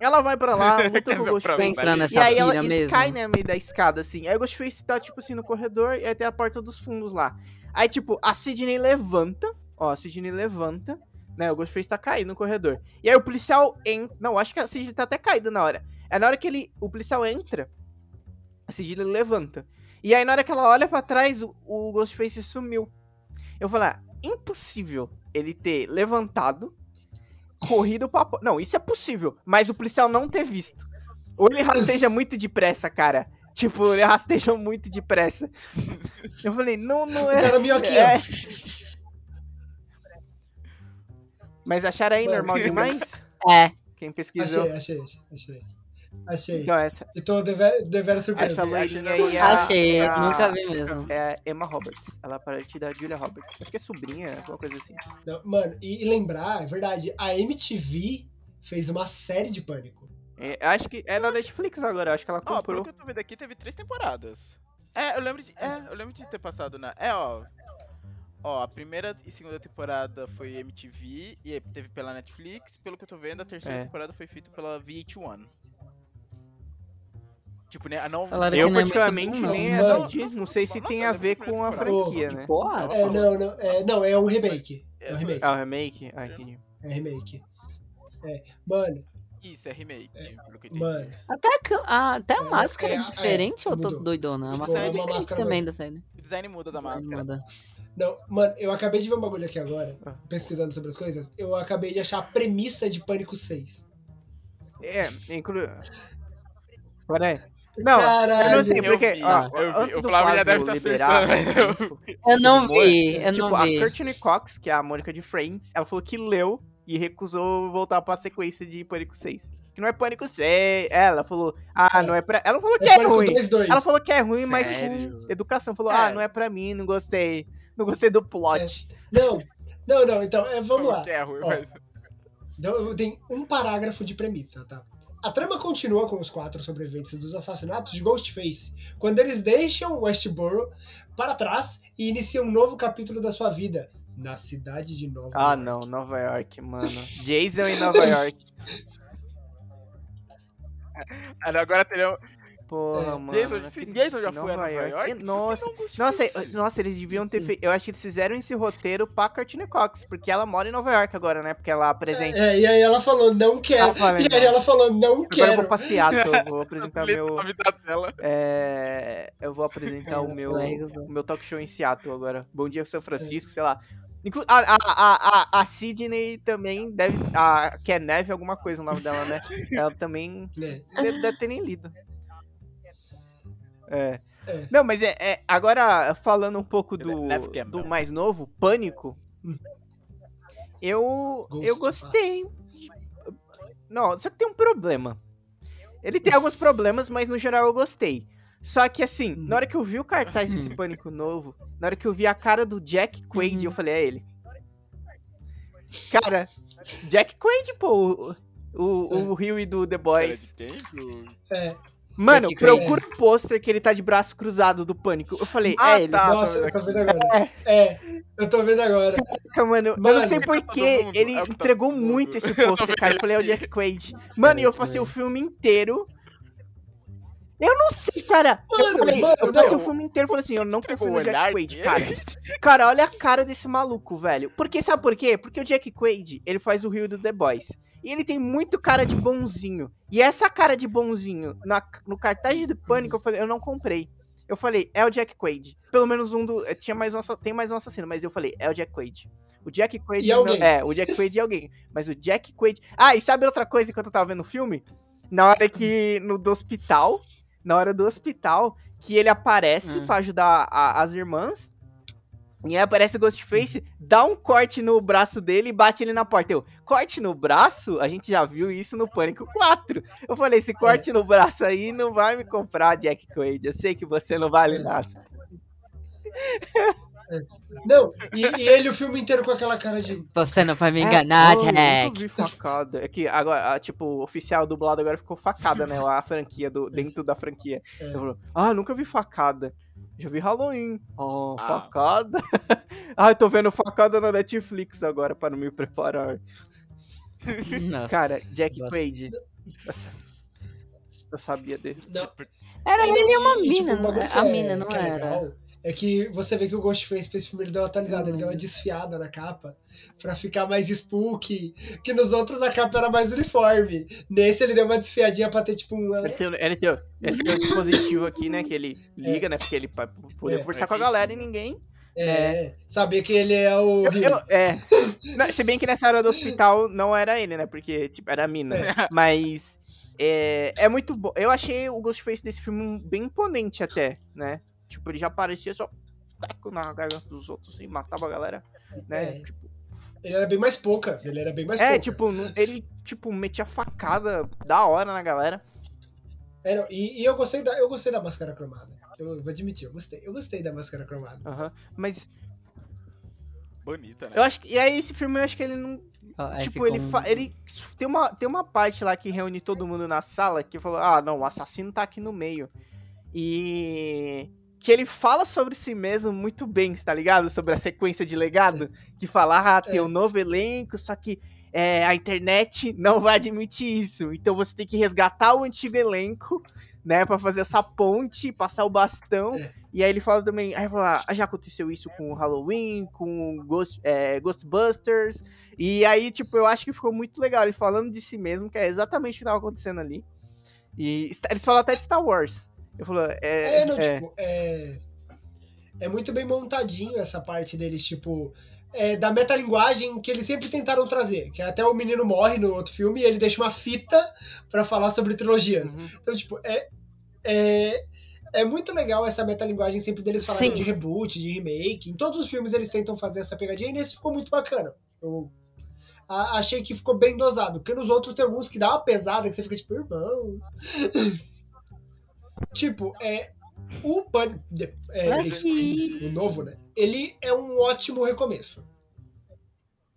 [SPEAKER 2] ela vai pra lá, luta com o Ghostface. E aí ela,
[SPEAKER 3] mesmo.
[SPEAKER 2] caem né, no meio da escada, assim. Aí o Ghostface tá, tipo assim, no corredor e aí tem a porta dos fundos lá. Aí, tipo, a Sidney levanta. Ó, a Sidney levanta. Né, o Ghostface tá caído no corredor. E aí o policial entra. Não, acho que a Sidney tá até caída na hora. É na hora que ele, o policial entra, a Sidney levanta. E aí na hora que ela olha pra trás, o, o Ghostface sumiu. Eu falei, ah, impossível ele ter levantado, corrido pra... Não, isso é possível, mas o policial não ter visto. Ou ele rasteja muito depressa, cara. Tipo, ele rasteja muito depressa. Eu falei, não, não
[SPEAKER 4] O
[SPEAKER 2] é.
[SPEAKER 4] cara meio aqui,
[SPEAKER 2] é. Mas acharam aí
[SPEAKER 4] Mano.
[SPEAKER 2] normal demais?
[SPEAKER 3] É.
[SPEAKER 2] Quem pesquisou?
[SPEAKER 4] Achei, achei, achei. Achei.
[SPEAKER 2] Então, essa,
[SPEAKER 4] E tô dever, deveras surpreso.
[SPEAKER 2] essa loirinha aí é,
[SPEAKER 3] Achei,
[SPEAKER 2] é a-
[SPEAKER 3] nunca vi mesmo.
[SPEAKER 2] é a Emma Roberts. Ela é parente da Julia Roberts. Acho que é sobrinha, alguma coisa assim.
[SPEAKER 4] Não, mano, e, e lembrar, é verdade, a MTV fez uma série de pânico.
[SPEAKER 2] É, acho que é na Netflix agora, acho que ela
[SPEAKER 1] Ó, pelo
[SPEAKER 2] comprou.
[SPEAKER 1] que eu tô vendo aqui, teve três temporadas. É, eu lembro de. É, eu lembro de ter passado na. É, ó. Ó, a primeira e segunda temporada foi MTV e teve pela Netflix. Pelo que eu tô vendo, a terceira
[SPEAKER 2] É.
[SPEAKER 1] temporada foi feita pela VH1. Tipo, né? Não.
[SPEAKER 3] Falaram
[SPEAKER 2] Eu
[SPEAKER 3] não é
[SPEAKER 2] particularmente
[SPEAKER 3] bom,
[SPEAKER 2] nem
[SPEAKER 4] não.
[SPEAKER 2] assisti, não sei se tem a ver com a franquia, né?
[SPEAKER 4] É, não, não, é, não, é um remake. É um
[SPEAKER 1] É,
[SPEAKER 4] remake.
[SPEAKER 2] Ah, o remake? Ah, entendi.
[SPEAKER 4] É remake. É, mano,
[SPEAKER 1] Isso, é remake, pelo que eu entendi.
[SPEAKER 4] mano.
[SPEAKER 3] Até a, ca- a- até a
[SPEAKER 4] É,
[SPEAKER 3] máscara
[SPEAKER 4] é,
[SPEAKER 3] é, diferente
[SPEAKER 4] é,
[SPEAKER 3] ou eu tô doidona? A
[SPEAKER 4] Ficou
[SPEAKER 3] máscara é
[SPEAKER 1] uma
[SPEAKER 3] diferente
[SPEAKER 4] máscara
[SPEAKER 3] também
[SPEAKER 4] nova.
[SPEAKER 3] da série.
[SPEAKER 1] O design muda da máscara.
[SPEAKER 3] Muda.
[SPEAKER 4] Não, mano, eu acabei de ver um bagulho aqui agora,
[SPEAKER 2] Ah.
[SPEAKER 4] pesquisando sobre as coisas. Eu acabei de achar a premissa de Pânico 6.
[SPEAKER 2] É, inclui. Pera aí. Não,
[SPEAKER 4] Caralho,
[SPEAKER 2] eu não sei,
[SPEAKER 1] eu
[SPEAKER 2] porque,
[SPEAKER 1] vi,
[SPEAKER 2] ó,
[SPEAKER 1] eu vi.
[SPEAKER 2] antes
[SPEAKER 1] O
[SPEAKER 2] do
[SPEAKER 1] Flávio já deve tá
[SPEAKER 2] liberar
[SPEAKER 1] acertando.
[SPEAKER 2] a info (laughs)
[SPEAKER 3] Eu não
[SPEAKER 2] humor,
[SPEAKER 3] vi, eu
[SPEAKER 2] tipo,
[SPEAKER 3] não
[SPEAKER 2] a
[SPEAKER 3] vi.
[SPEAKER 2] Courtney Cox, que é a Mônica de Friends, ela falou que leu e recusou voltar pra sequência de Pânico 6. Que não é Pânico 6. Ela falou, ah,
[SPEAKER 4] É.
[SPEAKER 2] não é pra. Ela falou que
[SPEAKER 4] É
[SPEAKER 2] é ruim.
[SPEAKER 4] 2, 2.
[SPEAKER 2] Ela falou que é ruim, mas com educação. Falou,
[SPEAKER 1] É.
[SPEAKER 2] ah, não é pra mim, não gostei. Não gostei do plot.
[SPEAKER 4] Não, não, não, então, é, vamos lá.
[SPEAKER 1] Que é ruim,
[SPEAKER 4] Ó,
[SPEAKER 1] mas-
[SPEAKER 4] Então, tem um parágrafo de premissa, tá? A trama continua com os quatro sobreviventes dos assassinatos de Ghostface, quando eles deixam Westboro para trás e iniciam um novo capítulo da sua vida na cidade de Nova
[SPEAKER 2] Ah,
[SPEAKER 4] York.
[SPEAKER 2] não, Nova York, mano. Jason em Nova (laughs) York.
[SPEAKER 1] Agora teria.
[SPEAKER 2] Porra,
[SPEAKER 4] É.
[SPEAKER 2] mano.
[SPEAKER 1] Jason- já foi a Nova York? Que
[SPEAKER 2] Nossa, nossa, nossa, eles deviam ter feito. Eu acho que eles fizeram esse roteiro pra Courtney Cox, porque ela mora em Nova York agora, né? Porque ela apresenta.
[SPEAKER 4] É, e aí ela falou, não quero.
[SPEAKER 2] Ah, falei,
[SPEAKER 4] e aí ela falou, não
[SPEAKER 2] Agora eu
[SPEAKER 4] quero.
[SPEAKER 2] vou pra Seattle, eu (laughs) vou apresentar meu.
[SPEAKER 1] a vida dela.
[SPEAKER 2] É, eu vou apresentar o meu, o meu talk show em Seattle agora. Bom dia, São Francisco, sei lá. Inclu a, a, a, a, a Sidney também deve. A, que é Neve, alguma coisa o nome dela, né? (laughs) Ela também
[SPEAKER 4] É.
[SPEAKER 2] deve, deve ter nem lido. É.
[SPEAKER 4] É.
[SPEAKER 2] Não, mas é, é- Agora, falando um pouco do,
[SPEAKER 1] Neve Campbell.
[SPEAKER 2] do mais novo, Pânico.
[SPEAKER 4] Hum.
[SPEAKER 2] Eu,
[SPEAKER 4] Ghost,
[SPEAKER 2] eu gostei. Não, só que tem um problema. Ele tem alguns problemas, mas no geral eu gostei. Só que assim,
[SPEAKER 4] Hum.
[SPEAKER 2] na hora que eu vi o cartaz desse Pânico novo, na hora que eu vi a cara do Jack Quaid,
[SPEAKER 3] Uhum.
[SPEAKER 2] eu falei, é ele. Cara, Jack Quaid, pô, o, o, o Huey do The Boys.
[SPEAKER 1] Cara, de quem? Do-
[SPEAKER 4] É.
[SPEAKER 2] Mano, procura o pôster que ele tá de braço cruzado do Pânico. Eu falei,
[SPEAKER 1] Ah,
[SPEAKER 2] é ele.
[SPEAKER 1] tá.
[SPEAKER 4] Nossa,
[SPEAKER 1] tô
[SPEAKER 4] eu tô
[SPEAKER 1] vendo
[SPEAKER 4] agora. É, eu tô vendo agora.
[SPEAKER 2] Caraca, (laughs) mano, eu
[SPEAKER 4] Mano,
[SPEAKER 2] não sei
[SPEAKER 1] é
[SPEAKER 2] porquê, ele
[SPEAKER 1] é
[SPEAKER 2] entregou muito esse (laughs) pôster, cara. Eu falei, é o. Jack Quaid. Mano, e eu
[SPEAKER 3] É,
[SPEAKER 2] passei o filme inteiro Eu não sei, cara. eu
[SPEAKER 4] Mano,
[SPEAKER 2] falei,
[SPEAKER 4] mano,
[SPEAKER 2] eu passei o filme inteiro e falei assim, eu não confio no
[SPEAKER 1] o olhar
[SPEAKER 2] Jack Quaid, cara. (laughs) Cara, olha a cara desse maluco, velho. Porque, sabe por quê? Porque o Jack Quaid, ele faz o Rio do The Boys. E ele tem muito cara de bonzinho. E essa cara de bonzinho, na- no cartaz do Pânico, eu falei, eu não comprei. Eu falei, é o Jack Quaid. Pelo menos um do. eh, Tinha mais um, tem mais um assassino, mas eu falei, é o Jack Quaid. O Jack Quaid.
[SPEAKER 4] E alguém.
[SPEAKER 2] é, o Jack Quaid e alguém. Mas o Jack Quaid. Ah, e sabe outra coisa enquanto eu tava vendo o filme? Na hora que. No do hospital. Na hora do hospital, que ele aparece
[SPEAKER 3] Hum.
[SPEAKER 2] pra ajudar a- as irmãs. E aí aparece o Ghostface, dá um corte no braço dele e bate ele na porta. Eu, corte no braço? A gente já viu isso no Pânico 4. Eu falei, esse corte no braço aí não vai me comprar, Jack Quaid. Eu sei que você não vale nada. (laughs)
[SPEAKER 4] Não, e, e ele o filme inteiro com aquela cara de.
[SPEAKER 3] Você não vai me enganar,
[SPEAKER 2] é, oh, eu
[SPEAKER 3] Jack.
[SPEAKER 2] nunca vi facada. É que agora, a, tipo, o oficial dublado agora ficou facada, né? A franquia, do, dentro da franquia.
[SPEAKER 4] É.
[SPEAKER 2] Eu falo, ah, nunca vi facada. Já vi Halloween. Oh,
[SPEAKER 1] Ah.
[SPEAKER 2] facada. (laughs) ah, eu tô vendo facada na Netflix agora para me preparar.
[SPEAKER 3] Não.
[SPEAKER 2] Cara, Jack
[SPEAKER 3] Gosto.
[SPEAKER 2] Quaid. Nossa, Eu sabia dele.
[SPEAKER 4] Não,
[SPEAKER 3] Era ele e uma
[SPEAKER 4] tipo,
[SPEAKER 3] mina, né?
[SPEAKER 4] que
[SPEAKER 3] A
[SPEAKER 4] é-
[SPEAKER 3] mina, não
[SPEAKER 4] é
[SPEAKER 3] era.
[SPEAKER 4] legal É que você vê que o Ghostface pra esse filme ele deu uma atualizada, ele deu uma desfiada na capa pra ficar mais spooky, que nos outros a capa era mais uniforme. Nesse ele deu uma desfiadinha pra ter tipo um.
[SPEAKER 2] Ele tem, ele, tem, ele tem um dispositivo aqui, né? Que ele liga, né? Porque ele pra poder
[SPEAKER 4] É.
[SPEAKER 2] conversar com a galera e ninguém.
[SPEAKER 4] É, saber que ele é o.
[SPEAKER 2] Eu- eu- é. (laughs) Se bem que nessa hora do hospital não era ele, né? Porque, tipo, era a mina.
[SPEAKER 4] É.
[SPEAKER 2] Mas. É, é muito bom. Eu achei o Ghostface desse filme bem imponente até, né? Tipo, ele já parecia só taco na garganta dos outros e matava a galera, né?
[SPEAKER 4] É.
[SPEAKER 2] Tipo,
[SPEAKER 4] Ele era bem mais poucas, ele era bem mais
[SPEAKER 2] é,
[SPEAKER 4] pouca.
[SPEAKER 2] tipo, ele, tipo, metia facada da hora na galera.
[SPEAKER 4] É, não, e, e eu gostei da, eu gostei da máscara cromada. Eu vou admitir, eu gostei. Eu gostei da máscara cromada.
[SPEAKER 2] Aham. Mas
[SPEAKER 1] Bonita, né?
[SPEAKER 2] eu acho que. E aí, esse filme eu acho que ele não.
[SPEAKER 3] Ó, aí
[SPEAKER 2] tipo, ele,
[SPEAKER 3] um-
[SPEAKER 2] ele. Tem uma, tem uma parte lá que reúne todo mundo na sala que falou: ah, não, o assassino tá aqui no meio. E. Que ele fala sobre si mesmo muito bem, tá ligado? Sobre a sequência de legado. Que fala, ah, tem
[SPEAKER 4] É.
[SPEAKER 2] um novo elenco, só que é, a internet não vai admitir isso. Então você tem que resgatar o antigo elenco, né? Pra fazer essa ponte, passar o bastão.
[SPEAKER 4] É.
[SPEAKER 2] E aí ele fala também, aí fala, ah, já aconteceu isso com o Halloween, com Ghost, é, Ghostbusters. E aí, tipo, eu acho que ficou muito legal ele falando de si mesmo, que é exatamente o que tava acontecendo ali. E eles falam até de Star Wars. Eu falo, é.
[SPEAKER 4] É, não,
[SPEAKER 2] é.
[SPEAKER 4] tipo, é. É muito bem montadinho essa parte deles, tipo. é, da metalinguagem que eles sempre tentaram trazer. Que até o menino morre no outro filme e ele deixa uma fita pra falar sobre trilogias.
[SPEAKER 2] Uhum.
[SPEAKER 4] Então, tipo, é. É, é muito legal essa metalinguagem sempre deles falarem
[SPEAKER 2] Sim.
[SPEAKER 4] de reboot, de remake. Em todos os filmes eles tentam fazer essa pegadinha e nesse ficou muito bacana. Eu a- achei que ficou bem dosado. Porque nos outros tem alguns que dá uma pesada que você fica tipo, irmão. (laughs) tipo, é. O Pan. É, o novo, né? Ele é um ótimo recomeço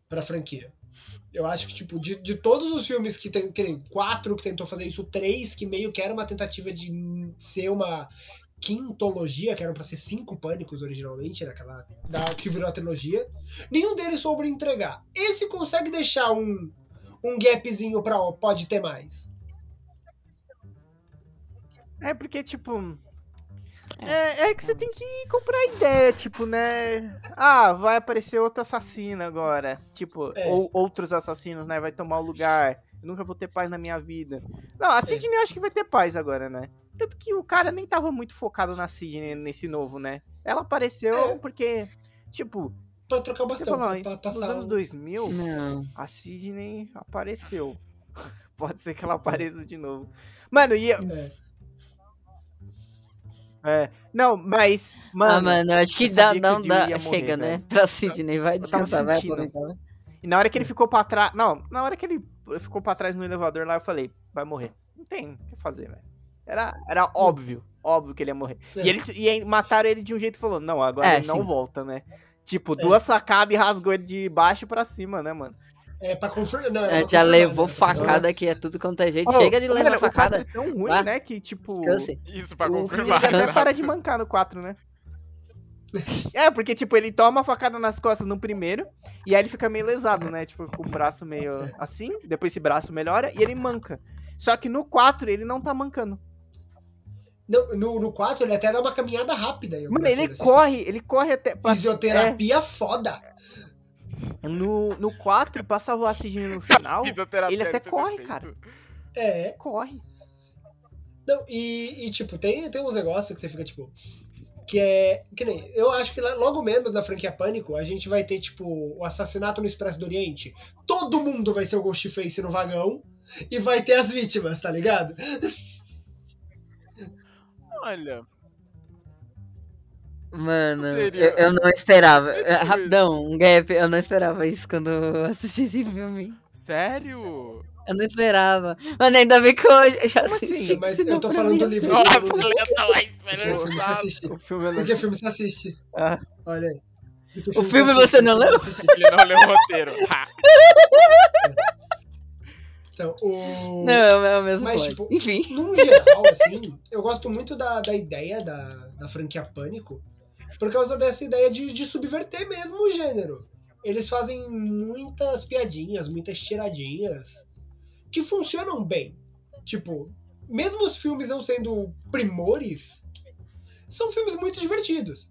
[SPEAKER 4] pra franquia. Eu acho que, tipo, de, de todos os filmes que tem, que nem quatro que tentou fazer isso, três que meio que era uma tentativa de ser uma quintologia, que eram pra ser cinco pânicos originalmente, naquela da, que virou a trilogia. Nenhum deles soube entregar. Esse consegue deixar um, um gapzinho pra ó, pode ter mais.
[SPEAKER 2] É porque, tipo. É, é que você tem que comprar ideia, tipo, né? Ah, vai aparecer outro assassino agora. Tipo,
[SPEAKER 4] É.
[SPEAKER 2] ou outros assassinos, né? Vai tomar o lugar. Eu nunca vou ter paz na minha vida. Não, a Sidney eu acho que vai ter paz agora, né? Tanto que o cara nem tava muito focado na Sidney nesse novo, né? Ela apareceu
[SPEAKER 4] É.
[SPEAKER 2] porque, tipo,
[SPEAKER 4] Pra trocar o bastão,
[SPEAKER 2] falou,
[SPEAKER 4] pra, pra
[SPEAKER 2] nos anos
[SPEAKER 4] o...
[SPEAKER 2] 2000,
[SPEAKER 3] Não.
[SPEAKER 2] a Sidney apareceu. (laughs) Pode ser que ela apareça de novo. Mano, e.
[SPEAKER 4] É.
[SPEAKER 2] É, não, mas. Mano,
[SPEAKER 3] ah, mano, eu acho que dá,
[SPEAKER 2] que
[SPEAKER 3] não
[SPEAKER 2] Jill
[SPEAKER 3] dá.
[SPEAKER 2] morrer,
[SPEAKER 3] Chega, né?
[SPEAKER 2] velho.
[SPEAKER 3] Pra Sidney, vai descansar, vai aproveitar.
[SPEAKER 2] E na hora que ele ficou pra trás. Não, na hora que ele ficou pra trás no elevador lá, eu falei, vai morrer. Não tem o que fazer, velho. Era, era óbvio, óbvio que ele ia morrer.
[SPEAKER 4] É.
[SPEAKER 2] E eles e aí mataram ele de um jeito e falou, não, agora
[SPEAKER 3] É,
[SPEAKER 2] ele não
[SPEAKER 3] sim.
[SPEAKER 2] volta, né? Tipo,
[SPEAKER 4] É.
[SPEAKER 2] duas sacadas e rasgou ele de baixo pra cima, né, mano?
[SPEAKER 4] É pra confirmar. Não, é
[SPEAKER 3] É, já levou facada aqui, é tudo quanto é jeito.
[SPEAKER 2] Ô,
[SPEAKER 3] Chega de levar facada.
[SPEAKER 2] é tão ruim,
[SPEAKER 3] Vá.
[SPEAKER 2] né, que tipo...
[SPEAKER 3] Descanse.
[SPEAKER 1] Isso pra
[SPEAKER 2] o
[SPEAKER 1] confirmar.
[SPEAKER 2] Feliz até
[SPEAKER 1] né?
[SPEAKER 2] para de mancar no 4, né? É, porque, tipo, ele toma a facada nas costas no primeiro, e aí ele fica meio lesado, né? Tipo, com o braço meio assim, depois esse braço melhora, e ele manca. Só que no 4 ele não tá mancando.
[SPEAKER 4] No, no, no 4, ele até dá uma caminhada rápida.
[SPEAKER 2] Mano, ele corre, ele corre até. passa-
[SPEAKER 4] Fisioterapia foda.
[SPEAKER 2] No, no 4, passa o acidinho no final. (laughs) Ele até corre, cara.
[SPEAKER 4] É.
[SPEAKER 2] Corre.
[SPEAKER 4] Não, e, e, tipo, tem, tem uns negócios que você fica, tipo. Que é. Que nem. Eu acho que lá- logo menos na franquia Pânico, a gente vai ter, tipo, o assassinato no Expresso do Oriente. Todo mundo vai ser o Ghostface no vagão. E vai ter as vítimas, tá ligado?
[SPEAKER 1] Olha,
[SPEAKER 3] Mano, eu, eu não esperava.
[SPEAKER 1] É
[SPEAKER 3] É, Rapidão, um gap, eu não esperava isso quando eu assisti esse filme.
[SPEAKER 1] sério?
[SPEAKER 3] Eu não esperava. Mano, ainda bem que eu já
[SPEAKER 2] Como
[SPEAKER 3] assisti.
[SPEAKER 2] assim?
[SPEAKER 4] Mas eu tô falando
[SPEAKER 3] mim
[SPEAKER 4] do livro.
[SPEAKER 1] Nossa,
[SPEAKER 4] Porque
[SPEAKER 1] eu tava
[SPEAKER 4] o
[SPEAKER 1] esperando.
[SPEAKER 4] filme você assiste.
[SPEAKER 2] O filme não.
[SPEAKER 4] Porque o filme você assiste.
[SPEAKER 2] Ah.
[SPEAKER 4] Olha aí. Porque
[SPEAKER 3] O filme você não leu?
[SPEAKER 1] Ele não leu o roteiro. (laughs)
[SPEAKER 4] Então, o.
[SPEAKER 3] Não, é o mesmo
[SPEAKER 4] Mas,
[SPEAKER 3] plot.
[SPEAKER 4] tipo,
[SPEAKER 3] Enfim.
[SPEAKER 4] Num geral, assim, eu gosto muito da, da ideia da, da franquia Pânico por causa dessa ideia de, de subverter mesmo o gênero. Eles fazem muitas piadinhas, muitas tiradinhas que funcionam bem. Tipo, mesmo os filmes não sendo primores, são filmes muito divertidos.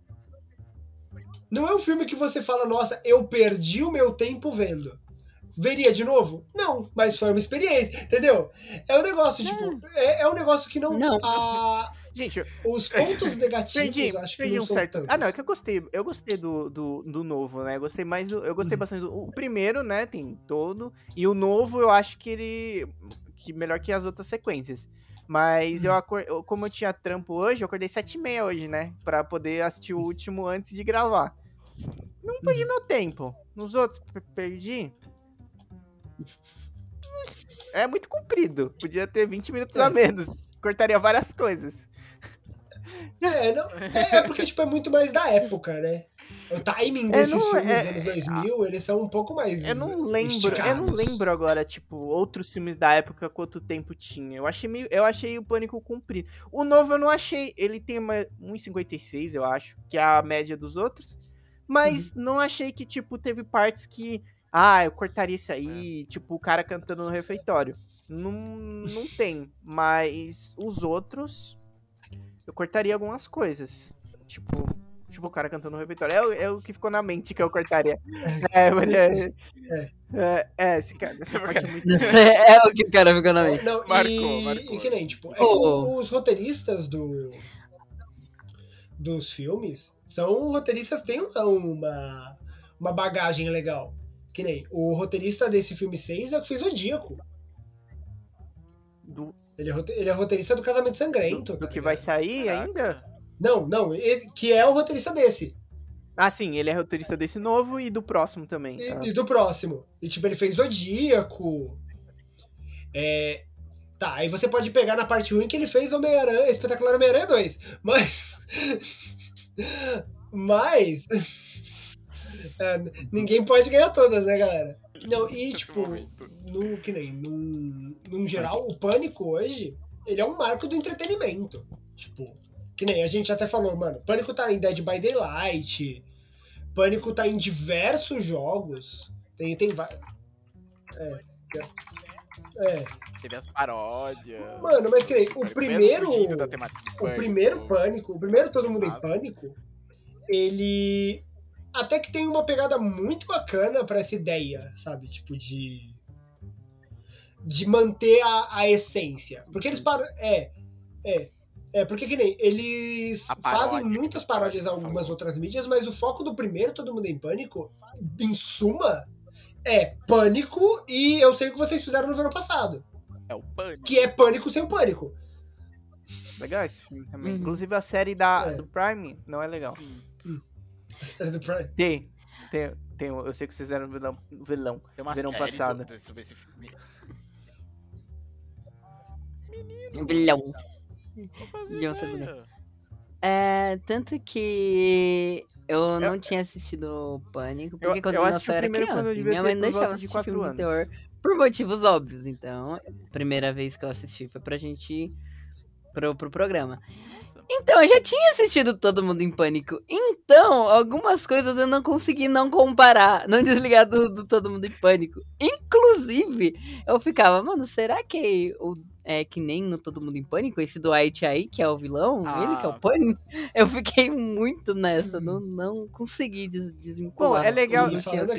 [SPEAKER 4] Não é um filme que você fala, nossa, eu perdi o meu tempo vendo. Veria de novo? Não, mas foi uma experiência, entendeu? É um negócio, tipo, é, é um negócio que não.
[SPEAKER 3] Não.
[SPEAKER 4] a-
[SPEAKER 2] Gente,
[SPEAKER 4] os (laughs) pontos negativos,
[SPEAKER 2] perdi,
[SPEAKER 4] acho que
[SPEAKER 2] perdi
[SPEAKER 4] não
[SPEAKER 2] um certo.
[SPEAKER 4] tantos.
[SPEAKER 2] Ah, não, é que eu gostei. Eu gostei do, do, do novo, né? Eu gostei mais do. Eu gostei
[SPEAKER 4] Uhum.
[SPEAKER 2] bastante do. O primeiro, né? Tem todo. E o novo, eu acho que ele. Que melhor que as outras sequências. Mas eu,
[SPEAKER 4] Uhum.
[SPEAKER 2] acor... eu- como eu tinha trampo hoje, eu acordei sete e meia hoje, né? Pra poder assistir o último antes de gravar. Não perdi
[SPEAKER 4] Uhum.
[SPEAKER 2] meu tempo. Nos outros, per- perdi. (laughs) É muito comprido. Podia ter 20 minutos
[SPEAKER 4] É.
[SPEAKER 2] a menos. Cortaria várias coisas.
[SPEAKER 4] É, não, é, é porque tipo, é muito mais da época, né? O timing
[SPEAKER 2] É,
[SPEAKER 4] desses
[SPEAKER 2] não,
[SPEAKER 4] filmes
[SPEAKER 2] é-
[SPEAKER 4] dos anos 2000, eles são um pouco mais
[SPEAKER 2] Eu não lembro, eu
[SPEAKER 4] esticados.
[SPEAKER 2] não lembro agora, tipo, outros filmes da época quanto tempo tinha. Eu achei meio, eu achei o Pânico comprido. O novo eu não achei, ele tem uma 1.56, eu acho, que é a média dos outros. Mas
[SPEAKER 4] Uhum.
[SPEAKER 2] não achei que tipo teve partes que ah, eu cortaria isso aí, tipo o cara cantando no refeitório. Não, não tem, mas os outros eu cortaria algumas coisas. Tipo, tipo o cara cantando no refeitório. É, o- é o que ficou na mente que eu cortaria. É, (laughs) mas é, é, é, esse cara, essa parte é muito (laughs)
[SPEAKER 3] é o que o cara ficou na mente.
[SPEAKER 4] Não,
[SPEAKER 1] Marcou,
[SPEAKER 4] e,
[SPEAKER 1] marcou.
[SPEAKER 4] e que nem, tipo, é
[SPEAKER 3] Oh.
[SPEAKER 4] os roteiristas do dos filmes são roteiristas que têm uma, uma bagagem legal. Que nem o roteirista desse filme 6 é o que fez Zodíaco.
[SPEAKER 2] do,
[SPEAKER 4] Ele é, rote- ele é roteirista do Casamento Sangrento.
[SPEAKER 2] do, do
[SPEAKER 4] tá
[SPEAKER 2] que vai sair
[SPEAKER 1] Caraca.
[SPEAKER 2] ainda.
[SPEAKER 4] Não, não, ele- que é o roteirista desse.
[SPEAKER 2] Ah, sim, ele é roteirista desse novo e do próximo também.
[SPEAKER 4] E,
[SPEAKER 2] Ah.
[SPEAKER 4] e do próximo. E tipo, ele fez Zodíaco. É. Tá, aí você pode pegar na parte ruim que ele fez Homem-Aranha, Espetacular Homem-Aranha 2. Mas. (laughs) Mas. (laughs) é, ninguém pode ganhar todas, né, galera? Não, (laughs) e tipo, no, que nem, num, num geral, o Pânico hoje, ele é um marco do entretenimento. Tipo, que nem a gente até falou, mano, Pânico tá em Dead by Daylight, Pânico tá em diversos jogos, tem, tem vários. É, é,
[SPEAKER 1] Teve as paródias.
[SPEAKER 4] mano, mas que nem, o primeiro, o
[SPEAKER 1] Pânico.
[SPEAKER 4] primeiro Pânico, o primeiro Todo Mundo em. Pânico, ele até que tem uma pegada muito bacana pra essa ideia, sabe? Tipo, de. De manter a, a essência. Porque eles param. É. É. É, porque que nem. Eles
[SPEAKER 1] paródia,
[SPEAKER 4] fazem muitas paródias a algumas outras mídias, mas o foco do primeiro, Todo Mundo em Pânico, em suma, é pânico e eu sei o que vocês fizeram no verão passado.
[SPEAKER 1] É o Pânico.
[SPEAKER 4] Que é pânico sem o pânico.
[SPEAKER 2] Legal esse filme também.
[SPEAKER 3] Uhum.
[SPEAKER 2] Inclusive a série da,
[SPEAKER 4] É.
[SPEAKER 2] do Prime não é legal.
[SPEAKER 4] É do Prime.
[SPEAKER 2] Tem, tem, tem. Eu sei que vocês fizeram vilão. vilão.
[SPEAKER 1] Tem uma
[SPEAKER 2] Verão
[SPEAKER 1] série
[SPEAKER 2] passado.
[SPEAKER 1] do- sobre esse filme.
[SPEAKER 3] Bilhão, sabe,
[SPEAKER 1] ideia.
[SPEAKER 3] É, tanto que eu não tinha assistido o Pânico, porque
[SPEAKER 2] Eu-
[SPEAKER 3] quando
[SPEAKER 2] eu
[SPEAKER 3] eu,
[SPEAKER 2] assisti o
[SPEAKER 3] eu era
[SPEAKER 2] eu
[SPEAKER 3] criança,
[SPEAKER 2] devia
[SPEAKER 3] minha mãe
[SPEAKER 2] ter
[SPEAKER 3] não
[SPEAKER 2] por
[SPEAKER 3] deixava
[SPEAKER 2] de
[SPEAKER 3] assistir filme de
[SPEAKER 2] anos.
[SPEAKER 3] terror por motivos óbvios. Então, a primeira vez que eu assisti foi pra gente pro, pro programa. Então, eu já tinha assistido Todo Mundo em Pânico. Então, algumas coisas eu não consegui não comparar, não desligar do, do Todo Mundo em Pânico. Inclusive, eu ficava, mano, será que o, é que nem no Todo Mundo em Pânico, esse Dwight aí, que é o vilão,
[SPEAKER 1] Ah.
[SPEAKER 3] ele que é o Pânico? (laughs) Eu fiquei muito nessa, não, não consegui des
[SPEAKER 2] Bom,
[SPEAKER 3] desvincular.
[SPEAKER 2] é legal.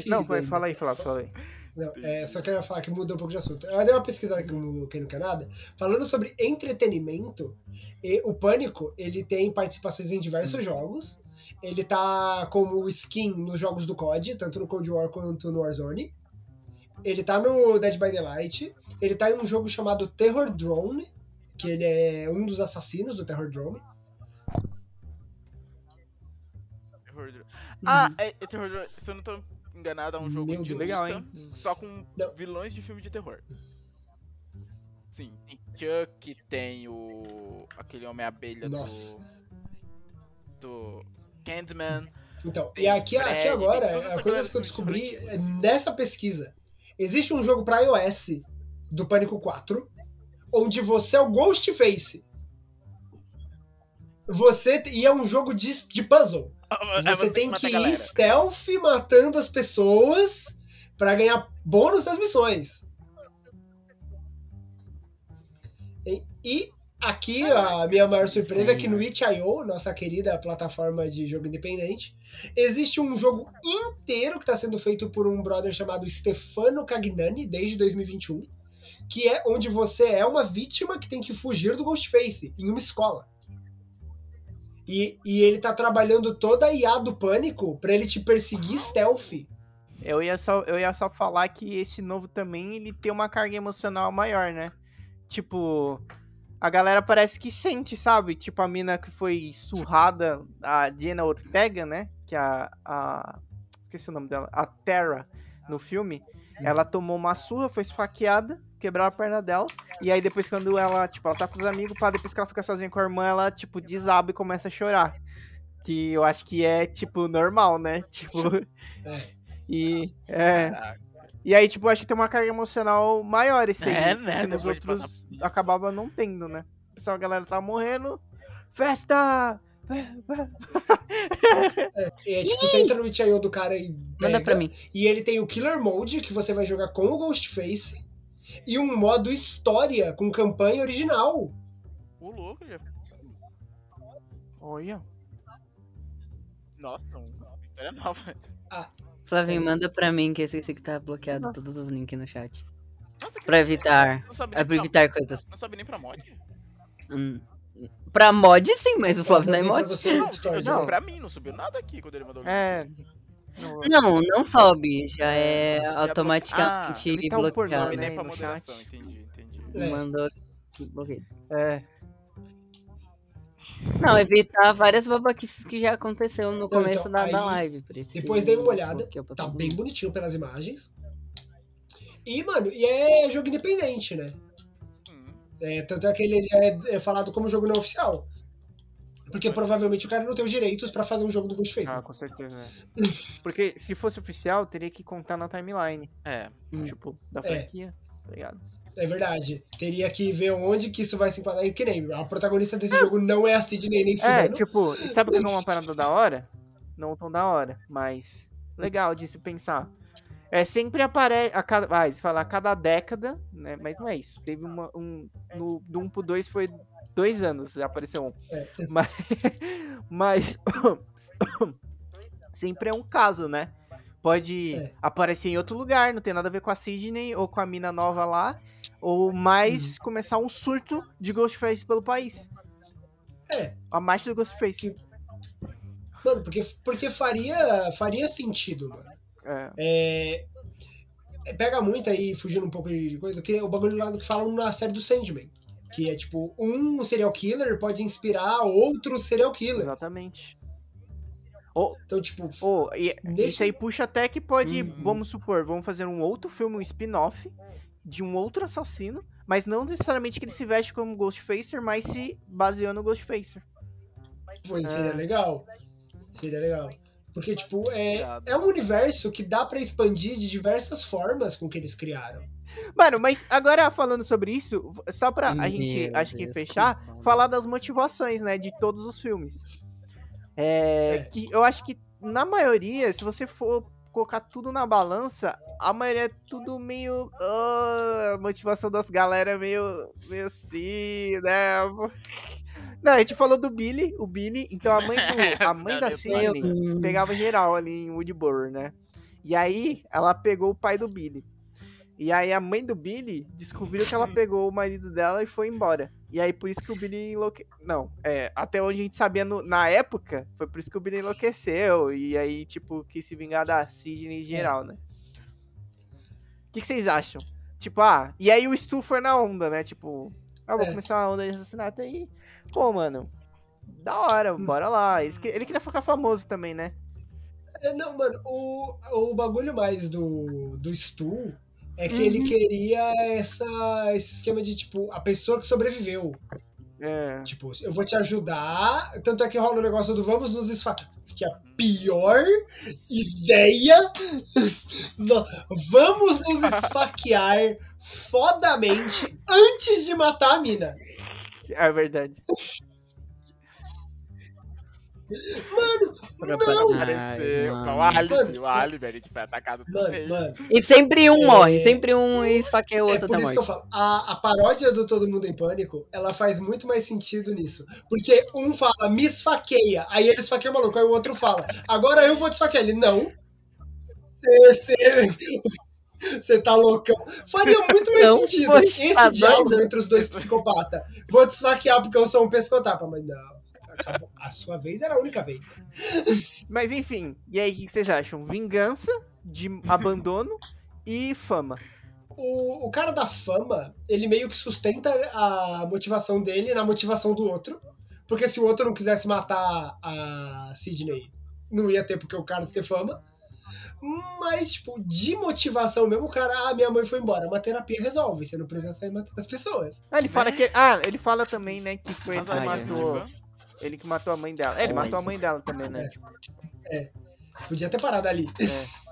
[SPEAKER 3] Não
[SPEAKER 2] foi, fala aí, fala, fala aí.
[SPEAKER 4] Não, é, só quero falar que mudou um pouco de assunto. Eu dei uma pesquisada aqui no, aqui no Canadá, falando sobre entretenimento. E o Pânico, ele tem participações em diversos jogos. Ele tá como skin nos jogos do COD, tanto no Cold War quanto no Warzone. Ele tá no Dead by Daylight. Ele tá em um jogo chamado Terror Drone, que ele é um dos assassinos do Terror Drone.
[SPEAKER 1] Terror Drone. Ah, é, é Terror Drone. Se eu não tô enganado, é um jogo
[SPEAKER 4] Meu
[SPEAKER 1] de
[SPEAKER 4] Deus.
[SPEAKER 2] Legal, hein?
[SPEAKER 1] só com
[SPEAKER 4] Não.
[SPEAKER 1] vilões de filme de terror. Sim, tem Chuck, tem o. aquele Homem-Abelha do.
[SPEAKER 4] Nossa.
[SPEAKER 1] do. Candyman.
[SPEAKER 4] Então, e aqui,
[SPEAKER 1] Fred,
[SPEAKER 4] aqui agora,
[SPEAKER 1] galera
[SPEAKER 4] coisas que eu descobri é, nessa pesquisa. Existe um jogo pra iOS do Pânico 4, onde você é o Ghostface. Você e é um jogo de, de puzzle.
[SPEAKER 1] É,
[SPEAKER 4] Você tem
[SPEAKER 1] mata
[SPEAKER 4] que
[SPEAKER 1] a
[SPEAKER 4] ir stealth matando as pessoas pra ganhar bônus das missões. E, e aqui a minha maior surpresa é que no itch.io, nossa querida plataforma de jogo independente, existe um jogo inteiro que está sendo feito por um brother chamado Stefano Cagnani desde 2021, que é onde você é uma vítima que tem que fugir do Ghostface em uma escola. E, e ele tá trabalhando toda a IA do pânico pra ele te perseguir stealth.
[SPEAKER 2] Eu ia, só, eu ia só falar que esse novo também ele tem uma carga emocional maior, né? Tipo, a galera parece que sente, sabe? Tipo, a mina que foi surrada, a Diana Ortega, né? Que é a, a. Esqueci o nome dela. A Terra no filme. Ela tomou uma surra, foi esfaqueada, quebraram a perna dela. E aí depois quando ela, tipo, ela tá com os amigos, pá, depois que ela fica sozinha com a irmã, ela, tipo, desaba e começa a chorar. Que eu acho que é, tipo, normal, né? (laughs) Tipo.
[SPEAKER 4] É.
[SPEAKER 2] E. É.
[SPEAKER 1] Caraca.
[SPEAKER 2] E aí, tipo, acho que tem uma carga emocional maior esse aí.
[SPEAKER 1] É,
[SPEAKER 2] que
[SPEAKER 1] né?
[SPEAKER 2] nos
[SPEAKER 1] Depois de
[SPEAKER 2] outros acabava não tendo, né? O pessoal, a galera tava morrendo. Festa!
[SPEAKER 4] É, tipo, você entra no itch.io do cara e
[SPEAKER 3] Manda
[SPEAKER 4] pega,
[SPEAKER 3] pra mim.
[SPEAKER 4] E ele tem o Killer Mode, que você vai jogar com o Ghostface. E um modo história, com campanha original.
[SPEAKER 1] O louco já.
[SPEAKER 2] Olha.
[SPEAKER 1] Nossa, uma história nova.
[SPEAKER 3] Flavinho, manda pra mim que esse, esse que tá bloqueado todos os links no chat.
[SPEAKER 1] Nossa,
[SPEAKER 3] Pra evitar.
[SPEAKER 1] Não sabe
[SPEAKER 3] É
[SPEAKER 1] nem
[SPEAKER 3] pra
[SPEAKER 1] pra,
[SPEAKER 3] evitar coisas.
[SPEAKER 1] não sabe nem pra mod?
[SPEAKER 3] Hum. Pra mod, sim, mas o Flávio não é mod.
[SPEAKER 1] não, não. pra mim, não subiu nada aqui quando ele mandou o link.
[SPEAKER 2] É. Não,
[SPEAKER 3] Não, não sobe. Já é
[SPEAKER 1] Já
[SPEAKER 3] automaticamente
[SPEAKER 2] Ah, ele tá um por
[SPEAKER 3] bloqueado.
[SPEAKER 2] nome,
[SPEAKER 1] nem
[SPEAKER 2] né,
[SPEAKER 1] pra
[SPEAKER 2] no
[SPEAKER 1] moderação,
[SPEAKER 2] chat.
[SPEAKER 1] entendi, entendi.
[SPEAKER 4] É.
[SPEAKER 3] Mandou bloqueio.
[SPEAKER 2] É.
[SPEAKER 3] Não, evitar várias babaquices que já aconteceu no
[SPEAKER 4] Não,
[SPEAKER 3] começo
[SPEAKER 4] então,
[SPEAKER 3] da,
[SPEAKER 4] aí,
[SPEAKER 3] da live. Por isso
[SPEAKER 4] Depois dei uma olhada,
[SPEAKER 3] bloqueou pra
[SPEAKER 4] tá
[SPEAKER 3] todo
[SPEAKER 4] bem
[SPEAKER 3] mundo.
[SPEAKER 4] bonitinho pelas imagens. E, mano, e é jogo independente, né?
[SPEAKER 1] Hum,
[SPEAKER 4] É, tanto é que ele é, é falado como jogo não oficial. Porque provavelmente o cara não tem os direitos pra fazer um jogo do Ghostface.
[SPEAKER 2] Ah, com certeza. é. Porque se fosse oficial, teria que contar na timeline.
[SPEAKER 1] É.
[SPEAKER 3] Hum.
[SPEAKER 2] Tipo, da
[SPEAKER 4] É.
[SPEAKER 2] franquia. Tá ligado?
[SPEAKER 4] É verdade. Teria que ver onde que isso vai se enquadrar. E que nem a protagonista desse jogo não é a Sidney nem
[SPEAKER 2] É,
[SPEAKER 4] fudendo.
[SPEAKER 2] tipo, e sabe que é uma parada da hora? Não tão da hora, mas legal de se pensar. É, sempre aparece, a cada, vai, se falar a cada década, né, mas não é isso. Teve uma, um, no, do 1 pro 2 foi dois anos, já apareceu um.
[SPEAKER 4] É. (laughs)
[SPEAKER 2] Mas, mas (coughs) sempre é um caso, né? Pode
[SPEAKER 4] É.
[SPEAKER 2] aparecer em outro lugar, não tem nada a ver com a Sidney ou com a mina nova lá, ou mais começar um surto de Ghostface pelo país.
[SPEAKER 4] É.
[SPEAKER 2] A mais do Ghostface.
[SPEAKER 4] Mano, porque, porque faria, faria sentido, mano.
[SPEAKER 2] É.
[SPEAKER 4] É, é, pega muito aí, fugindo um pouco de coisa, que é o bagulho lá do que falam na série do Sandman. Que é tipo, um serial killer pode inspirar outro serial killer.
[SPEAKER 2] Exatamente.
[SPEAKER 4] Então, tipo,
[SPEAKER 2] Oh, e,
[SPEAKER 4] Nesse-
[SPEAKER 2] Isso aí puxa até que pode,
[SPEAKER 3] Uhum.
[SPEAKER 2] vamos supor, vamos fazer um outro filme, um spin-off de um outro assassino, mas não necessariamente que ele se veste como Ghostfacer, mas se baseando no Ghostfacer.
[SPEAKER 4] Pois seria
[SPEAKER 2] É.
[SPEAKER 4] legal. Seria legal. Porque, tipo, é, é um universo que dá pra expandir de diversas formas com que eles criaram.
[SPEAKER 2] Mano, mas agora falando sobre isso, só pra a
[SPEAKER 3] Meu
[SPEAKER 2] gente, acho que
[SPEAKER 3] Deus,
[SPEAKER 2] fechar,
[SPEAKER 3] bom.
[SPEAKER 2] falar das motivações, né, de todos os filmes. É,
[SPEAKER 4] É.
[SPEAKER 2] que eu acho que na maioria, se você for colocar tudo na balança, a maioria é tudo meio ah, a motivação das galera é meio meio assim, né? (laughs) Não, a gente falou do Billy, o Billy, então a mãe do, a mãe (laughs) da Sidney
[SPEAKER 3] Deus.
[SPEAKER 2] pegava geral ali em Woodborough, né? E aí ela pegou o pai do Billy. E aí a mãe do Billy descobriu que ela pegou o marido dela e foi embora. E aí por isso que o Billy enlouque... Não, é, até onde a gente sabia no- na época, foi por isso que o Billy enlouqueceu. E aí, tipo, quis se vingar da Sidney em geral, né? O que, que vocês acham? Tipo, ah, e aí o Stu foi na onda, né? Tipo, ah, vou
[SPEAKER 4] É.
[SPEAKER 2] começar uma onda de assassinato aí. Pô, mano, da hora,
[SPEAKER 4] Hum.
[SPEAKER 2] bora lá. Ele ele queria ficar famoso também, né?
[SPEAKER 4] É, não, mano, o, o bagulho mais do, do Stu é que
[SPEAKER 3] Uhum.
[SPEAKER 4] ele queria essa, esse esquema de, tipo, a pessoa que sobreviveu.
[SPEAKER 2] É.
[SPEAKER 4] Tipo, eu vou te ajudar. Tanto é que rola o negócio do vamos nos esfaquear. Que é a pior ideia. (laughs) Não, vamos nos esfaquear fodamente antes de matar a mina.
[SPEAKER 2] É verdade.
[SPEAKER 3] Pra
[SPEAKER 4] Não.
[SPEAKER 5] Apareceu. O
[SPEAKER 3] mano.
[SPEAKER 5] álibi, o álibi, a gente foi atacado
[SPEAKER 4] Mano,
[SPEAKER 5] também.
[SPEAKER 4] mano.
[SPEAKER 3] E sempre um
[SPEAKER 4] É.
[SPEAKER 3] morre, sempre um esfaqueia o
[SPEAKER 4] É
[SPEAKER 3] outro
[SPEAKER 4] por
[SPEAKER 3] até
[SPEAKER 4] isso que eu
[SPEAKER 3] morte.
[SPEAKER 4] falo, a, a paródia do Todo Mundo em Pânico, ela faz muito mais sentido nisso. Porque um fala, me esfaqueia, aí ele esfaqueia o maluco, aí o outro fala, agora eu vou te esfaquear. Ele, não. Você tá loucão. Faria muito mais
[SPEAKER 3] Não,
[SPEAKER 4] sentido
[SPEAKER 3] poxa,
[SPEAKER 4] esse
[SPEAKER 3] tá
[SPEAKER 4] diálogo
[SPEAKER 3] doido?
[SPEAKER 4] entre os dois psicopatas. Vou te esfaquear porque eu sou um pescotapa. Mas não. A sua vez era a única vez.
[SPEAKER 2] Mas enfim, e aí o que vocês acham? Vingança, de abandono e fama.
[SPEAKER 4] O, o cara da fama, ele meio que sustenta a motivação dele na motivação do outro. Porque se o outro não quisesse matar a Sidney, não ia ter porque o cara ter fama. Mas, tipo, de motivação mesmo, o cara, ah, minha mãe foi embora. Uma terapia resolve, você não precisa sair matando as pessoas.
[SPEAKER 2] Ah, ele fala
[SPEAKER 5] Né?
[SPEAKER 2] que. Ah, ele fala também, né, que foi ele que matou.
[SPEAKER 5] Tipo,
[SPEAKER 2] Ele que matou a mãe dela. É, ele matou a mãe dela também, né?
[SPEAKER 4] Podia ter parado ali.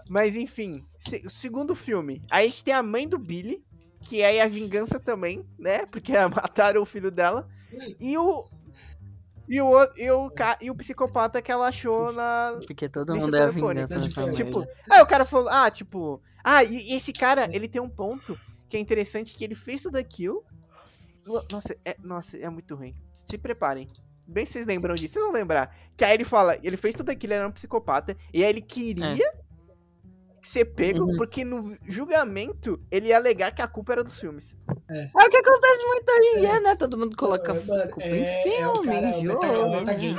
[SPEAKER 2] Mas enfim, se- o segundo filme. Aí a gente tem a mãe do Billy, que é a vingança também, né? Porque (laughs) mataram o filho dela. E o. E o, e o, e o psicopata que ela achou na.
[SPEAKER 3] Porque todo mundo é a vingança
[SPEAKER 4] tipo,
[SPEAKER 3] nessa
[SPEAKER 2] Tipo, aí o cara falou, ah, tipo, ah, e, e esse cara, ele tem um ponto que é interessante, que ele fez tudo aquilo. No- Nossa, é, nossa, é muito ruim. Se preparem. Bem vocês lembram disso, vocês vão lembrar. Que aí ele fala, ele fez tudo aquilo, ele era um psicopata, e aí ele queria ser pego,
[SPEAKER 3] Uhum.
[SPEAKER 2] porque no julgamento ele ia alegar que a culpa era dos filmes.
[SPEAKER 3] É o que acontece muito hoje em
[SPEAKER 4] É.
[SPEAKER 3] dia, né? Todo mundo coloca
[SPEAKER 4] É, mano,
[SPEAKER 3] culpa
[SPEAKER 4] é-
[SPEAKER 3] em
[SPEAKER 4] é o
[SPEAKER 3] filme,
[SPEAKER 4] cara, é o
[SPEAKER 3] em
[SPEAKER 4] meta- é o
[SPEAKER 3] jogo.
[SPEAKER 4] metagame.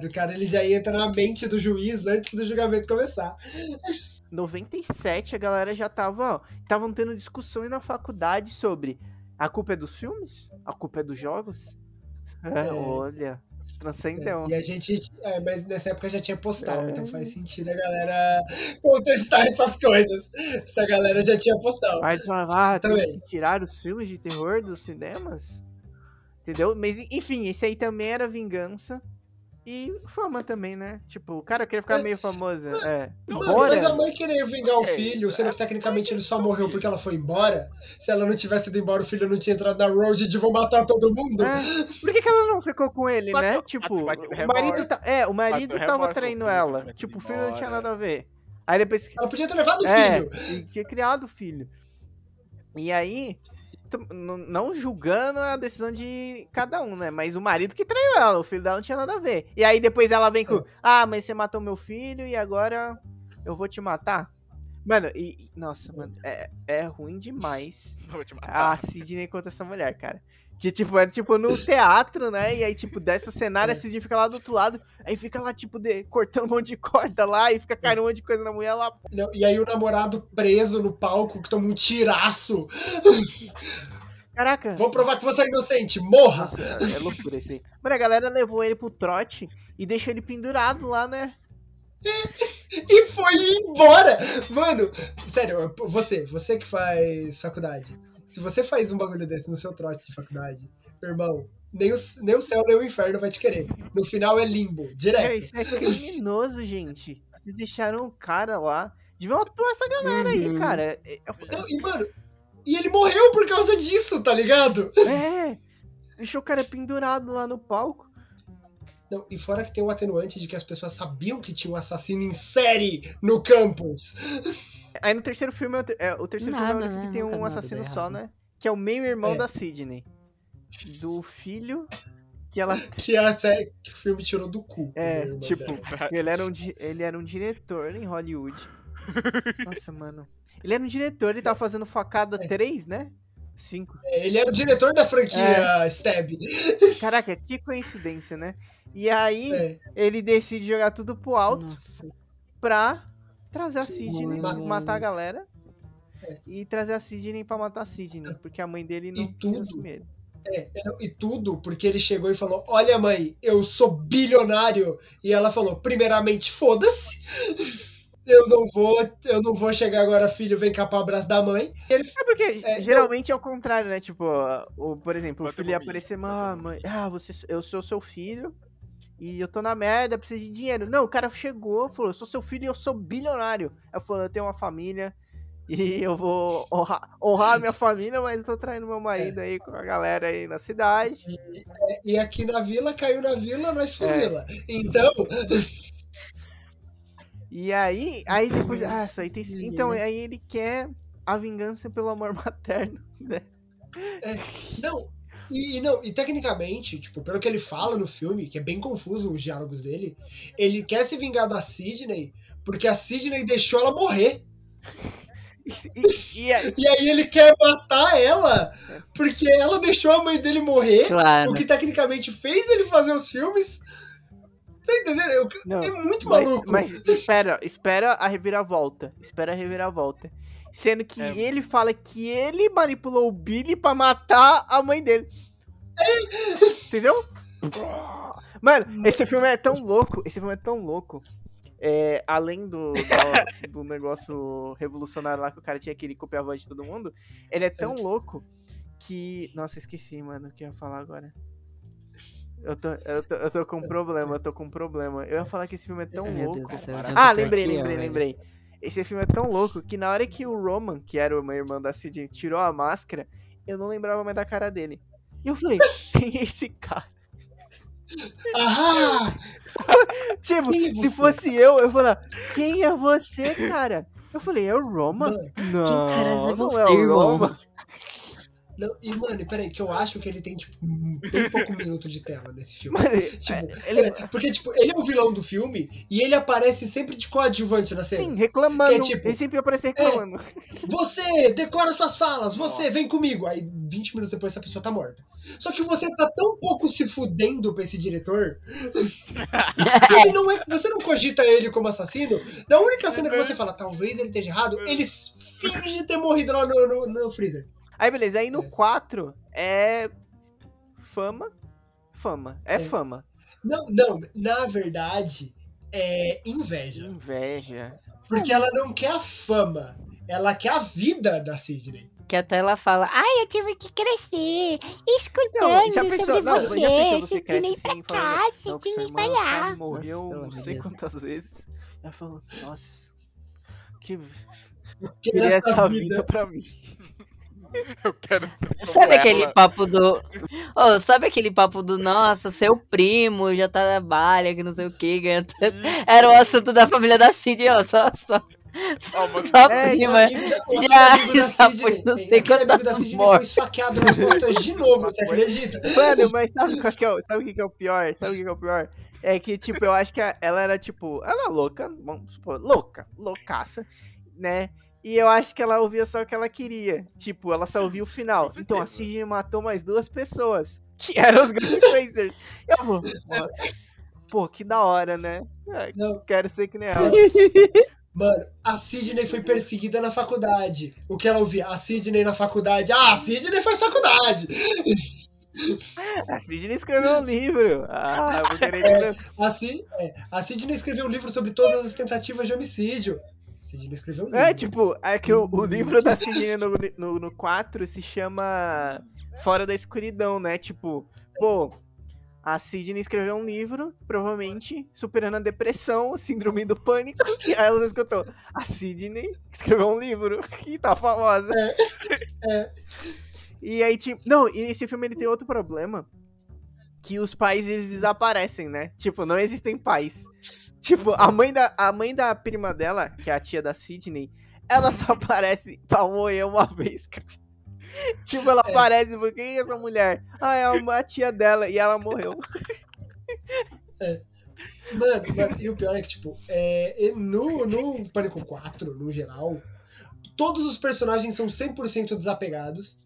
[SPEAKER 4] Tá? O cara ele já entra na mente do juiz antes do julgamento começar.
[SPEAKER 2] 97 a galera já tava, ó, estavam tendo discussões na faculdade sobre a culpa é dos filmes? A culpa é dos jogos? É,
[SPEAKER 4] É.
[SPEAKER 2] olha, transcendeu.
[SPEAKER 4] E a gente. é, mas nessa época já tinha postal,
[SPEAKER 2] É.
[SPEAKER 4] então faz sentido a galera contestar essas coisas. Essa galera já tinha postal.
[SPEAKER 2] Falavam, ah, temos
[SPEAKER 4] Também.
[SPEAKER 2] que tirar os filmes de terror dos cinemas. Entendeu? Mas enfim, esse aí também era vingança. E fama também, né? Tipo, o cara queria ficar
[SPEAKER 4] É.
[SPEAKER 2] meio famoso. É.
[SPEAKER 4] Mano,
[SPEAKER 2] Embora.
[SPEAKER 4] mas a mãe queria vingar o filho, sendo que tecnicamente ele só morreu porque ela foi embora. Se ela não tivesse ido embora, o filho não tinha entrado na road de vou matar todo mundo.
[SPEAKER 2] É, Por que, que ela não ficou com ele, né?
[SPEAKER 5] Bateu-
[SPEAKER 2] Tipo,
[SPEAKER 5] bateu
[SPEAKER 2] o marido,
[SPEAKER 5] remorso.
[SPEAKER 2] tá, é, o marido
[SPEAKER 5] Bateu
[SPEAKER 2] tava
[SPEAKER 5] remorso,
[SPEAKER 2] traindo
[SPEAKER 5] filho
[SPEAKER 2] ela. Tipo, o filho não tinha
[SPEAKER 5] embora.
[SPEAKER 2] nada a ver. Aí depois
[SPEAKER 4] Ela podia ter levado o
[SPEAKER 2] É,
[SPEAKER 4] filho.
[SPEAKER 2] e tinha criado o filho. E aí, não julgando a decisão de cada um, né? Mas o marido que traiu ela, o filho dela não tinha nada a ver. E aí depois ela vem com, ah, mas você matou meu filho e agora eu vou te matar. Mano, e. Nossa, mano, é, é ruim demais (laughs) a Sidney contra essa mulher, cara. Que, tipo, é tipo no teatro, né? E aí, tipo, desce o cenário,
[SPEAKER 4] É.
[SPEAKER 2] a Sidney fica lá do outro lado, aí fica lá, tipo, de- cortando um monte de corda lá, e fica caindo um monte de coisa na mulher lá.
[SPEAKER 4] Não, E aí o namorado preso no palco que toma um tiraço.
[SPEAKER 2] Caraca!
[SPEAKER 4] Vou provar que você é inocente, morra!
[SPEAKER 2] Nossa, é é loucura isso aí. Mano, a galera levou ele pro trote e deixou ele pendurado lá, né? (laughs)
[SPEAKER 4] E foi embora! Mano, sério, você, você que faz faculdade. Se você faz um bagulho desse no seu trote de faculdade, irmão, nem o, nem o céu nem o inferno vai te querer. No final é limbo,
[SPEAKER 2] Cara,
[SPEAKER 4] direto.
[SPEAKER 2] isso é criminoso, gente. Vocês deixaram o cara lá. Deviam atuar essa galera aí,
[SPEAKER 3] Uhum.
[SPEAKER 2] cara. É,
[SPEAKER 4] Não, e, mano, e ele morreu por causa disso, tá ligado?
[SPEAKER 2] é, deixou o cara pendurado lá no palco.
[SPEAKER 4] Não, e fora que tem o atenuante de que as pessoas sabiam que tinha um assassino em série no campus.
[SPEAKER 2] Aí no terceiro filme, é o é, terceiro filme é o
[SPEAKER 3] Nada,
[SPEAKER 2] único
[SPEAKER 3] né?
[SPEAKER 2] que tem
[SPEAKER 3] Nunca
[SPEAKER 2] um
[SPEAKER 3] nada
[SPEAKER 2] assassino só, né? Que é o meio-irmão
[SPEAKER 4] É.
[SPEAKER 2] da Sidney. Do filho que ela. (laughs)
[SPEAKER 4] Que é a série que o filme tirou do cu.
[SPEAKER 2] É, tipo,
[SPEAKER 4] dela. (laughs)
[SPEAKER 2] ele era, um, ele era um diretor em Hollywood. (laughs) Nossa, mano. Ele era um diretor, ele tava fazendo facada
[SPEAKER 4] É.
[SPEAKER 2] 3, né? 5.
[SPEAKER 4] É, Ele era o diretor da franquia
[SPEAKER 2] É.
[SPEAKER 4] Stab.
[SPEAKER 2] Caraca, que coincidência, né? E aí,
[SPEAKER 4] É,
[SPEAKER 2] ele decide jogar tudo pro alto
[SPEAKER 3] Nossa.
[SPEAKER 2] pra trazer a Sidney, matar a galera. E trazer a Sidney pra matar a Sidney, porque a mãe dele não
[SPEAKER 4] E tudo.
[SPEAKER 2] assumir ele.
[SPEAKER 4] é, é, e tudo porque ele chegou e falou: Olha, mãe, eu sou bilionário. E ela falou: Primeiramente, foda-se. Eu não vou, eu não vou chegar agora, filho, vem cá pro abraço da mãe.
[SPEAKER 2] É porque
[SPEAKER 4] É,
[SPEAKER 2] geralmente é o contrário, né? Tipo, o, por exemplo, o filho ia aparecer, ah, mãe, ah, você, eu sou seu filho e eu tô na merda, preciso de dinheiro. Não, o cara chegou, falou, eu sou seu filho e eu sou bilionário. Ela falou, eu tenho uma família (laughs) e eu vou honrar, honrar a minha (laughs) família, mas eu tô traindo meu marido aí com a galera aí na cidade.
[SPEAKER 4] E aqui na vila, caiu na vila, nós
[SPEAKER 2] É.
[SPEAKER 4] fuzila. Então, (laughs)
[SPEAKER 2] E aí, aí depois, ah, isso aí tem, então
[SPEAKER 3] Menina.
[SPEAKER 2] aí ele quer a vingança pelo amor (laughs) materno, né?
[SPEAKER 4] não. E, e não, e tecnicamente, tipo, pelo que ele fala no filme, que é bem confuso os diálogos dele, ele quer se vingar da Sidney porque a Sidney deixou ela morrer. (laughs)
[SPEAKER 2] E, e aí,
[SPEAKER 4] E aí ele quer matar ela porque ela deixou a mãe dele morrer.
[SPEAKER 3] Claro.
[SPEAKER 4] O que tecnicamente fez ele fazer os filmes. Tá entendendo? Eu-
[SPEAKER 2] não,
[SPEAKER 4] é muito
[SPEAKER 2] Mas,
[SPEAKER 4] maluco.
[SPEAKER 2] mas espera, espera a reviravolta. Espera a reviravolta. Sendo que
[SPEAKER 5] É.
[SPEAKER 2] ele fala que ele manipulou o Billy pra matar a mãe dele. Entendeu? Mano, esse filme é tão louco. Esse filme é tão louco. É, além do, do, do negócio revolucionário lá que o cara tinha que ele copiar a voz de todo mundo, ele é tão louco que. Nossa, esqueci, mano, o que eu ia falar agora. Eu tô, eu, tô, eu tô com um problema, eu tô com um problema. Eu ia falar que esse filme é tão
[SPEAKER 3] Meu
[SPEAKER 2] louco.
[SPEAKER 3] Céu,
[SPEAKER 2] Ah, lembrei,
[SPEAKER 3] aqui, ó,
[SPEAKER 2] lembrei,
[SPEAKER 3] velho.
[SPEAKER 2] lembrei. Esse filme é tão louco que na hora que o Roman, que era o meu irmão da Cid, tirou a máscara, eu não lembrava mais da cara dele. E eu falei, (laughs) quem é esse cara?
[SPEAKER 4] Ahá! (laughs)
[SPEAKER 2] Tipo,
[SPEAKER 4] é
[SPEAKER 2] se fosse eu, eu falava, quem é você, cara? Eu falei, é o Roman? Não,
[SPEAKER 3] é
[SPEAKER 2] não é o
[SPEAKER 3] irmão?
[SPEAKER 4] Não, e, mano, peraí, que eu acho que ele tem, tipo, bem (laughs) pouco minuto de tela nesse filme.
[SPEAKER 2] Mano,
[SPEAKER 4] Tipo,
[SPEAKER 2] ele,
[SPEAKER 4] é, porque, tipo, ele é o vilão do filme e ele aparece sempre de coadjuvante na cena.
[SPEAKER 2] sim, reclamando.
[SPEAKER 4] É tipo,
[SPEAKER 2] ele sempre aparece reclamando. (laughs)
[SPEAKER 4] Você, decora suas falas, você, vem comigo. Aí, 20 minutos depois, essa pessoa tá morta. Só que você tá tão pouco se fudendo pra esse diretor. (laughs) não é, você não cogita ele como assassino. Na única cena que você fala, talvez ele esteja errado, ele finge ter morrido lá no, no, no freezer.
[SPEAKER 2] Aí beleza, aí no
[SPEAKER 4] É.
[SPEAKER 2] 4 é fama, fama, é,
[SPEAKER 4] É.
[SPEAKER 2] fama.
[SPEAKER 4] Não, não, na verdade, é inveja.
[SPEAKER 2] Inveja.
[SPEAKER 4] Porque ela não quer a fama, ela quer a vida da Sidney.
[SPEAKER 3] Que até ela fala, ai, eu tive que crescer, escutando
[SPEAKER 2] Não, já pensou,
[SPEAKER 3] sobre
[SPEAKER 2] não,
[SPEAKER 3] você,
[SPEAKER 2] já pensou você assim,
[SPEAKER 3] pra
[SPEAKER 2] falando,
[SPEAKER 3] cá, nem pra lá.
[SPEAKER 2] morreu
[SPEAKER 3] Nossa,
[SPEAKER 2] não sei
[SPEAKER 3] Deus.
[SPEAKER 2] quantas vezes. Ela falou, nossa, que
[SPEAKER 4] Que
[SPEAKER 2] queria essa vida pra mim. (laughs)
[SPEAKER 5] Eu quero
[SPEAKER 3] Sabe aquele
[SPEAKER 5] ela.
[SPEAKER 3] papo do. Ô, sabe aquele papo do nossa, seu primo já tá na balha, que não sei o que. (laughs) Era o assunto da família da Cid, ó, só, só,
[SPEAKER 5] Ó, mas-
[SPEAKER 3] só
[SPEAKER 2] É,
[SPEAKER 4] O
[SPEAKER 3] prima.
[SPEAKER 4] aquele
[SPEAKER 3] Já- já foi (laughs) não sei
[SPEAKER 4] aquele amigo
[SPEAKER 3] quantas
[SPEAKER 4] da Sidney foi esfaqueado nas costas de novo, você acredita?
[SPEAKER 2] Mano, mas sabe qual que é o, sabe o que é o pior? Sabe o que é o pior? É que, tipo, eu acho que ela era, tipo, ela é louca, vamos supor, louca, loucaça, né? E eu acho que ela ouvia só o que ela queria. Tipo, ela só ouvia o final. Então a
[SPEAKER 5] certeza.
[SPEAKER 2] Sidney matou mais duas pessoas. Que eram os Ghostfacers. Eu vou. Pô, que da hora, né?
[SPEAKER 4] Não,
[SPEAKER 2] Quero ser que nem ela. (laughs)
[SPEAKER 4] mano, a Sidney foi perseguida na faculdade. O que ela ouvia? A Sidney na faculdade. Ah, a Sidney faz faculdade. (laughs)
[SPEAKER 2] A Sidney escreveu um livro. Ah, vou querer que
[SPEAKER 4] A, Ci- é, a Sidney escreveu um livro sobre todas as tentativas de homicídio. Sidney escreveu um livro.
[SPEAKER 2] É, tipo, é que o, o livro da Sidney no, no, no 4 se chama fora da escuridão, né? Tipo, pô, a Sidney escreveu um livro, provavelmente superando a depressão, síndrome do pânico, (laughs) e aí você escutou, a Sidney escreveu um livro (laughs) e tá famosa.
[SPEAKER 4] É. (laughs)
[SPEAKER 2] E aí, tipo, não, e esse filme ele tem outro problema, que os pais eles desaparecem, né? Tipo, não existem pais. Tipo, a mãe da, a mãe da prima dela, que é a tia da Sidney, ela só aparece pra morrer uma (laughs) vez, cara. Tipo, ela
[SPEAKER 4] É.
[SPEAKER 2] aparece, por quem é essa mulher? Ah, é uma tia dela e ela morreu. (laughs)
[SPEAKER 4] Mano, mano, e o pior é que, tipo, é, no, no Pânico 4, no geral, todos os personagens são 100% desapegados.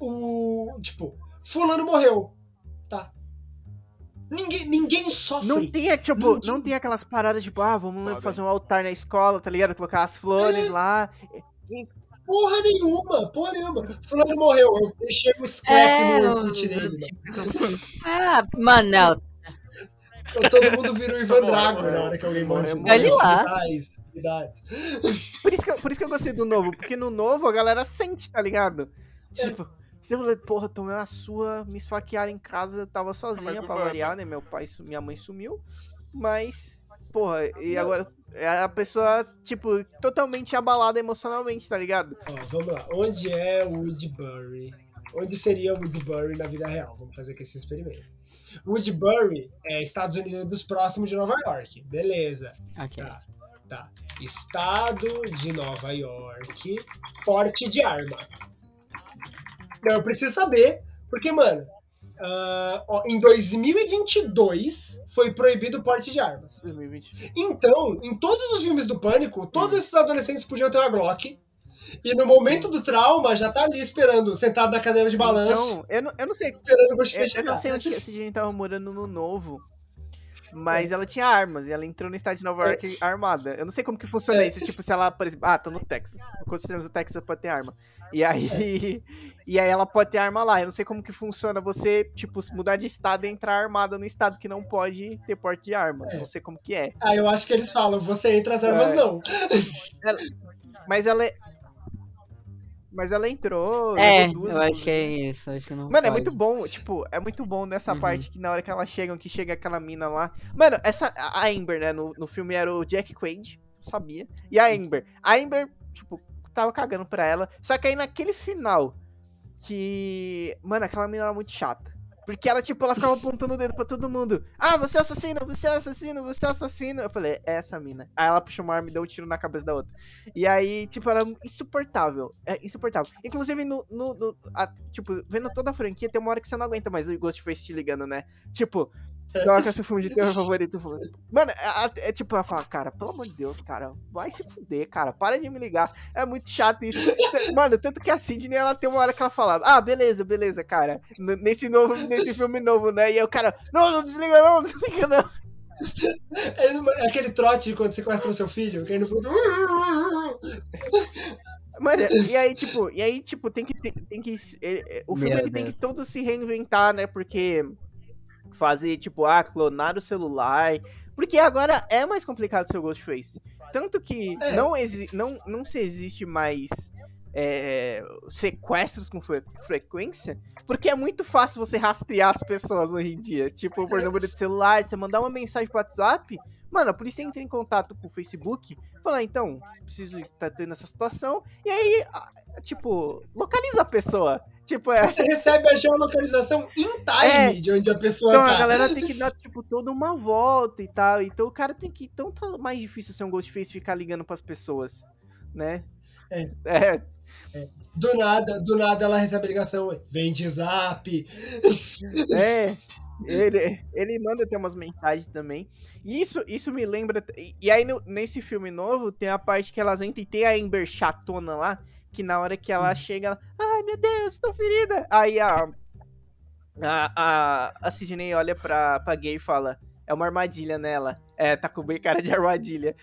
[SPEAKER 4] O. Tipo, Fulano morreu. Tá. Ninguém, ninguém sofre.
[SPEAKER 2] Não tem, tipo,
[SPEAKER 4] Ninguém-
[SPEAKER 2] não tem aquelas paradas, tipo, ah, vamos
[SPEAKER 1] Foda,
[SPEAKER 2] fazer um altar na escola, tá ligado? Colocar as flores
[SPEAKER 4] É.
[SPEAKER 2] lá.
[SPEAKER 4] Porra nenhuma, porra nenhuma. Fulano morreu. Eu deixei um scrap
[SPEAKER 3] É,
[SPEAKER 4] no
[SPEAKER 3] o-
[SPEAKER 4] Orkut dele, mano.
[SPEAKER 3] Ah, mano, não.
[SPEAKER 4] Então, Todo mundo virou (laughs) Ivan
[SPEAKER 1] Morreu,
[SPEAKER 4] Drago
[SPEAKER 1] morreu.
[SPEAKER 4] na hora que alguém
[SPEAKER 2] Morreu,
[SPEAKER 4] morre.
[SPEAKER 3] Olha lá.
[SPEAKER 2] Por isso, que eu, por isso que eu gostei do novo, porque no novo a galera sente, tá ligado? Tipo, eu falei, porra, tomei uma sua, me esfaquearam em casa, tava sozinha
[SPEAKER 1] Mais
[SPEAKER 2] pra variar, né? Meu pai, minha mãe sumiu, mas, porra, e agora é a pessoa, tipo, totalmente abalada emocionalmente, tá ligado?
[SPEAKER 4] Ó, vamos lá. Onde é Woodbury? Onde seria Woodbury na vida real? Vamos fazer aqui esse experimento. Woodbury é Estados Unidos próximo de Nova York. Beleza.
[SPEAKER 3] Ok.
[SPEAKER 4] Tá. Tá. Estado de Nova York. Porte de arma. Não, eu preciso saber, porque, mano, ah, ó, em 2022 foi proibido o porte de armas.
[SPEAKER 2] 2020.
[SPEAKER 4] Então, em todos os filmes do Pânico, todos esses adolescentes podiam ter uma Glock. E no momento do trauma, já tá ali esperando, sentado na cadeira de balanço,
[SPEAKER 2] Então, eu não, eu não sei,
[SPEAKER 4] esperando o
[SPEAKER 2] eu, eu não sei onde que a Sidney tava morando no novo, mas ela tinha armas e ela entrou no estado de Nova York armada. Eu não sei como que funciona
[SPEAKER 4] É.
[SPEAKER 2] isso, tipo, se ela, por exemplo, ah, tô no Texas. Consideramos o Texas pode ter arma. E aí, (laughs) e aí ela pode ter arma lá. Eu não sei como que funciona você, tipo, mudar de estado e entrar armada no estado que não pode ter porte de arma.
[SPEAKER 4] É.
[SPEAKER 2] Não sei como que é.
[SPEAKER 4] Ah, eu acho que eles falam, você entra, as armas
[SPEAKER 2] É.
[SPEAKER 4] não.
[SPEAKER 2] Mas ela é- Mas ela entrou.
[SPEAKER 3] É, eu acho que é isso. Acho que não
[SPEAKER 2] Mano, é
[SPEAKER 3] pode.
[SPEAKER 2] muito bom, tipo, é muito bom nessa
[SPEAKER 3] Uhum.
[SPEAKER 2] parte que na hora que elas chegam, que chega aquela mina lá. Mano, essa. A Amber, né? No, no filme era o Jack Quaid, sabia. E a Amber. A Amber, tipo, tava cagando pra ela. Só que aí naquele final. Que. Mano, aquela mina era muito chata. Porque ela, tipo, ela ficava apontando o dedo pra todo mundo. Ah, você é assassino, você é assassino, você é assassino. Eu falei, é essa mina. Aí ela puxou uma arma e deu um tiro na cabeça da outra. E aí, tipo, era insuportável. É insuportável. Inclusive, no. no- no- a- tipo, vendo toda a franquia, tem uma hora que você não aguenta mais o Ghostface te ligando, né? Tipo, é seu filme de terror (laughs) favorito. Mano, é, é tipo, ela fala, cara, pelo amor de Deus, cara, vai se fuder, cara, para de me ligar. É muito chato isso. (laughs) Mano, tanto que a Sidney, ela tem uma hora que ela fala, ah, beleza, beleza, cara. N- Nesse novo, nesse filme novo, né? E aí o cara, não, não desliga não, não desliga não. (laughs)
[SPEAKER 4] É, é aquele trote de quando você sequestra o seu filho, que aí no fundo.
[SPEAKER 2] Mano, e aí, tipo, e aí, tipo, tem que ter, tem que ele- é, o filme
[SPEAKER 3] Meu
[SPEAKER 2] ele tem que todo se reinventar, né? Porque fazer tipo, ah, clonar o celular, porque agora é mais complicado ser o Ghostface. Tanto que
[SPEAKER 4] É.
[SPEAKER 2] não, não não se existe mais é, sequestros com fre- frequência, porque é muito fácil você rastrear as pessoas hoje em dia. Tipo, por número de celular, você mandar uma mensagem pro WhatsApp, mano, a polícia entra em contato com o Facebook, fala, então, preciso estar tendo essa situação, e aí, tipo, localiza a pessoa. Tipo, é.
[SPEAKER 4] Você recebe a geolocalização in time
[SPEAKER 2] É.
[SPEAKER 4] de onde a pessoa
[SPEAKER 2] Então
[SPEAKER 4] tá.
[SPEAKER 2] a galera tem (laughs) que dar, tipo, toda uma volta e tal. Então o cara tem que. Então tá mais difícil ser um Ghostface ficar ligando pras pessoas, né?
[SPEAKER 4] É.
[SPEAKER 2] É,
[SPEAKER 4] Do nada, do nada ela recebe a ligação. Vem de zap. (laughs)
[SPEAKER 2] É, ele, ele manda ter umas mensagens também. E isso, isso me lembra. E, e aí, no- nesse filme novo, tem a parte que elas entram e tem a Amber chatona lá. Que na hora que ela chega, ela. Ai meu Deus, tô ferida. Aí a. A, a, a Sidney olha pra, pra gay e fala: É uma armadilha nela. É, tá com bem cara de armadilha.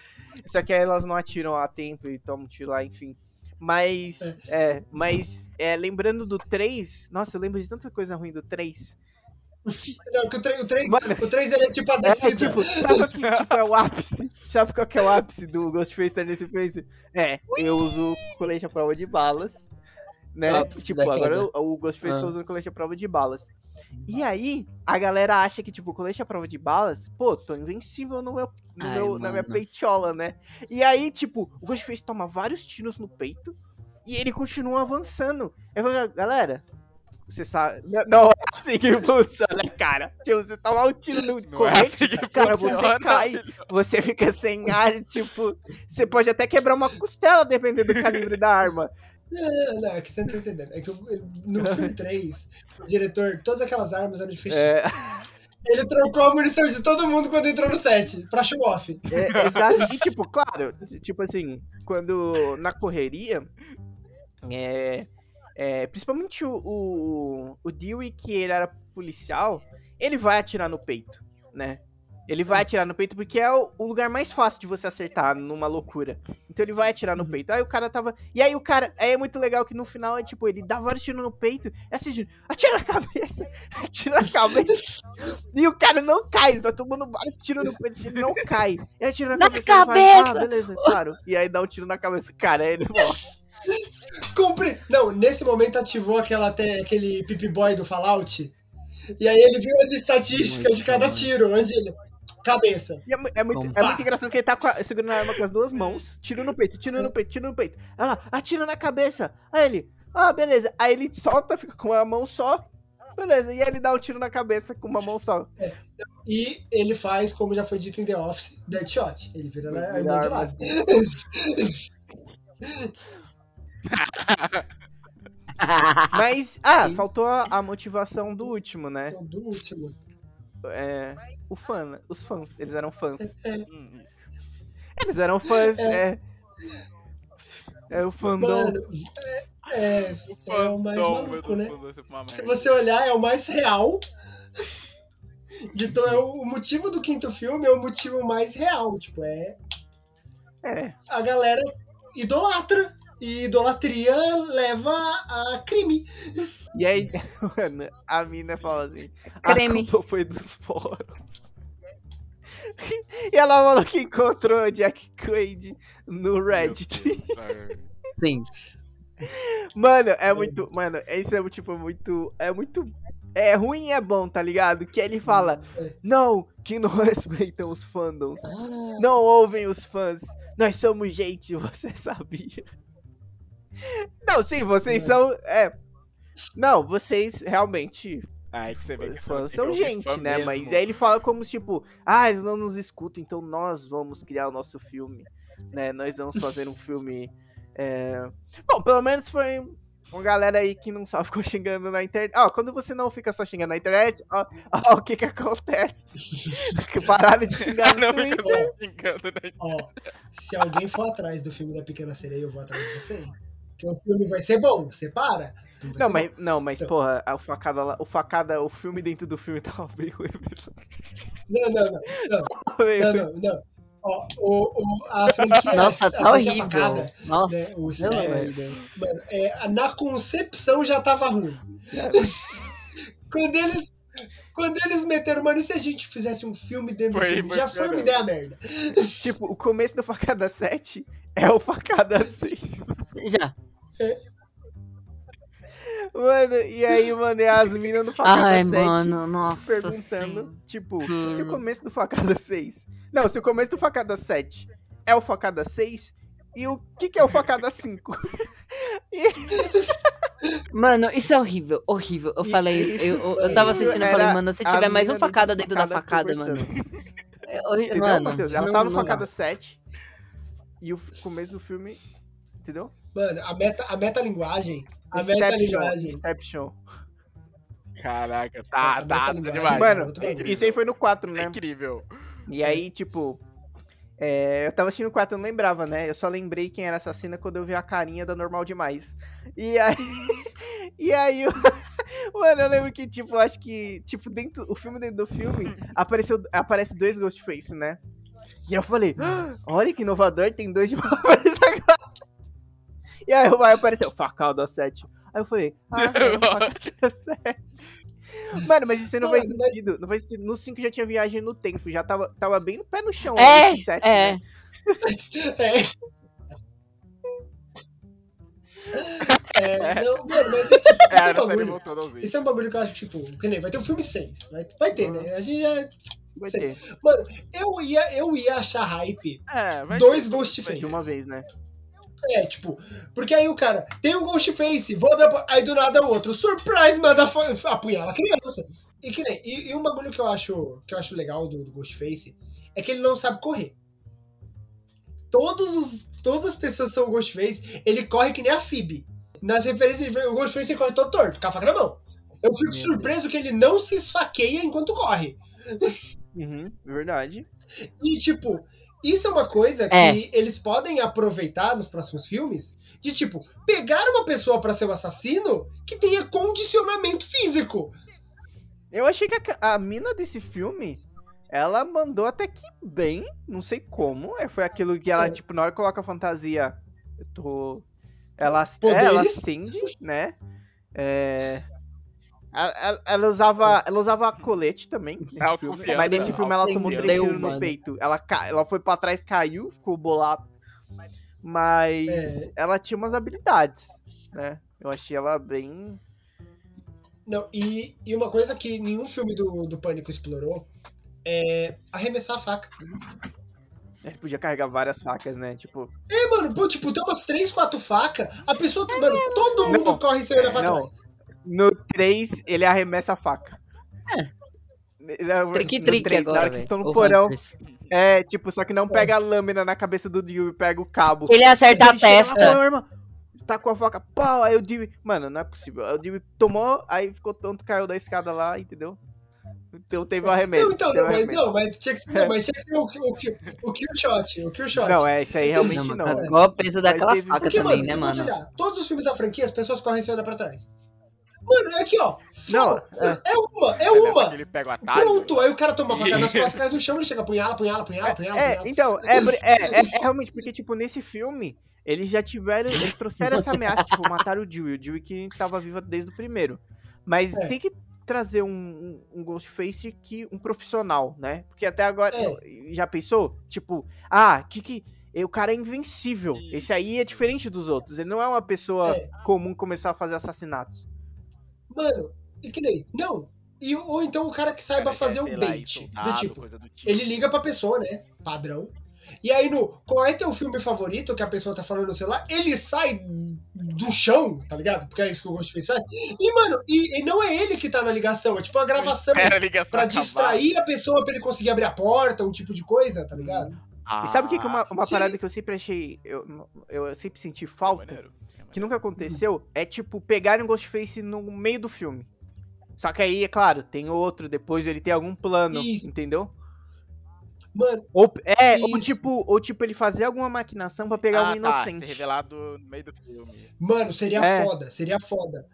[SPEAKER 2] Só que aí elas não atiram a tempo e tomam um tiro lá, enfim. Mas, é, mas, é, lembrando do 3, nossa, eu lembro de tanta coisa ruim do 3.
[SPEAKER 4] Não, que o 3, o 3,
[SPEAKER 2] Mano.
[SPEAKER 4] o 3 ele é tipo a
[SPEAKER 2] É,
[SPEAKER 4] descida.
[SPEAKER 2] tipo, sabe qual que tipo, é o ápice? Sabe qual que é o ápice do Ghostface estar nesse face? É, eu uso colete à prova de balas. né?
[SPEAKER 3] Ah,
[SPEAKER 2] tipo,
[SPEAKER 3] da
[SPEAKER 2] agora
[SPEAKER 3] queda.
[SPEAKER 2] o, o Ghostface
[SPEAKER 3] Ah.
[SPEAKER 2] tá usando colete à prova de balas. E aí, a galera acha que, tipo, colete à prova de balas, pô, tô invencível no meu, no
[SPEAKER 3] Ai,
[SPEAKER 2] meu- na minha
[SPEAKER 3] mano.
[SPEAKER 2] peitiola, né? E aí, tipo, o Ghostface toma vários tiros no peito e ele continua avançando. Eu falo, galera, você sabe. Não, não é assim que funciona, cara. Tipo, você tomar um tiro no
[SPEAKER 1] Não é assim
[SPEAKER 2] cara, você cai. Você fica sem ar, tipo. Você pode até quebrar uma costela, dependendo do calibre da arma.
[SPEAKER 4] Não, não, é que você não tá entendendo. É que no filme 3, o diretor, todas aquelas armas eram de fechado.
[SPEAKER 2] É,
[SPEAKER 4] Ele trocou a munição de todo mundo quando entrou no set, pra show off.
[SPEAKER 2] é, exato. E, tipo, claro, tipo assim, quando na correria, é, é, principalmente o, o, o Dewey, que ele era policial, ele vai atirar no peito, né? Ele vai atirar no peito porque é o, o lugar mais fácil de você acertar numa loucura. Então ele vai atirar no
[SPEAKER 4] Uhum.
[SPEAKER 2] peito. Aí o cara tava. E aí o cara. Aí é muito legal que no final é tipo, ele dá vários tiros no peito. É assim, atira na cabeça, (laughs) atira na cabeça. e o cara não cai, ele tá tomando vários tiros no peito, ele não cai. E atira na,
[SPEAKER 3] Na
[SPEAKER 2] cabeça. ele fala,
[SPEAKER 3] cabeça!
[SPEAKER 2] ah, beleza, claro. E aí dá um tiro na cabeça, cara, aí ele morre.
[SPEAKER 4] Cumpri... Não, nesse momento ativou aquela, até, aquele Pip Boy do Fallout. E aí ele viu as estatísticas
[SPEAKER 3] Muito
[SPEAKER 4] de cada
[SPEAKER 3] bom.
[SPEAKER 4] tiro, onde ele. Cabeça.
[SPEAKER 2] E é, é muito, é muito engraçado que ele tá com a- segurando a arma com as duas mãos, tiro no peito, tiro no peito, tiro no peito. Ela, atira na cabeça. Aí ele, ah, beleza. Aí ele solta, fica com uma mão só. Beleza, e aí ele dá um tiro na cabeça com uma mão só.
[SPEAKER 4] E ele faz, como já foi dito em The Office, Deadshot. Ele vira
[SPEAKER 2] Ele
[SPEAKER 4] a
[SPEAKER 2] vira
[SPEAKER 4] irmã de lado. (laughs) (laughs)
[SPEAKER 2] Mas, ah,
[SPEAKER 3] Sim.
[SPEAKER 2] faltou a, a motivação do último, né?
[SPEAKER 4] Do último.
[SPEAKER 2] É, o fã, os fãs, eles eram fãs.
[SPEAKER 4] É,
[SPEAKER 1] Hum,
[SPEAKER 2] Eles eram fãs, é. É o fandom.
[SPEAKER 4] mano, é, é, é o mais
[SPEAKER 1] fandom,
[SPEAKER 4] maluco, né? Se você olhar, é o mais real. De to- é o motivo do quinto filme é o motivo mais real. Tipo, é.
[SPEAKER 2] É.
[SPEAKER 4] A galera idolatra. E idolatria leva a crime.
[SPEAKER 2] E aí, (laughs) mano, a mina fala assim:
[SPEAKER 3] Creme.
[SPEAKER 2] a culpa foi dos fóruns. e ela falou que encontrou o Jack Quaid no Reddit.
[SPEAKER 3] Sim.
[SPEAKER 2] Mano, é muito. Mano, isso é tipo muito. É muito. É ruim e é bom, tá ligado? Que ele fala:
[SPEAKER 4] É.
[SPEAKER 2] Não, que não (laughs) respeitam os fandoms. Não ouvem os fãs. Nós somos gente, (laughs) você sabia? Não, sim, vocês são. É. Não, vocês realmente.
[SPEAKER 1] Ai, que você vê que
[SPEAKER 2] Fãs
[SPEAKER 1] tem
[SPEAKER 2] são gente,
[SPEAKER 1] fã
[SPEAKER 2] né?
[SPEAKER 1] mesmo.
[SPEAKER 2] Mas aí ele fala como tipo, ah, eles não nos escutam, então nós vamos criar o nosso filme, né? Nós vamos fazer um filme. é, Bom, pelo menos foi uma galera aí que não só (laughs) ficou xingando na internet. Ó, quando você não fica só xingando na internet, ó, ó o que que acontece. que (laughs) (laughs) pararam de xingar no
[SPEAKER 1] Não,
[SPEAKER 2] Twitter.
[SPEAKER 1] fica xingando?
[SPEAKER 4] Ó, se alguém for atrás do filme da Pequena Sereia, eu vou atrás de você. Que o filme vai ser bom. Você para.
[SPEAKER 2] Não,
[SPEAKER 4] ser
[SPEAKER 2] mas, não, mas
[SPEAKER 4] Então.
[SPEAKER 2] porra, o facada o facada, o filme dentro do filme (laughs) tava bem ruim.
[SPEAKER 4] Não, não, não. Não, (laughs) não, não. não. Ó, o, o, a franquia.
[SPEAKER 3] Nossa,
[SPEAKER 4] a
[SPEAKER 3] tá horrível.
[SPEAKER 4] Facada,
[SPEAKER 3] Nossa,
[SPEAKER 4] né, o cinema,
[SPEAKER 3] Deus.
[SPEAKER 4] mano, é, na concepção já tava ruim. (laughs) Quando eles. Quando eles meteram, mano, e se a gente fizesse um filme dentro do
[SPEAKER 1] Foi-
[SPEAKER 4] filme?
[SPEAKER 1] foi
[SPEAKER 4] Já foi uma ideia merda. (laughs)
[SPEAKER 2] Tipo, o começo do facada 7 é o facada 6.
[SPEAKER 3] Já.
[SPEAKER 2] Mano, e aí, mano, e as minas do facada
[SPEAKER 3] Ai,
[SPEAKER 2] 7
[SPEAKER 3] mano, nossa.
[SPEAKER 2] perguntando,
[SPEAKER 3] sim.
[SPEAKER 2] tipo,
[SPEAKER 3] Hum.
[SPEAKER 2] se o começo do facada 6. Não, se o começo do facada 7 é o facada 6, e o que, que é o facada 5? (laughs) (laughs)
[SPEAKER 3] Mano, isso é horrível, horrível. Eu falei,
[SPEAKER 2] isso-
[SPEAKER 3] eu, eu, eu tava assistindo e falei, mano, se tiver mais um
[SPEAKER 2] dentro
[SPEAKER 3] facada dentro da facada, mano. É horrível,
[SPEAKER 2] Entendeu,
[SPEAKER 3] mano,
[SPEAKER 2] Matheus? Ela
[SPEAKER 3] não-
[SPEAKER 2] tava no facada
[SPEAKER 3] dá.
[SPEAKER 2] 7 e o começo do filme. Entendeu?
[SPEAKER 4] Mano, a, meta, a metalinguagem. A
[SPEAKER 2] Inception.
[SPEAKER 4] metalinguagem.
[SPEAKER 2] Inception.
[SPEAKER 1] Caraca, tá, tá, tá demais.
[SPEAKER 2] Mano, isso aí foi no 4,
[SPEAKER 1] É
[SPEAKER 2] né?
[SPEAKER 1] incrível.
[SPEAKER 2] E aí, tipo. É, eu tava assistindo o 4, eu não lembrava, né? Eu só lembrei quem era assassina quando eu vi a carinha da Normal Demais. E aí. (laughs) e aí. eu- (laughs) Mano, eu lembro que, tipo, acho que. Tipo, dentro. O filme dentro do filme apareceu, aparece dois Ghostface, né? E eu falei, "Ah, olha que inovador, tem dois de uma (laughs) vez agora. E aí vai aparecer o Facada 7. Aí eu falei, ah, não, Facada 7. (laughs) Mano, mas isso aí não faz sentido. Não faz sentido. No 5 já tinha viagem no tempo, já tava, tava bem no pé no chão.
[SPEAKER 3] É,
[SPEAKER 2] esse 7,
[SPEAKER 3] é.
[SPEAKER 2] né? (laughs)
[SPEAKER 4] É, É, (laughs) não, mano, mas é, tipo, esse
[SPEAKER 5] É,
[SPEAKER 4] é um bagulho.
[SPEAKER 5] vídeos.
[SPEAKER 4] Esse é um bagulho que eu acho que, tipo, que nem vai ter o filme 6. Vai, vai ter, né? A gente já.
[SPEAKER 2] Vai ter.
[SPEAKER 4] Mano, eu ia, eu ia achar hype
[SPEAKER 1] É, vai
[SPEAKER 4] dois
[SPEAKER 1] ter,
[SPEAKER 4] Ghostface.
[SPEAKER 2] De uma vez, né?
[SPEAKER 4] É, tipo, porque aí o cara tem um Ghostface, vou abrir a po- aí do nada o outro, surprise, motherfucker, apunhala a criança. E que nem, e, e um bagulho que eu acho, que eu acho legal do, do Ghostface é que ele não sabe correr. Todos os, todas as pessoas são Ghostface, ele corre que nem a Phoebe. Nas referências, o Ghostface ele corre todo torto, com a faca na mão. Eu fico
[SPEAKER 2] Meu
[SPEAKER 4] surpreso que ele não se esfaqueia enquanto corre.
[SPEAKER 2] Uhum, verdade.
[SPEAKER 4] E, tipo, isso é uma coisa que
[SPEAKER 3] É.
[SPEAKER 4] eles podem aproveitar nos próximos filmes. De, tipo, pegar uma pessoa pra ser o assassino que tenha condicionamento físico.
[SPEAKER 2] Eu achei que a, a mina desse filme, ela mandou até que bem, não sei como. É, foi aquilo que ela,
[SPEAKER 4] É.
[SPEAKER 2] tipo, na hora que coloca a fantasia, eu tô. Ela,
[SPEAKER 4] Poderes.
[SPEAKER 2] é, ela acende, né? É. Ela, ela- usava, ela usava colete também. Nesse filme, mas nesse filme ela tomou três tiros no peito. Ela, ca- ela foi pra trás, caiu, ficou bolado. Mas
[SPEAKER 4] É.
[SPEAKER 2] ela tinha umas habilidades, né? Eu achei ela bem.
[SPEAKER 4] Não, e, e uma coisa que nenhum filme do, do Pânico explorou é arremessar a faca.
[SPEAKER 2] Ele podia carregar várias facas, né? Tipo,
[SPEAKER 4] É, mano, pô, tipo, tem umas 3, 4 facas, a pessoa. tá- Mano, todo mundo
[SPEAKER 2] Não.
[SPEAKER 4] corre sem olhar pra
[SPEAKER 2] Não.
[SPEAKER 4] trás.
[SPEAKER 2] No 3, ele arremessa a faca. É.
[SPEAKER 3] Trick-trick
[SPEAKER 2] na
[SPEAKER 3] agora,
[SPEAKER 2] hora que estão no
[SPEAKER 3] O
[SPEAKER 2] porão.
[SPEAKER 3] Hunters.
[SPEAKER 2] É, tipo, só que não pega a lâmina na cabeça do Dewey e pega o cabo.
[SPEAKER 3] Ele acerta a
[SPEAKER 2] Ele lá,
[SPEAKER 3] testa.
[SPEAKER 2] "Pô, irmão, Tá com a faca, pau, aí o Dewey. Mano, não é possível. Aí o Dewey tomou, aí ficou tanto, caiu da escada lá, entendeu? Então teve o arremesso.
[SPEAKER 4] Não, então, não, mas,
[SPEAKER 2] arremesso.
[SPEAKER 4] não, mas tinha que ser, não, mas tinha que ser o, o, o, o kill shot. O kill shot.
[SPEAKER 2] Não, é, isso aí realmente
[SPEAKER 3] Não,
[SPEAKER 2] não. é.
[SPEAKER 3] igual o peso daquela
[SPEAKER 2] teve-
[SPEAKER 3] faca
[SPEAKER 4] Porque,
[SPEAKER 3] também,
[SPEAKER 4] mano,
[SPEAKER 3] né,
[SPEAKER 4] se
[SPEAKER 3] mano?
[SPEAKER 4] olhar, todos os filmes da franquia, as pessoas correm sem olhar pra trás. Mano, é aqui, ó.
[SPEAKER 2] Não,
[SPEAKER 4] Mano, é uma, é
[SPEAKER 5] lembra
[SPEAKER 4] uma.
[SPEAKER 5] Ele pega o atalho.
[SPEAKER 4] Pronto, aí o cara toma a faca nas (laughs) costas, cai no chão, ele chega, punhala, punhala, punhala, punhala,
[SPEAKER 2] É,
[SPEAKER 4] punhala.
[SPEAKER 2] então, é, é, é- é realmente porque, tipo, nesse filme, eles já tiveram. Eles trouxeram essa ameaça, tipo, mataram o Dewey. O Dewey que tava viva desde o primeiro. Mas
[SPEAKER 4] É.
[SPEAKER 2] tem que trazer um, um, Ghostface que. um profissional, né? Porque até agora.
[SPEAKER 4] É.
[SPEAKER 2] Já pensou? Tipo, ah, que que. O cara é invencível. Esse aí é diferente dos outros. Ele não é uma pessoa
[SPEAKER 4] É.
[SPEAKER 2] comum que começou a fazer assassinatos.
[SPEAKER 4] Mano, e que nem. Não. E, ou então o cara que saiba fazer o bait. Do tipo,
[SPEAKER 5] coisa do tipo.
[SPEAKER 4] ele liga pra pessoa, né? Padrão. E aí no. Qual é teu filme favorito que a pessoa tá falando no celular? Ele sai do chão, tá ligado? Porque é isso que o Ghostface faz. E, mano, e, e não é ele que tá na ligação, é tipo uma gravação
[SPEAKER 5] ligação
[SPEAKER 4] pra
[SPEAKER 5] acabar.
[SPEAKER 4] distrair a pessoa pra ele conseguir abrir a porta, um tipo de coisa, tá ligado?
[SPEAKER 5] Ah,
[SPEAKER 2] E sabe o que, que é uma, uma
[SPEAKER 4] se
[SPEAKER 2] parada que eu sempre achei. Eu, eu sempre senti
[SPEAKER 5] é
[SPEAKER 2] falta?
[SPEAKER 5] maneiro, é
[SPEAKER 2] que
[SPEAKER 5] maneiro.
[SPEAKER 2] nunca aconteceu é tipo pegarem um Ghostface no meio do filme. Só que aí, é claro, tem outro, depois ele tem algum plano,
[SPEAKER 4] Isso.
[SPEAKER 2] entendeu?
[SPEAKER 4] Mano,
[SPEAKER 2] Ou, é, ou tipo, ou tipo ele fazer alguma maquinação pra pegar
[SPEAKER 5] ah,
[SPEAKER 2] um
[SPEAKER 5] Tá, ser
[SPEAKER 2] inocente,
[SPEAKER 5] revelado no meio do filme.
[SPEAKER 4] mano, seria
[SPEAKER 2] É.
[SPEAKER 4] foda, seria foda.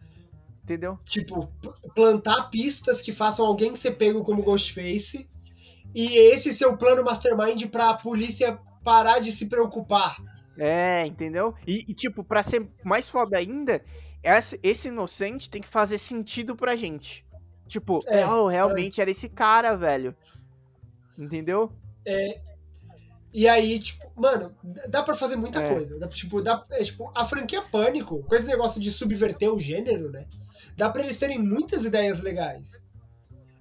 [SPEAKER 2] entendeu?
[SPEAKER 4] Tipo, plantar pistas que façam alguém ser pego como Ghostface. E esse ser o plano mastermind pra polícia parar de se preocupar.
[SPEAKER 2] É, entendeu? E, e, tipo, pra ser mais foda ainda, esse, esse inocente tem que fazer sentido pra gente. Tipo,
[SPEAKER 4] É,
[SPEAKER 2] oh, realmente era esse cara, velho. Entendeu?
[SPEAKER 4] E aí, tipo, mano, dá pra fazer muita
[SPEAKER 2] É.
[SPEAKER 4] coisa. Dá, tipo, dá, é, tipo, a franquia Pânico, com esse negócio de subverter o gênero, né? Dá pra eles terem muitas ideias legais.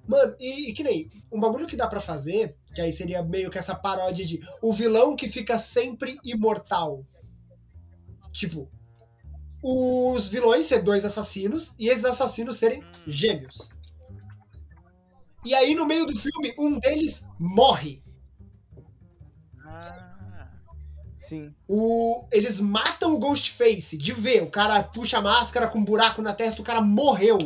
[SPEAKER 4] Mano, e, e que nem, um bagulho que dá pra fazer, que aí seria meio que essa paródia de o vilão que fica sempre imortal. Tipo, os vilões ser dois assassinos e esses assassinos serem gêmeos. E aí, no meio do filme, um deles morre.
[SPEAKER 5] Ah,
[SPEAKER 2] Sim.
[SPEAKER 4] O, eles matam o Ghostface de ver. O cara puxa a máscara com um buraco na testa, o cara morreu.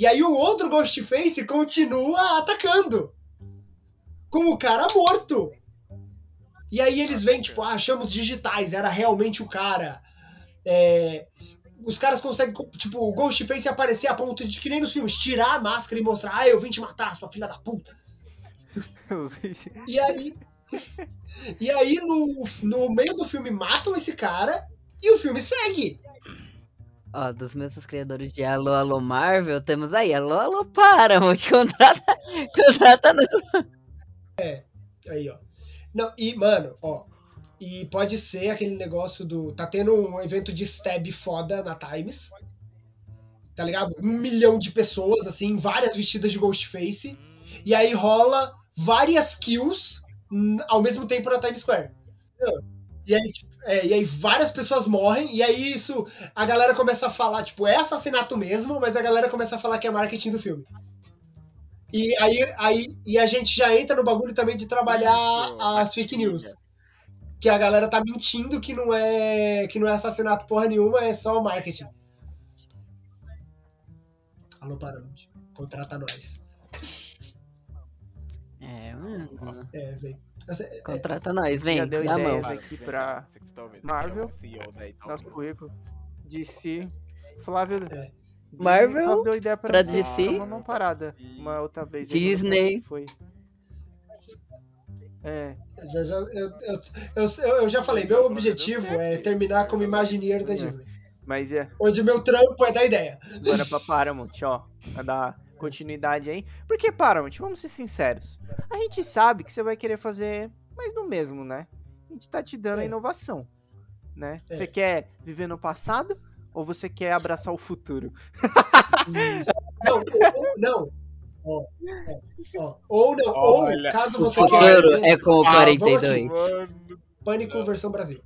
[SPEAKER 4] E aí o outro Ghostface continua atacando. Com o cara morto. E aí eles vêm, tipo, ah, achamos digitais, era realmente o cara. É, os caras conseguem, tipo, o Ghostface aparecer a ponto de, que nem nos filmes, tirar a máscara e mostrar, ah, eu vim te matar, sua filha da puta. E aí. E aí, no, no meio do filme, matam esse cara e o filme segue.
[SPEAKER 3] Ó, dos mesmos criadores de Alô, Alô Marvel, temos aí Alô, Alô Paramount, (laughs) contrata, contrata no...
[SPEAKER 4] Aí, ó. Não, e, mano, ó. E pode ser aquele negócio do. Tá tendo um evento de stab foda na Times. Tá ligado? Um milhão de pessoas, assim, várias vestidas de Ghostface. E aí rola várias kills ao mesmo tempo na Times Square. E aí, tipo, é, e aí várias pessoas morrem, e aí isso. A galera começa a falar, tipo, é assassinato mesmo, mas a galera começa a falar que é marketing do filme. E aí, aí e a gente já entra no bagulho também de trabalhar
[SPEAKER 5] Isso,
[SPEAKER 4] as fake news. Que a galera tá mentindo que não é que não é assassinato porra nenhuma, é só marketing. Alô, Paramount. Contrata nós.
[SPEAKER 3] É,
[SPEAKER 4] velho. É-
[SPEAKER 3] Contrata nós, vem,
[SPEAKER 2] Já deu
[SPEAKER 3] dá a
[SPEAKER 2] ideias
[SPEAKER 3] mão.
[SPEAKER 2] aqui pra
[SPEAKER 5] tá
[SPEAKER 2] Marvel,
[SPEAKER 5] é da
[SPEAKER 2] nosso currículo. DC. Flávio.
[SPEAKER 4] É.
[SPEAKER 3] Marvel,
[SPEAKER 2] Flávio deu ideia pra,
[SPEAKER 3] pra DC.
[SPEAKER 2] Uma mão parada. Uma outra vez.
[SPEAKER 3] Disney.
[SPEAKER 2] não Foi. É.
[SPEAKER 4] Já, já, eu, eu, eu, eu já falei, meu objetivo é terminar como Imagineer da
[SPEAKER 2] É.
[SPEAKER 4] Disney.
[SPEAKER 2] Mas é.
[SPEAKER 4] Onde o meu trampo é dar ideia.
[SPEAKER 2] Agora pra Paramount, ó. Pra dar continuidade aí. Porque, Paramount, vamos ser sinceros. A gente sabe que você vai querer fazer mais do mesmo, né? A gente tá te dando a
[SPEAKER 4] É.
[SPEAKER 2] inovação. Né?
[SPEAKER 4] É.
[SPEAKER 2] Você quer viver no passado ou você quer abraçar o futuro?
[SPEAKER 4] Isso. Não, ou, não. Ó, ó. Ou não,
[SPEAKER 5] Olha,
[SPEAKER 4] ou caso
[SPEAKER 3] O
[SPEAKER 4] você
[SPEAKER 3] futuro
[SPEAKER 4] queira
[SPEAKER 3] é com o
[SPEAKER 4] Ah, vamos
[SPEAKER 3] 42.
[SPEAKER 5] Mano,
[SPEAKER 4] Pânico versão Brasil.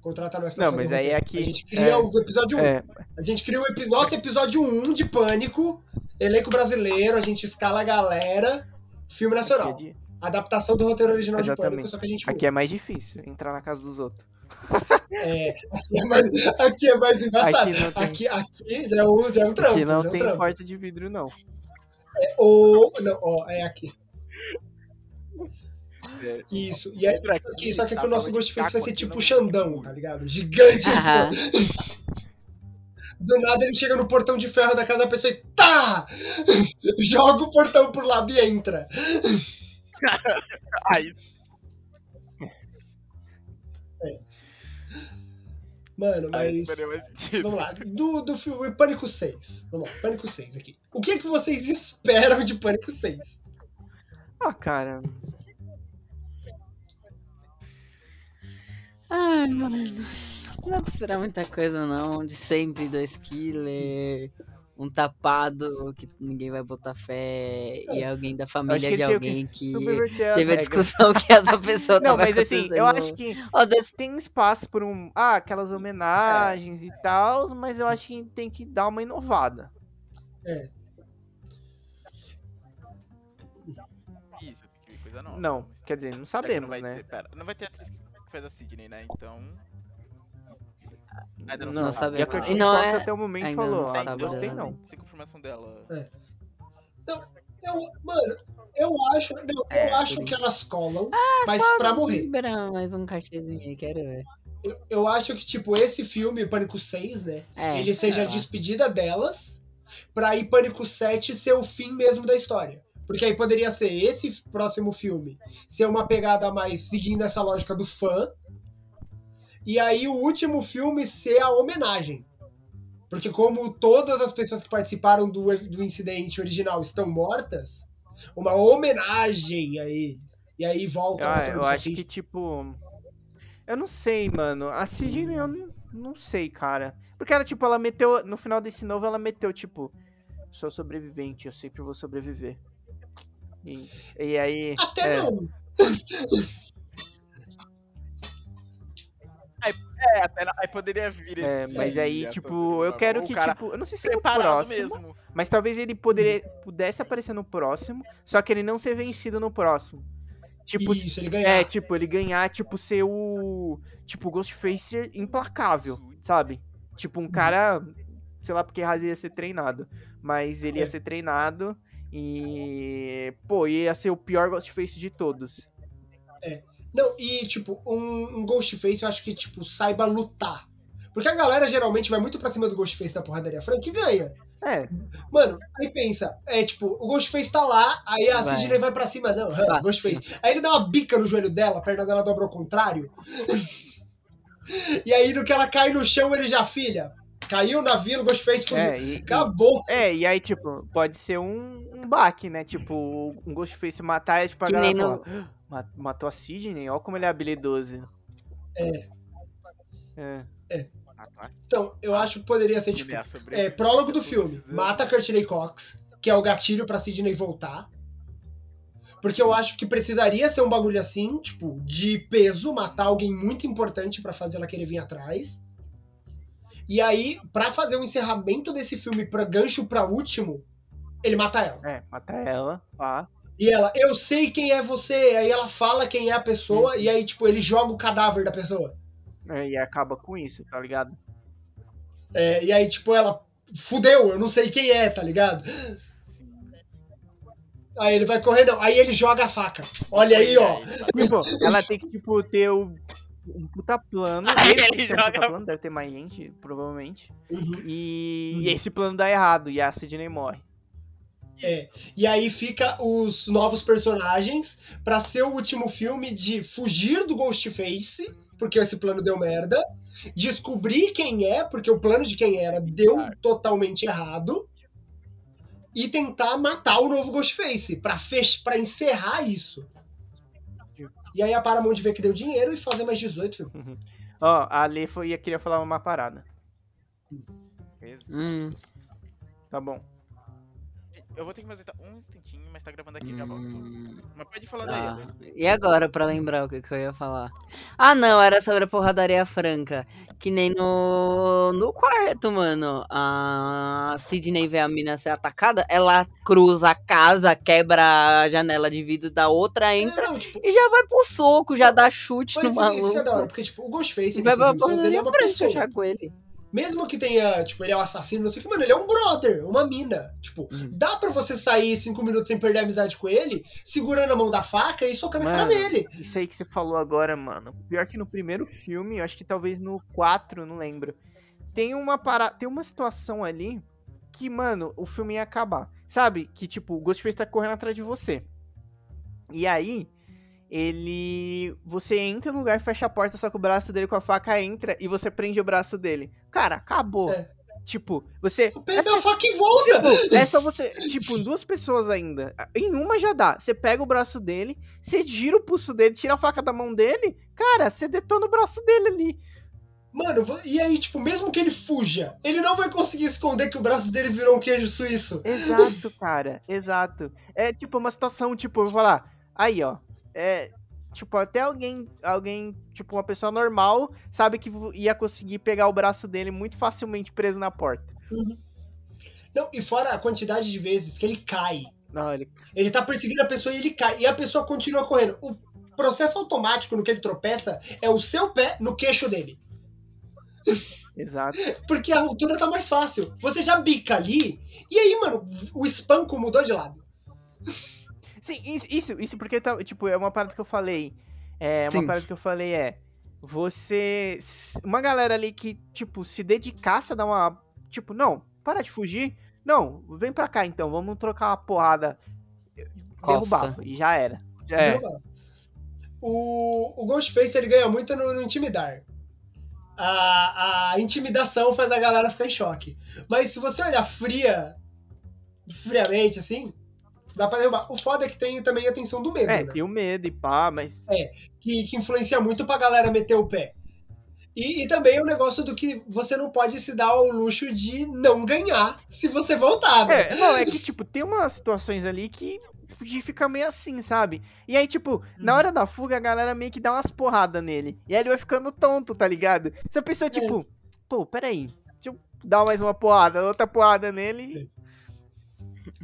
[SPEAKER 4] Contrata nós pra
[SPEAKER 2] Não,
[SPEAKER 4] fazer
[SPEAKER 2] mas
[SPEAKER 4] o
[SPEAKER 2] aí
[SPEAKER 4] roteiro.
[SPEAKER 2] é que-
[SPEAKER 4] A gente cria
[SPEAKER 2] é.
[SPEAKER 4] o episódio 1.
[SPEAKER 2] É,
[SPEAKER 4] A gente cria o epi- nosso episódio 1 de Pânico, elenco brasileiro, a gente escala a galera, filme
[SPEAKER 2] é,
[SPEAKER 4] nacional.
[SPEAKER 2] de-
[SPEAKER 4] Adaptação do roteiro original de Pânico,
[SPEAKER 2] Exatamente.
[SPEAKER 4] só que a gente
[SPEAKER 2] aqui é mais difícil entrar na casa dos outros.
[SPEAKER 4] É, aqui é mais, aqui é mais embaçado.
[SPEAKER 2] Aqui não tem-
[SPEAKER 4] Aqui, aqui já é um, já é um trampo.
[SPEAKER 2] Aqui não
[SPEAKER 4] já é um
[SPEAKER 2] tem
[SPEAKER 4] trampo.
[SPEAKER 2] porta de vidro, não.
[SPEAKER 4] Ou, não, ó, é aqui.
[SPEAKER 5] é,
[SPEAKER 4] Isso. E é
[SPEAKER 5] Vidro
[SPEAKER 4] aqui, só que
[SPEAKER 5] tá
[SPEAKER 4] aqui o nosso Ghostface vai
[SPEAKER 5] caco
[SPEAKER 4] ser tipo Xandão, tá ligado? Gigante.
[SPEAKER 3] Aham.
[SPEAKER 4] Do nada ele chega no portão de ferro da casa da pessoa e tá! (laughs) Joga o portão pro lado e entra. (laughs)
[SPEAKER 5] Aí,
[SPEAKER 4] Mano,
[SPEAKER 5] aí
[SPEAKER 4] mas.
[SPEAKER 5] sentido.
[SPEAKER 4] Vamos lá. Do, do filme Pânico 6. Vamos lá, Pânico 6 aqui. O que, é que vocês esperam de Pânico 6?
[SPEAKER 2] Ah, cara.
[SPEAKER 3] Ai, mano. Não esperar muita coisa, não. De sempre, dois killer, um tapado que ninguém vai botar fé, e alguém da família
[SPEAKER 2] que
[SPEAKER 3] de
[SPEAKER 2] que
[SPEAKER 3] alguém que
[SPEAKER 2] as
[SPEAKER 3] teve a discussão que essa pessoa (laughs)
[SPEAKER 2] Não,
[SPEAKER 3] tava
[SPEAKER 2] mas assim, eu acho que
[SPEAKER 3] desse-
[SPEAKER 2] tem espaço por um. Ah, aquelas homenagens e tal, mas eu acho que tem que dar uma inovada.
[SPEAKER 5] Isso, que ver coisa nova.
[SPEAKER 2] Não, quer dizer, não
[SPEAKER 5] É que
[SPEAKER 2] sabemos,
[SPEAKER 5] não vai
[SPEAKER 2] né?
[SPEAKER 5] Ter, pera, não vai ter atriz que fez a Sidney, né? Então. Ainda não,
[SPEAKER 3] Não sabemos.
[SPEAKER 2] E a
[SPEAKER 5] sabe.
[SPEAKER 3] Não
[SPEAKER 2] Fox
[SPEAKER 3] é-
[SPEAKER 2] até o momento
[SPEAKER 3] ainda
[SPEAKER 2] falou,
[SPEAKER 3] não
[SPEAKER 2] ah,
[SPEAKER 5] É,
[SPEAKER 2] não
[SPEAKER 3] sabe
[SPEAKER 2] gostei
[SPEAKER 3] dela.
[SPEAKER 2] não.
[SPEAKER 5] Tem confirmação dela.
[SPEAKER 4] Eu, mano, eu acho. Não,
[SPEAKER 2] É,
[SPEAKER 4] eu acho que elas colam,
[SPEAKER 3] Ah,
[SPEAKER 4] mas pra morrer.
[SPEAKER 3] Mais um cachezinho aí, quero ver.
[SPEAKER 4] Eu, eu acho que, tipo, esse filme, Pânico 6, né?
[SPEAKER 3] É,
[SPEAKER 4] ele seja a
[SPEAKER 3] é.
[SPEAKER 4] despedida delas, pra ir Pânico 7 ser o fim mesmo da história. Porque aí poderia ser esse próximo filme ser uma pegada mais seguindo essa lógica do fã. E aí o último filme ser a homenagem. Porque como todas as pessoas que participaram do, do incidente original estão mortas, uma homenagem a eles. E aí volta
[SPEAKER 2] Ah, eu acho que, tipo. Eu não sei, mano. A Sidney eu não, não sei, cara. Porque ela, tipo, ela meteu. No final desse novo, ela meteu, tipo. Sou sobrevivente, eu sempre vou sobreviver. E, e aí.
[SPEAKER 4] Até
[SPEAKER 2] é,
[SPEAKER 4] não. (laughs)
[SPEAKER 5] É, até aí poderia vir esse.
[SPEAKER 2] É, mas aí, tipo, eu quero que,
[SPEAKER 5] O
[SPEAKER 2] tipo. Eu não sei se no
[SPEAKER 5] preparado
[SPEAKER 2] próximo.
[SPEAKER 5] mesmo.
[SPEAKER 2] Mas talvez ele poderia, pudesse aparecer no próximo. Só que ele não ser vencido no próximo. Tipo,
[SPEAKER 4] Isso, ele ganhar.
[SPEAKER 2] É, tipo, ele ganhar, tipo, ser o. Tipo, o Ghostface implacável, sabe? Tipo,
[SPEAKER 4] Uhum.
[SPEAKER 2] um cara. Sei lá porque razão ia ser treinado. Mas ele ia
[SPEAKER 4] É.
[SPEAKER 2] ser treinado e. Pô, ia ser o pior Ghostface de todos.
[SPEAKER 4] Não, e tipo, um, um Ghostface eu acho que, tipo, saiba lutar. Porque a galera geralmente vai muito pra cima do Ghostface da porradaria franca e ganha.
[SPEAKER 2] É,
[SPEAKER 4] Mano, aí pensa, é tipo, o Ghostface tá lá, aí a
[SPEAKER 3] Vai.
[SPEAKER 4] Sidney vai pra cima, não, (laughs)
[SPEAKER 3] Fácil.
[SPEAKER 4] Ghostface. Aí ele dá uma bica no joelho dela, a perna dela dobra ao contrário. (laughs) e aí no que ela cai no chão, ele já, filha, caiu na vila, o Ghostface fugiu.
[SPEAKER 2] é, e, e-
[SPEAKER 4] Acabou.
[SPEAKER 2] é, e aí, tipo, pode ser um, um baque, né? Tipo, um Ghostface matar e tipo, a galera "Ah, "Ma- matou a Sidney? Olha como ele é habilidoso.
[SPEAKER 4] É.
[SPEAKER 2] É.
[SPEAKER 1] Tá.
[SPEAKER 4] Então, eu acho que poderia ser, tipo, é,
[SPEAKER 1] isso,
[SPEAKER 4] prólogo do filme. Mata Courtney Cox, que é o gatilho pra Sidney voltar. Porque eu acho que precisaria ser um bagulho assim, tipo, de peso, matar alguém muito importante pra fazer ela querer vir atrás. E aí, pra fazer o encerramento desse filme pra gancho pra último, ele mata ela.
[SPEAKER 2] É, mata ela, pá.
[SPEAKER 4] E ela, eu sei quem é você. Aí ela fala quem é a pessoa, e aí, tipo, ele joga o cadáver da pessoa.
[SPEAKER 2] É, e acaba com isso, tá ligado?
[SPEAKER 4] É, e aí, tipo, ela, fudeu, eu não sei quem é, tá ligado? Aí ele vai correr, não. Aí ele joga a faca. Olha aí, ó.
[SPEAKER 2] Tipo, ela tem que, tipo, ter o, um puta plano. (laughs)
[SPEAKER 1] Aí
[SPEAKER 2] Ele,
[SPEAKER 1] ele
[SPEAKER 2] tem um puta
[SPEAKER 1] joga-
[SPEAKER 2] plano, deve ter mais gente, provavelmente.
[SPEAKER 4] Uhum.
[SPEAKER 2] E,
[SPEAKER 4] Uhum.
[SPEAKER 2] e esse plano dá errado, e a Sidney morre.
[SPEAKER 4] É. E aí fica os novos personagens pra ser o último filme de fugir do Ghostface, porque esse plano deu merda. Descobrir quem é, porque o plano de quem era deu totalmente errado. E tentar matar o novo Ghostface, pra, fech pra encerrar isso. E aí a Paramount vê que deu dinheiro e fazer mais 18 filmes.
[SPEAKER 2] Ó, a Lê foi, queria falar uma parada.
[SPEAKER 3] Hum,
[SPEAKER 2] Tá bom.
[SPEAKER 1] Eu vou ter que fazer um instantinho, mas tá gravando aqui já volto.
[SPEAKER 3] hum,
[SPEAKER 1] Mas pode falar daí,
[SPEAKER 3] tá.
[SPEAKER 1] Ellen.
[SPEAKER 3] E agora, pra lembrar o que, que eu ia falar? Ah, não, era sobre a porradaria franca. Que nem no, no quarto, mano. A Sidney vê a mina ser atacada, ela cruza a casa, quebra a janela de vidro da outra, entra
[SPEAKER 4] É, não, tipo,
[SPEAKER 3] e já vai pro soco, já dá chute
[SPEAKER 4] mas
[SPEAKER 3] no
[SPEAKER 4] isso que é da hora,
[SPEAKER 3] maluco.
[SPEAKER 4] porque tipo, o Ghostface
[SPEAKER 3] E vai
[SPEAKER 4] nesses
[SPEAKER 3] pra
[SPEAKER 4] ele é
[SPEAKER 3] porradaria
[SPEAKER 4] uma
[SPEAKER 3] franca já com ele.
[SPEAKER 4] Mesmo que tenha, tipo, ele é um assassino, não sei o que, mano, ele é um brother, uma mina. Tipo,
[SPEAKER 3] Uhum.
[SPEAKER 4] dá pra você sair cinco minutos sem perder a amizade com ele, segurando a mão da faca e socando a cara
[SPEAKER 2] Mano,
[SPEAKER 4] dele.
[SPEAKER 2] Isso aí que você falou agora, mano. Pior que no primeiro filme, eu acho que talvez no 4, não lembro. Tem uma para... tem uma situação ali que, mano, o filme ia acabar. Sabe? Que tipo, o Ghostface tá correndo atrás de você. E aí, ele você entra no lugar, fecha a porta, só que o braço dele com a faca entra e você prende o braço dele. Cara, acabou.
[SPEAKER 4] É.
[SPEAKER 2] Tipo, você
[SPEAKER 4] Pega a faca e volta!
[SPEAKER 2] Tipo, é só você. Tipo, duas pessoas ainda. Em uma já dá. Você pega o braço dele, você gira o pulso dele, tira a faca da mão dele, cara, você detona o braço dele ali.
[SPEAKER 4] Mano, e aí, tipo, mesmo que ele fuja, ele não vai conseguir esconder que o braço dele virou um queijo suíço.
[SPEAKER 2] Exato, cara. Exato. É tipo uma situação, tipo, eu vou falar. Aí, ó. É. Tipo, até alguém, alguém, tipo, uma pessoa normal, sabe que ia conseguir pegar o braço dele muito facilmente preso na porta.
[SPEAKER 4] Não, e fora a quantidade de vezes que ele cai.
[SPEAKER 2] Não, ele.
[SPEAKER 4] Ele tá perseguindo a pessoa e ele cai. E a pessoa continua correndo. O processo automático no que ele tropeça é o seu pé no queixo dele.
[SPEAKER 2] Exato. (laughs)
[SPEAKER 4] Porque a altura tá mais fácil. Você já bica ali, e aí, mano, o espanco mudou de lado.
[SPEAKER 2] Sim, isso, isso, porque, tá, tipo, é uma parada que eu falei. É, uma
[SPEAKER 3] Sim.
[SPEAKER 2] parada que eu falei é. Você. Uma galera ali que, tipo, se dedicasse a dar uma. Tipo, não, para de fugir. Não, vem pra cá então, vamos trocar uma porrada. Derrubava. E já era. É.
[SPEAKER 4] Derrubava. O, o Ghostface ele ganha muito no, no intimidar. A, a intimidação faz a galera ficar em choque. Mas se você olhar fria, friamente, assim, dá pra derrubar. O foda é que tem também a tensão do medo,
[SPEAKER 2] É,
[SPEAKER 4] né?
[SPEAKER 2] tem o medo e pá, mas.
[SPEAKER 4] que, que influencia muito pra galera meter o pé. E, e também o negócio do que você não pode se dar ao luxo de não ganhar se você voltar, né?
[SPEAKER 2] É, não, é que, tipo, tem umas situações ali que fugir fica meio assim, sabe? E aí, tipo, na hora da fuga, a galera meio que dá umas porradas nele. E aí ele vai ficando tonto, tá ligado? Se a pessoa, tipo, pô, peraí, deixa eu dar mais uma porrada, outra porrada nele.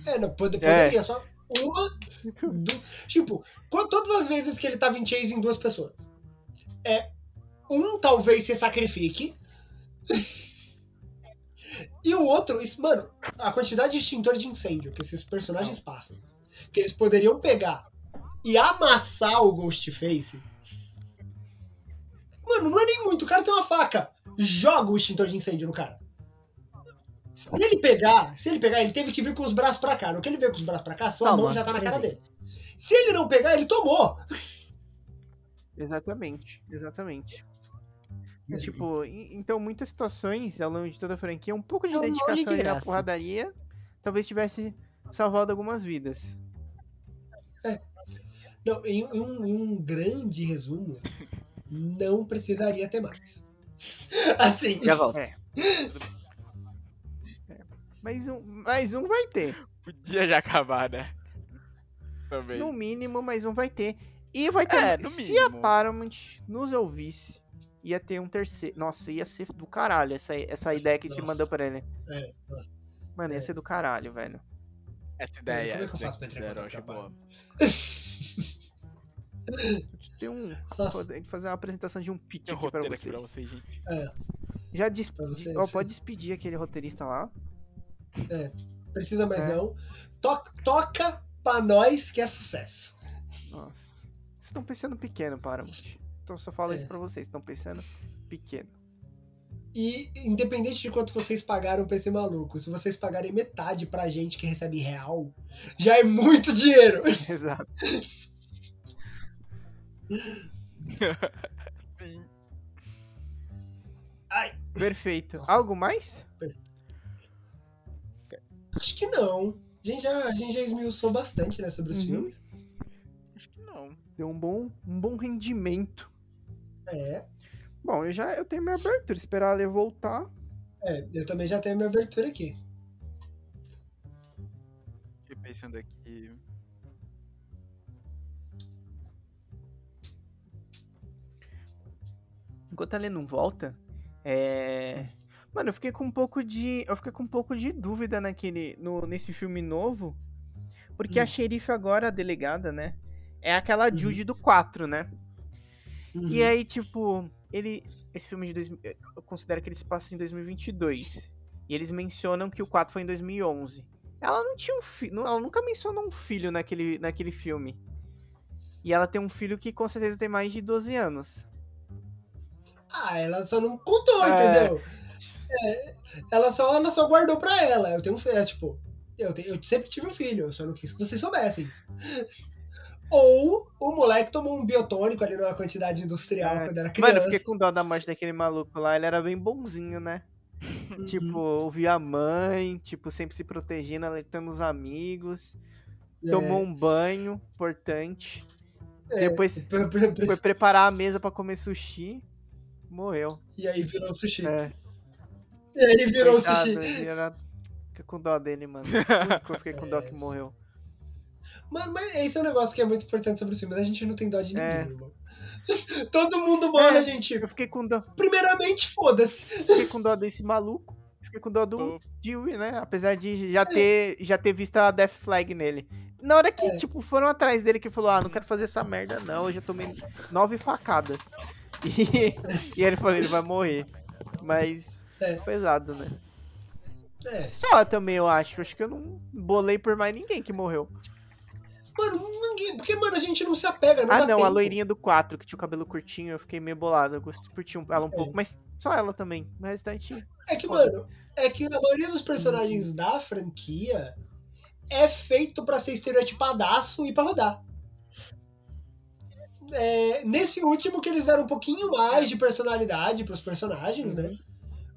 [SPEAKER 4] É, não, pode- poderia, só uma. du- tipo, todas as vezes que ele tava em chase em duas pessoas. É. Um talvez se sacrifique. (laughs) e o outro, isso, mano, a quantidade de extintor de incêndio que esses personagens passam. Que eles poderiam pegar e amassar o Ghostface. Mano, não é nem muito. O cara tem uma faca. Joga o extintor de incêndio no cara. Se ele pegar, se ele pegar, ele teve que vir com os braços pra cá. No que ele veio com os braços pra cá, sua
[SPEAKER 3] Toma,
[SPEAKER 4] mão já tá na cara dele. Se ele não pegar, ele tomou.
[SPEAKER 2] Exatamente, exatamente. É, tipo, e- então muitas situações ao longo de toda a franquia, um pouco de
[SPEAKER 3] É
[SPEAKER 2] dedicação na
[SPEAKER 3] graça.
[SPEAKER 2] porradaria, talvez tivesse salvado algumas vidas.
[SPEAKER 4] Não, em, em um, em um grande resumo, não precisaria ter mais. (laughs) Assim.
[SPEAKER 3] Já volto.
[SPEAKER 2] É. (laughs) Mais um, mais um vai ter.
[SPEAKER 1] Podia já acabar, né? Também.
[SPEAKER 2] No mínimo, mais um vai ter. E vai ter.
[SPEAKER 1] É,
[SPEAKER 2] se a. Paramount nos ouvisse, ia ter um terceiro. Nossa, ia ser do caralho essa, essa ideia que a gente mandou pra ele.
[SPEAKER 4] É, nossa.
[SPEAKER 2] Mano, ia
[SPEAKER 4] É.
[SPEAKER 2] ser do caralho, velho.
[SPEAKER 1] Essa ideia.
[SPEAKER 4] Como é que eu faço pra entrar em contato com
[SPEAKER 1] boa.
[SPEAKER 2] Tem um.
[SPEAKER 4] Só
[SPEAKER 2] Fazer fazer uma apresentação de um pitch
[SPEAKER 1] um
[SPEAKER 2] aqui pra
[SPEAKER 1] roteiro aqui
[SPEAKER 2] vocês.
[SPEAKER 1] pra vocês, gente.
[SPEAKER 4] é,
[SPEAKER 2] Já des...
[SPEAKER 4] Vocês, sim.
[SPEAKER 2] pode despedir aquele roteirista lá.
[SPEAKER 4] Precisa mais
[SPEAKER 2] É.
[SPEAKER 4] não. To- toca pra nós que é sucesso.
[SPEAKER 2] Nossa. Vocês estão pensando pequeno, Paramount. Então só falo
[SPEAKER 4] É.
[SPEAKER 2] isso pra vocês. Estão pensando pequeno.
[SPEAKER 4] E independente de quanto vocês pagaram pra esse maluco, se vocês pagarem metade pra gente que recebe real, já é muito dinheiro. (laughs)
[SPEAKER 2] Exato. (laughs)
[SPEAKER 1] Sim.
[SPEAKER 2] Perfeito.
[SPEAKER 4] Nossa.
[SPEAKER 2] Algo mais?
[SPEAKER 4] Acho que não. A gente já, a gente já esmiuçou bastante né, sobre os
[SPEAKER 2] Uhum.
[SPEAKER 4] filmes.
[SPEAKER 1] Acho que não.
[SPEAKER 2] Deu um bom, um bom rendimento.
[SPEAKER 4] É,
[SPEAKER 2] Bom, eu já eu tenho minha abertura. Esperar a Lê voltar.
[SPEAKER 4] é, eu também já tenho minha abertura aqui.
[SPEAKER 1] Fiquei pensando aqui.
[SPEAKER 2] Enquanto a Lê não volta, é. Mano, eu fiquei com um pouco de. Eu fiquei com um pouco de dúvida naquele. No, nesse filme novo. Porque
[SPEAKER 4] Hum.
[SPEAKER 2] a xerife agora, a delegada, né? É aquela
[SPEAKER 4] Uhum.
[SPEAKER 2] Judy do 4, né?
[SPEAKER 4] Uhum.
[SPEAKER 2] E aí, tipo, ele. Esse filme de. Dois, eu considero que ele se passa em 2022. E eles mencionam que o 4 foi em 2011. Ela não tinha um filho. Ela nunca mencionou um filho naquele, naquele filme. E ela tem um filho que com certeza tem mais de 12 anos.
[SPEAKER 4] Ah, ela só não contou,
[SPEAKER 2] É.
[SPEAKER 4] entendeu? É, ela, só, ela só guardou pra ela. Eu tenho um filho, é, tipo, eu, tenho- eu sempre tive um filho, eu só não quis que vocês soubessem. Ou o moleque tomou um biotônico ali numa quantidade industrial
[SPEAKER 2] É.
[SPEAKER 4] quando era criança.
[SPEAKER 2] Mano, eu fiquei com dó da morte daquele maluco lá. Ele era bem bonzinho, né?
[SPEAKER 4] Uhum.
[SPEAKER 2] Tipo, ouvia a mãe, tipo, sempre se protegendo, alertando os amigos.
[SPEAKER 4] É,
[SPEAKER 2] Tomou um banho, importante.
[SPEAKER 4] é,
[SPEAKER 2] Depois (laughs) foi preparar a mesa pra comer sushi. Morreu.
[SPEAKER 4] E aí virou sushi.
[SPEAKER 2] É.
[SPEAKER 4] E aí virou
[SPEAKER 2] Coitado,
[SPEAKER 4] sushi.
[SPEAKER 2] era- Fiquei com dó dele, mano. (laughs) Eu fiquei com dó que
[SPEAKER 4] É,
[SPEAKER 2] morreu.
[SPEAKER 4] Mano, mas esse é um negócio que é muito importante sobre os filmes. A gente não tem dó de ninguém,
[SPEAKER 2] É.
[SPEAKER 4] irmão. (laughs) Todo mundo morre,
[SPEAKER 2] É.
[SPEAKER 4] gente.
[SPEAKER 2] Eu fiquei com dó.
[SPEAKER 4] Primeiramente, foda-se.
[SPEAKER 2] Fiquei com dó desse maluco. Fiquei com dó do. Dewey, né? Apesar de já ter, já ter visto a Death Flag nele. Na hora que,
[SPEAKER 4] É.
[SPEAKER 2] tipo, foram atrás dele que falou, ah, não quero fazer essa merda não, eu já tomei nove facadas. (laughs) E, e ele falou, ele vai morrer. Mas,
[SPEAKER 4] É.
[SPEAKER 2] pesado, né?
[SPEAKER 4] É.
[SPEAKER 2] Só também, eu acho. Acho que eu não bolei por mais ninguém que morreu.
[SPEAKER 4] Mano, ninguém. Porque, mano, a gente não se apega, não
[SPEAKER 2] ah, não,
[SPEAKER 4] tempo.
[SPEAKER 2] a loirinha do 4, que tinha o cabelo curtinho, eu fiquei meio bolado. Eu gostei, curti ela um
[SPEAKER 4] É.
[SPEAKER 2] pouco, mas só ela também. O restante.
[SPEAKER 4] É que, mano, é que a maioria dos personagens da franquia é feito pra ser estereotipadaço e pra rodar. É, nesse último que eles deram um pouquinho mais de personalidade pros personagens, né?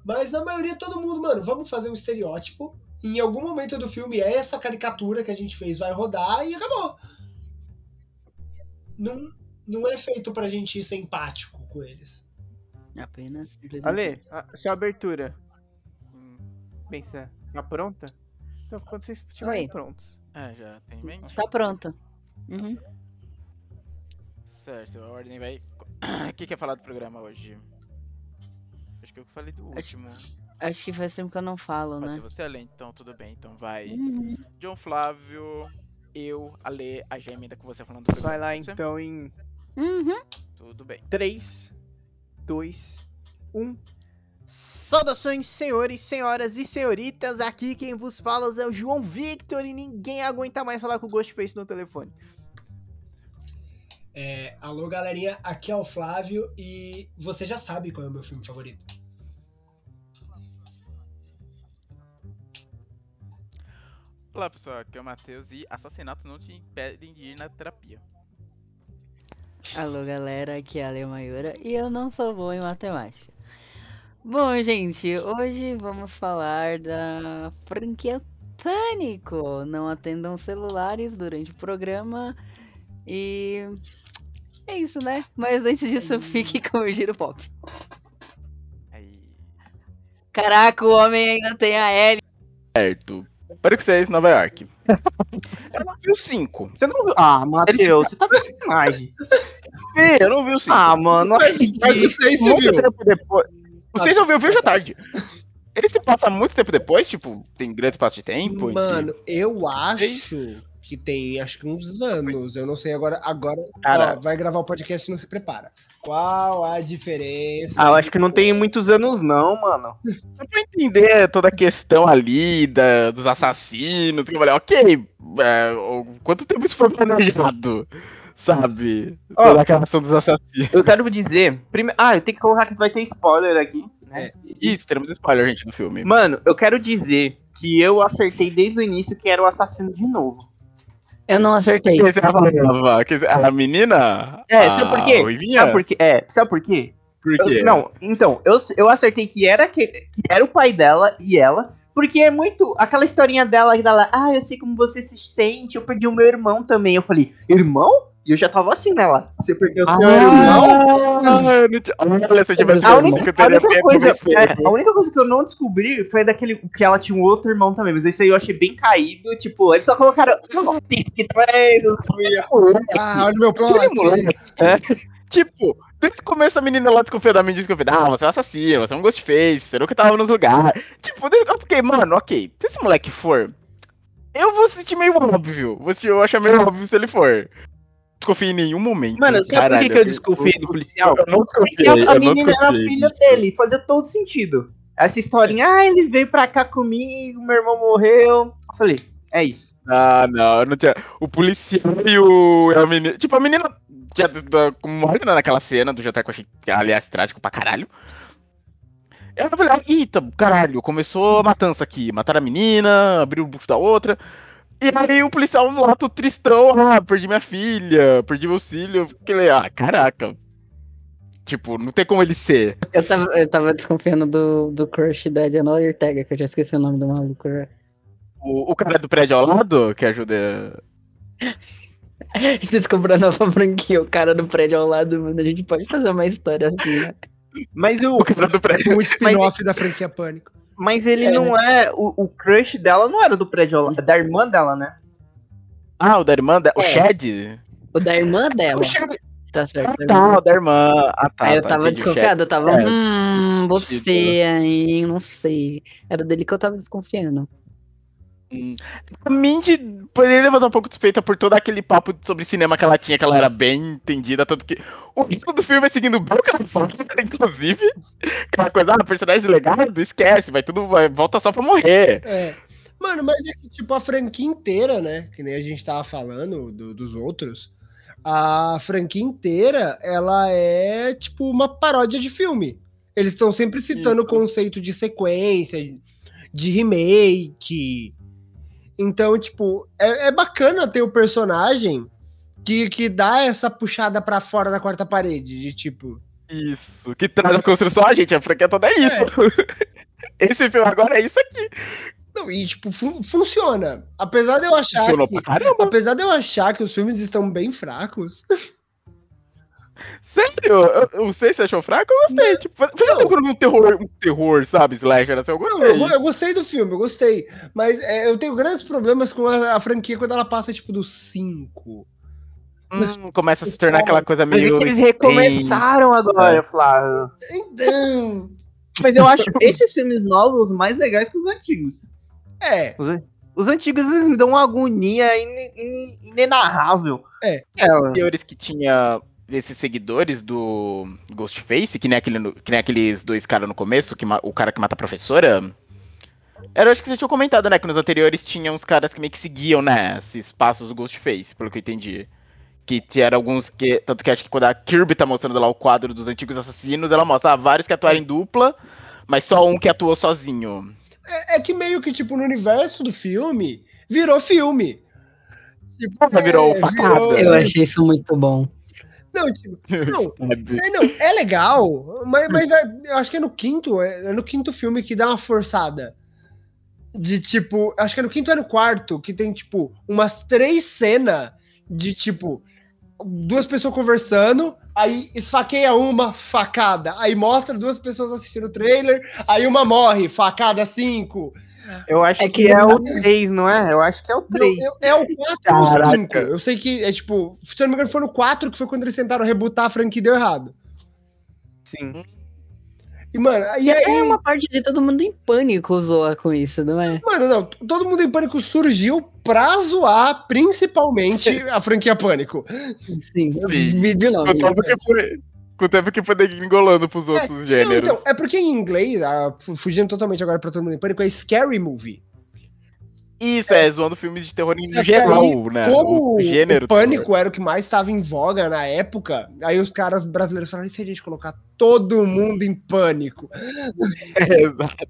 [SPEAKER 4] Mas na maioria todo mundo, mano, vamos fazer um estereótipo. Em algum momento do filme é essa caricatura que a gente fez vai rodar e acabou. Não, não é feito pra gente ser empático com eles.
[SPEAKER 3] Apenas.
[SPEAKER 2] Ale, a sua abertura.
[SPEAKER 1] Hum,
[SPEAKER 2] Pensa, tá pronta? Então, quando vocês estiverem
[SPEAKER 3] Oi.
[SPEAKER 2] prontos.
[SPEAKER 1] É, já tem em mente.
[SPEAKER 3] Tá pronto. Uhum.
[SPEAKER 1] Certo, a ordem vai. (coughs) O que que é falar do programa hoje? Acho que eu falei do
[SPEAKER 3] Acho-
[SPEAKER 1] último.
[SPEAKER 3] Acho que faz tempo que eu não falo,
[SPEAKER 1] Pode
[SPEAKER 3] né?
[SPEAKER 1] ser você, Ale, então tudo bem. Então vai.
[SPEAKER 3] Uhum.
[SPEAKER 1] John Flávio, eu, Ale, a Gê emenda com você falando do.
[SPEAKER 2] Vai lá
[SPEAKER 1] ser?
[SPEAKER 2] então em
[SPEAKER 3] Uhum.
[SPEAKER 1] Tudo bem.
[SPEAKER 2] 3, 2, 1. Saudações, senhores, senhoras e senhoritas. Aqui quem vos fala é o João Victor e ninguém aguenta mais falar com o Ghostface no telefone.
[SPEAKER 4] É, alô, galerinha, aqui é o Flávio e você já sabe qual é o meu filme favorito.
[SPEAKER 1] Olá pessoal, aqui é o Matheus e assassinatos não te impedem de ir na terapia.
[SPEAKER 3] Alô, galera, aqui é a Ale Maiora e eu não sou boa em matemática. Bom, gente, hoje vamos falar da franquia Pânico. Não atendam celulares durante o programa e É isso, né? Mas antes disso, fique com o giro pop.
[SPEAKER 6] Aí.
[SPEAKER 3] Caraca, o homem ainda tem a L.
[SPEAKER 1] Certo. Para que vocês, Nova York. (laughs) Eu não vi o 5.
[SPEAKER 2] Você não viu? Ah, Matheus, você tá de sacanagem. (laughs)
[SPEAKER 1] Sim, eu não vi o 5.
[SPEAKER 2] Ah, mano,
[SPEAKER 4] Mas, mas o 6 você viu.
[SPEAKER 1] tempo depois. O 6 eu vi, eu vi hoje à tarde. Ele se passa muito tempo depois, tipo, tem grande espaço de tempo. entre-
[SPEAKER 4] Mano, eu acho que tem acho que uns anos. Eu não sei agora. Agora
[SPEAKER 1] Cara.
[SPEAKER 4] ó, vai gravar o podcast e não se prepara. Qual a diferença?
[SPEAKER 2] Ah, eu acho que não tem muitos anos, não, mano.
[SPEAKER 1] Só pra entender toda a questão ali da, dos assassinos, que eu falei, ok, é, quanto tempo isso foi planejado? Sabe? Toda aquela ação dos assassinos.
[SPEAKER 2] Eu quero dizer. Prime... Ah, eu tenho que colocar que vai ter spoiler aqui. Né?
[SPEAKER 1] Isso, teremos spoiler, gente, no filme.
[SPEAKER 2] Mano, eu quero dizer que eu acertei desde o início que era o assassino de novo.
[SPEAKER 3] Eu não acertei.
[SPEAKER 1] Quem A menina?
[SPEAKER 2] É,
[SPEAKER 1] A
[SPEAKER 2] sabe por quê?
[SPEAKER 1] Ruivinha?
[SPEAKER 2] Sabe por quê? É, sabe por quê?
[SPEAKER 1] Por
[SPEAKER 2] Eu-
[SPEAKER 1] quê?
[SPEAKER 2] não, então, eu, eu acertei que era, que, que era o pai dela e ela, porque é muito aquela historinha dela, dela, ah, eu sei como você se sente, eu perdi o meu irmão também. Eu falei, irmão? E eu já tava assim nela. Você perdeu seu irmão?
[SPEAKER 1] Ah, eu não tinha- Olha, se eu tivesse
[SPEAKER 2] A única,
[SPEAKER 1] que
[SPEAKER 2] a coisa, é,
[SPEAKER 1] filme.
[SPEAKER 2] a única coisa que eu não descobri foi daquele que ela tinha um outro irmão também, mas esse aí eu achei bem caído, tipo, eles só colocaram "Isso que é filha?"
[SPEAKER 4] Ah, olha o meu
[SPEAKER 1] moleque, é, Tipo, desde o começo a menina lá desconfia da mim, desconfia, ah, você é um assassino, você é um ghostface, você nunca tava nos lugares. Tipo, desde- eu fiquei, mano, ok, se esse moleque for, eu vou sentir meio óbvio, vou eu achar meio óbvio se ele for. Desconfio em nenhum momento.
[SPEAKER 2] Mano, sabe por que,
[SPEAKER 1] Caralho,
[SPEAKER 2] que eu desconfiei do policial?
[SPEAKER 1] Eu não
[SPEAKER 2] Porque
[SPEAKER 1] desconfiei,
[SPEAKER 2] a, a
[SPEAKER 1] eu não
[SPEAKER 2] menina era a
[SPEAKER 1] desconfiei.
[SPEAKER 2] filha dele, fazia todo sentido. Essa historinha, ah, ele veio pra cá comigo, meu irmão morreu. Eu falei, é isso.
[SPEAKER 1] Ah, não, eu não tinha. O policial e o. e a menina. Tipo, a menina como morta né, naquela cena do jantar que eu achei, aliás, trágico pra caralho. Eu falei, eita, caralho, começou a matança aqui. Mataram a menina, abriu o bucho da outra. E aí o policial lá, todo tristão, ah, perdi minha filha, perdi meu filho. Eu fiquei, ah, caraca. Tipo, não tem como ele ser.
[SPEAKER 3] Eu tava, eu tava desconfiando do, do crush da Diana Ortega, que eu já esqueci o nome do maluco. né?
[SPEAKER 1] O, o cara do prédio ao lado, que ajuda. (laughs)
[SPEAKER 3] Descobriu a nova franquia, o cara do prédio ao lado, mano. A gente pode fazer uma história assim, né?
[SPEAKER 2] Mas, o,
[SPEAKER 1] O cara do prédio.
[SPEAKER 4] Um spin-off da franquia Pânico.
[SPEAKER 2] Mas ele
[SPEAKER 3] É.
[SPEAKER 2] não é. O, o crush dela não era do prédio, da irmã dela, né?
[SPEAKER 1] Ah, o da irmã dela. O
[SPEAKER 3] É.
[SPEAKER 1] Shed?
[SPEAKER 3] O da irmã dela.
[SPEAKER 1] O Shed.
[SPEAKER 3] Tá certo.
[SPEAKER 1] Ah, tá, o da irmã. Ah, tá.
[SPEAKER 3] Aí eu
[SPEAKER 1] tá,
[SPEAKER 3] tava
[SPEAKER 1] entendi, o Shed.
[SPEAKER 3] desconfiado, eu tava,
[SPEAKER 1] É,
[SPEAKER 3] hum, você aí, não sei. Era dele que eu tava desconfiando.
[SPEAKER 1] A Mindy poderia levantar um pouco de suspeita por todo aquele papo sobre cinema que ela tinha, que ela era bem entendida, tanto que o ritmo do filme vai seguindo bem o que ela fala, inclusive. Aquela coisa, ah, personagem legado, esquece, vai tudo, vai, volta só pra morrer.
[SPEAKER 4] É. Mano, mas é que, tipo, a franquia inteira, né? Que nem a gente tava falando do- dos outros. A franquia inteira, ela é, tipo, uma paródia de filme. Eles estão sempre citando o conceito de sequência, de remake. Então, tipo, é, é bacana ter o personagem que, que dá essa puxada pra fora da quarta parede. De tipo,
[SPEAKER 1] Isso, que traz a construção, a gente, a franquia toda é isso. (laughs) Esse filme agora é isso aqui.
[SPEAKER 4] não, e tipo, fun- funciona. Apesar de eu achar
[SPEAKER 1] Funcionou
[SPEAKER 4] que.
[SPEAKER 1] pra caramba.
[SPEAKER 4] Apesar de eu achar que os filmes estão bem fracos, (laughs)
[SPEAKER 1] Sério, eu, eu não sei se achou fraco, eu gostei. Tipo,
[SPEAKER 4] Não.
[SPEAKER 1] tempo eu não vi um terror, um terror, sabe, slasher, assim, eu
[SPEAKER 4] Não,
[SPEAKER 1] gostei.
[SPEAKER 4] eu, go- eu gostei do filme, eu gostei. Mas é, eu tenho grandes problemas com a, a franquia quando ela passa, tipo, dos 5.
[SPEAKER 1] Hum, começa a se tornar aquela coisa
[SPEAKER 2] Mas
[SPEAKER 1] meio.
[SPEAKER 2] é que eles recomeçaram agora, Flávio.
[SPEAKER 4] Então.
[SPEAKER 2] Mas eu acho esses filmes novos mais legais que os antigos.
[SPEAKER 4] É.
[SPEAKER 2] Os, os antigos eles me dão uma agonia ine- ine- inenarrável.
[SPEAKER 4] É.
[SPEAKER 2] Ela.
[SPEAKER 1] Teores que tinha esses seguidores do Ghostface, que nem, aquele, que nem aqueles dois caras no começo, que o cara que mata a professora. Era, acho que você tinha comentado, né? Que nos anteriores tinha uns caras que meio que seguiam, né? Esses passos do Ghostface, pelo que eu entendi. Que tinha alguns que. Tanto que acho que quando a Kirby tá mostrando lá o quadro dos antigos assassinos, ela mostra ah, vários que atuaram em dupla, mas só um que atuou sozinho.
[SPEAKER 4] É, é que meio que, tipo, no universo do filme, virou filme. Tipo,
[SPEAKER 1] Já virou
[SPEAKER 4] é,
[SPEAKER 1] facada.
[SPEAKER 4] virou-
[SPEAKER 3] Eu achei isso muito bom.
[SPEAKER 4] Não, tipo, (laughs) não, é, não, é legal, mas, mas é- eu acho que é no quinto, é, é no quinto filme que dá uma forçada. De tipo, acho que é no quinto ou é no quarto, que tem, tipo, umas três cenas de tipo. duas pessoas conversando, aí esfaqueia uma, facada. Aí mostra duas pessoas assistindo o trailer, aí uma morre, facada cinco.
[SPEAKER 7] Eu acho
[SPEAKER 3] É
[SPEAKER 7] que,
[SPEAKER 3] que
[SPEAKER 7] é o 3, não é? Eu acho que é o
[SPEAKER 4] Não,
[SPEAKER 7] 3.
[SPEAKER 4] é, é o 4 ou o
[SPEAKER 1] Caraca.
[SPEAKER 4] 5. Eu sei que é tipo, se eu não me engano, foi no 4 que foi quando eles tentaram rebutar a franquia e deu errado.
[SPEAKER 7] Sim.
[SPEAKER 4] E, mano, e aí.
[SPEAKER 3] É uma parte de todo mundo em pânico zoa com isso, não é?
[SPEAKER 4] Mano, não, todo mundo em pânico surgiu pra zoar principalmente (laughs) a franquia Pânico.
[SPEAKER 3] Sim,
[SPEAKER 1] tempo que foi, com o tempo que foi engolando pros outros
[SPEAKER 4] Não,
[SPEAKER 1] gêneros.
[SPEAKER 4] então, é porque em inglês, ah, fu- fugindo totalmente agora pra todo mundo em pânico, é Scary Movie.
[SPEAKER 1] Isso, é, zoando filmes de terror
[SPEAKER 4] É
[SPEAKER 1] em
[SPEAKER 4] que
[SPEAKER 1] geral,
[SPEAKER 4] aí,
[SPEAKER 1] né?
[SPEAKER 4] Como
[SPEAKER 1] o gênero.
[SPEAKER 4] o pânico era o que mais estava em voga na época, aí os caras brasileiros falaram: e se a gente colocar todo mundo em pânico? (laughs)
[SPEAKER 1] É, exato.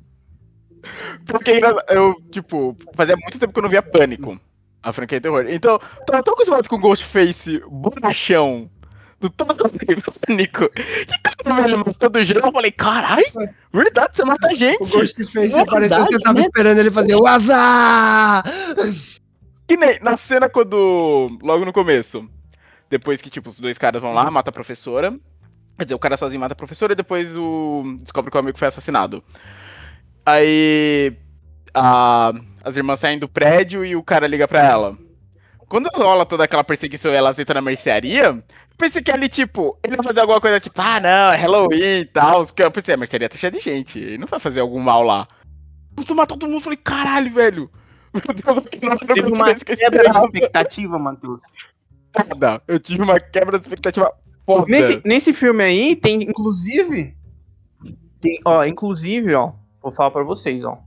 [SPEAKER 1] Porque eu, tipo, fazia muito tempo que eu não via Pânico, a franquia de terror. Então, tava tão acostumado com Ghostface bonachão, do todo Pânico. E quando ele matou do geral, eu falei, carai, verdade, você mata a
[SPEAKER 4] O
[SPEAKER 1] gente.
[SPEAKER 4] Ghostface apareceu, você tava
[SPEAKER 3] né?
[SPEAKER 4] esperando ele fazer o azar!
[SPEAKER 1] Que nem na cena quando. Logo no começo. Depois que, tipo, os dois caras vão lá, mata a professora. Quer dizer, o cara sozinho mata a professora e depois o. descobre que o amigo foi assassinado. Aí. a- as irmãs saem do prédio e o cara liga pra ela. Quando rola toda aquela perseguição e elas entram na mercearia, eu pensei que ali, tipo, ele ia fazer alguma coisa tipo, ah não, é Halloween e tal. Eu pensei, a mercearia tá cheia de gente, ele não vai fazer algum mal lá. Começou a matar todo mundo, eu falei, caralho, velho. (laughs) Meu Deus, eu fiquei na
[SPEAKER 7] Teve uma
[SPEAKER 1] coincidência que eu
[SPEAKER 7] quebra de expectativa, Matheus.
[SPEAKER 1] Foda. Eu tive uma quebra de expectativa foda.
[SPEAKER 7] Nesse, nesse filme aí, tem, inclusive. Tem, ó, inclusive, ó. Vou falar pra vocês, ó.